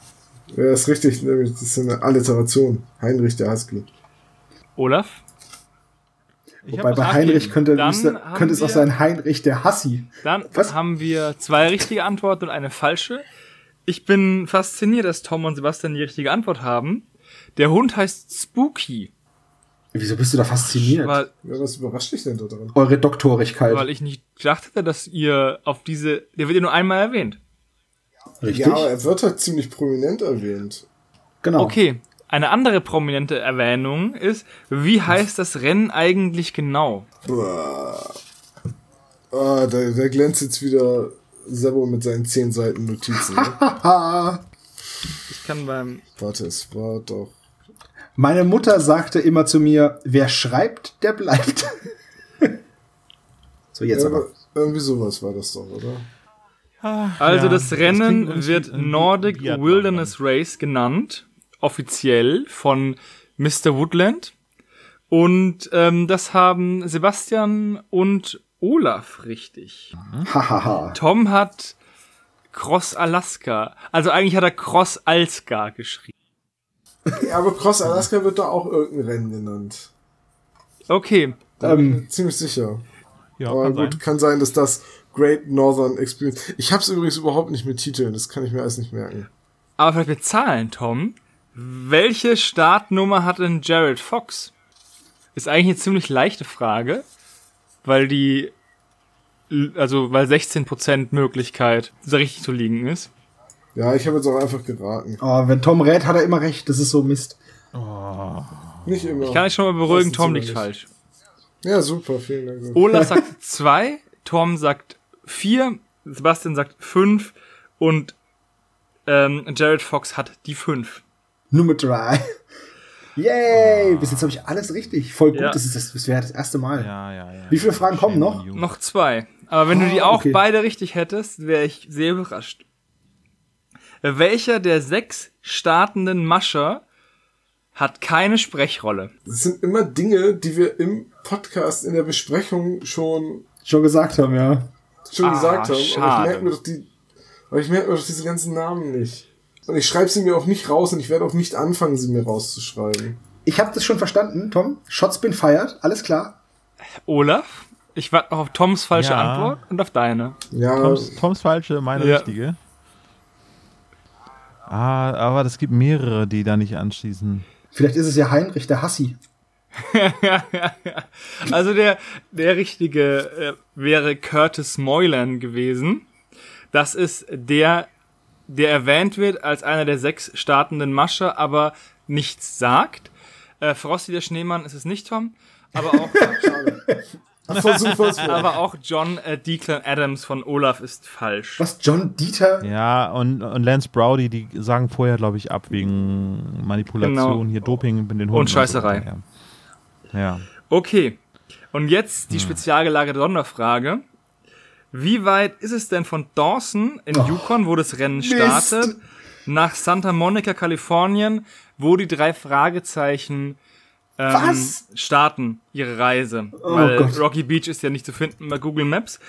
Ja, ist richtig, nämlich das ist eine Alliteration. Heinrich der Husky.
Olaf?
Ich
Wobei bei Heinrich könnte, müsste, könnte es auch sein Heinrich der Hassi.
Dann
Was?
haben wir zwei richtige Antworten und eine falsche. Ich bin fasziniert, dass Tom und Sebastian die richtige Antwort haben. Der Hund heißt Spooky,
Wieso bist du da fasziniert?
weil,
Ja, was überrascht dich denn da dran?
Eure Doktorigkeit.
weil ich nicht gedacht hätte, dass ihr auf diese. Der wird ja nur einmal erwähnt.
Richtig?
Ja, aber er wird halt ziemlich prominent erwähnt.
genau.
Okay. Eine andere prominente Erwähnung ist, wie heißt das Rennen eigentlich genau?
Boah. Ah, da, da glänzt jetzt wieder Sebo mit seinen 10 Seiten Notizen. Ne?
Haha.
Ich kann beim.
Warte, es war doch.
Meine Mutter sagte immer zu mir, wer schreibt, der bleibt. so, jetzt
Ja,
aber.
aber irgendwie sowas war das doch, oder?
Also
Ja,
das
das
Rennen
irgendwie
wird Nordic Wilderness Race genannt, offiziell von Mr. Woodland. Und ähm, das haben Sebastian und Olaf richtig.
Hahaha.
Tom hat Cross Alaska. Also eigentlich hat er Cross Alska geschrieben.
Ja, aber Cross Alaska wird da auch irgendein Rennen genannt.
Okay.
Ähm,
ich ziemlich sicher.
Ja,
aber
kann
gut,
sein.
kann sein, dass das Great Northern Experience. Ich hab's übrigens überhaupt nicht mit Titeln, das kann ich mir alles nicht merken.
Aber vielleicht mit Zahlen, Tom. Welche Startnummer hat denn Jared Fox? Ist eigentlich eine ziemlich leichte Frage, weil die, also weil 16% Möglichkeit so richtig zu liegen ist.
Ja, ich habe jetzt auch einfach geraten.
oh, wenn Tom rät, hat er immer recht. Das ist so Mist.
Nicht immer.
Ich kann euch schon mal beruhigen, Tom liegt
nicht.
falsch.
Ja, super, vielen Dank.
Olaf sagt zwei, Tom sagt vier, Sebastian sagt fünf und ähm, Jared Fox hat die fünf.
Nummer drei. Yay! Bis jetzt habe ich alles richtig. Voll gut.
Ja.
Das, ist das, das wäre das erste Mal.
Ja, ja, ja.
Wie viele Fragen kommen noch?
Noch zwei. Aber wenn du die
Ah,
auch
okay.
beide richtig hättest, wäre ich sehr überrascht. Welcher der sechs startenden Mascher hat keine Sprechrolle?
Das sind immer Dinge, die wir im Podcast in der Besprechung schon,
Schon gesagt haben, ja.
schon
Ah,
gesagt haben. Aber
schade.
ich merke mir doch die, aber ich merke mir doch diese ganzen Namen nicht. Und ich schreibe sie mir auch nicht raus und ich werde auch nicht anfangen, sie mir rauszuschreiben.
Ich habe das schon verstanden, Tom. Shots been fired. Alles klar.
Olaf? Ich warte noch auf Toms falsche
Ja.
Antwort und auf deine.
Ja,
Toms, Toms falsche, meine
Ja.
richtige. Ah, aber es gibt mehrere, die da nicht anschließen.
Vielleicht ist es ja Heinrich, der Hassi.
Also der, der richtige äh, wäre Curtis Moylan gewesen. Das ist der, der erwähnt wird als einer der sechs startenden Mascher, aber nichts sagt. Äh, Frosty der Schneemann ist es nicht, Tom. Aber auch, aber auch John äh, Declan Adams von Olaf ist falsch.
Was? John Dieter?
Ja, und, und Lance Browdy, die sagen vorher, glaube ich, ab wegen Manipulation,
Genau.
hier Doping mit den Hunden.
Scheißerei.
So. Ja. ja.
Okay. Und jetzt die spezial gelagerte Sonderfrage. Wie weit ist es denn von Dawson in Yukon, wo das Rennen startet, nach Santa Monica, Kalifornien, wo die drei Fragezeichen ähm,
Was?
starten ihre Reise?
Oh
Weil
Gott.
Rocky Beach ist ja nicht zu finden bei Google Maps.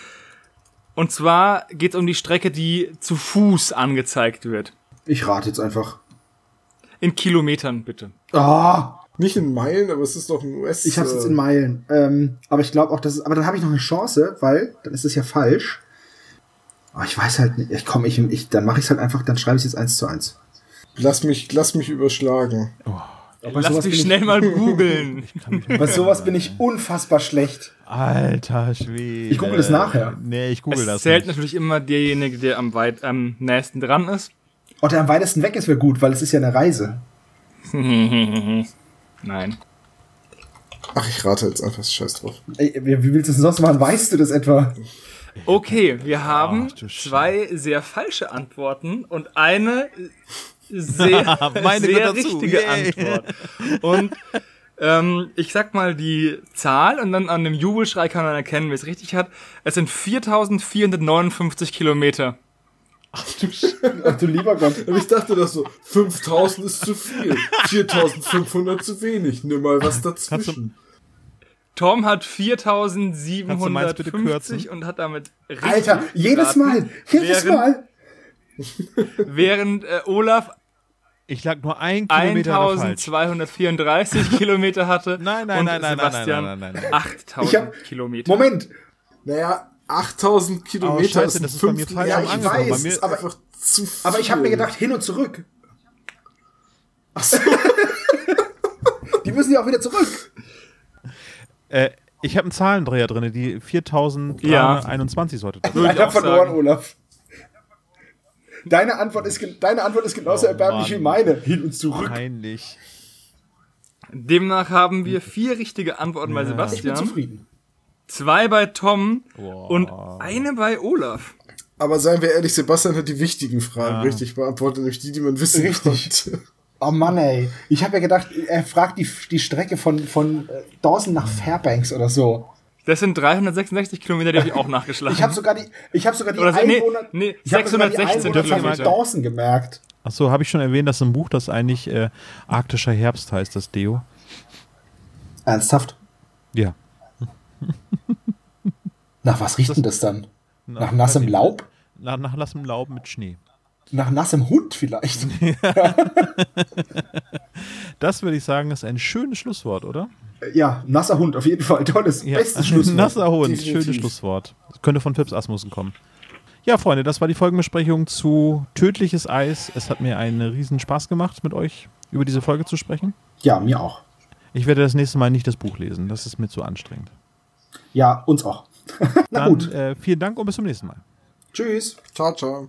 Und zwar geht es um die Strecke, die zu Fuß angezeigt wird.
Ich rate jetzt einfach.
In Kilometern, bitte.
Ah,
Nicht in Meilen, aber es ist doch ein US.
ich habe es jetzt
äh,
in Meilen. Ähm, aber ich glaube auch, dass es. Aber dann habe ich noch eine Chance, weil dann ist es ja falsch. Aber ich weiß halt nicht. Ich komm, ich, ich, dann mache ich es halt einfach. Dann schreibe ich es jetzt eins zu eins.
Lass mich, lass mich überschlagen.
Bei
Lass
sowas
mich
bin ich-
schnell mal googeln.
Bei sowas bin ich unfassbar schlecht.
Alter Schwede.
Ich google das nachher.
Nee, ich google
Es
das
zählt
nicht.
natürlich immer derjenige, der am weit am nächsten dran ist.
Und der am weitesten weg ist, wäre gut, weil es ist ja eine Reise.
Nein.
Ach, ich rate jetzt einfach scheiß drauf.
Ey, wie willst du es sonst machen? Weißt du das etwa?
Okay, wir haben
Scheiße.
zwei sehr falsche Antworten und eine sehr,
Meine
sehr richtige
Yay.
Antwort. Und ähm, ich sag mal die Zahl und dann an dem Jubelschrei kann man erkennen, wer es richtig hat. Es sind 4459 Kilometer.
Ach du lieber Gott.
Und ich dachte das so, 5000 ist zu viel, 4500 zu wenig, nimm mal was dazwischen.
Tom hat
Kannst du meins bitte
4750
kürzen?
und hat damit richtig
Alter, jedes Mal, jedes
während,
Mal.
Während äh, Olaf
Ich lag nur ein Kilometer falsch.
1234 Kilometer hatte.
Nein, nein,
und
nein, nein, nein,
Sebastian
nein, nein, nein, nein.
8000
Ich hab-
Kilometer.
Moment.
Naja, 8000 Kilometer
scheiße,
ist ein
das ist bei mir falsch
Ja,
Ja,
ich
angefangen.
weiß,
Bei mir-
ist aber einfach zu viel.
Aber ich habe mir gedacht, hin und zurück.
Ach so.
Die müssen ja auch wieder zurück.
Äh, ich habe einen Zahlendreher drin, die 4021 sollte das.
Würde ich auch
verloren,
sagen.
Olaf. Deine Antwort ist, deine Antwort ist genauso
Oh,
erbärmlich
Mann.
wie meine. Hin und zurück.
Peinlich.
Demnach haben wir vier richtige Antworten bei
Ich bin
Sebastian,
zufrieden.
Zwei bei Tom
Wow.
und eine bei Olaf.
Aber seien wir ehrlich, Sebastian hat die wichtigen Fragen
Ja.
richtig beantwortet, nämlich die, die man wissen
Richtig.
konnte.
Oh Mann, ey. Ich habe ja gedacht, er fragt die, die Strecke von, von äh, Dawson nach Fairbanks oder so.
Das sind 366 Kilometer, die habe ich auch nachgeschlagen.
Ich habe sogar die, ich habe sogar die
Oder nee,
Einwohner,
nee,
ich hab sogar die
616
Einwohnerzahl von
Kilometer.
Dawson gemerkt.
Achso, habe ich schon erwähnt, dass im Buch das eigentlich äh, arktischer Herbst heißt, das Deo?
Ernsthaft?
Ja.
Nach was riecht denn das dann?
Na,
Nach nassem Laub?
Nach, nach nassem Laub mit Schnee.
Nach nassem Hund vielleicht?
Das würde ich sagen, ist ein schönes Schlusswort, oder?
ja, nasser Hund, auf jeden Fall. Tolles, bestes Schlusswort.
Nasser Hund,
Definitiv.
schönes Schlusswort. Das könnte von Pips Asmussen kommen. Ja, Freunde, das war die Folgenbesprechung zu Tödliches Eis. Es hat mir einen riesen Spaß gemacht, mit euch über diese Folge zu sprechen.
Ja, mir auch.
Ich werde das nächste Mal nicht das Buch lesen. Das ist mir zu anstrengend.
Ja, uns auch. Na
Dann
gut.
äh, vielen Dank und bis zum nächsten Mal.
Tschüss.
Ciao, ciao.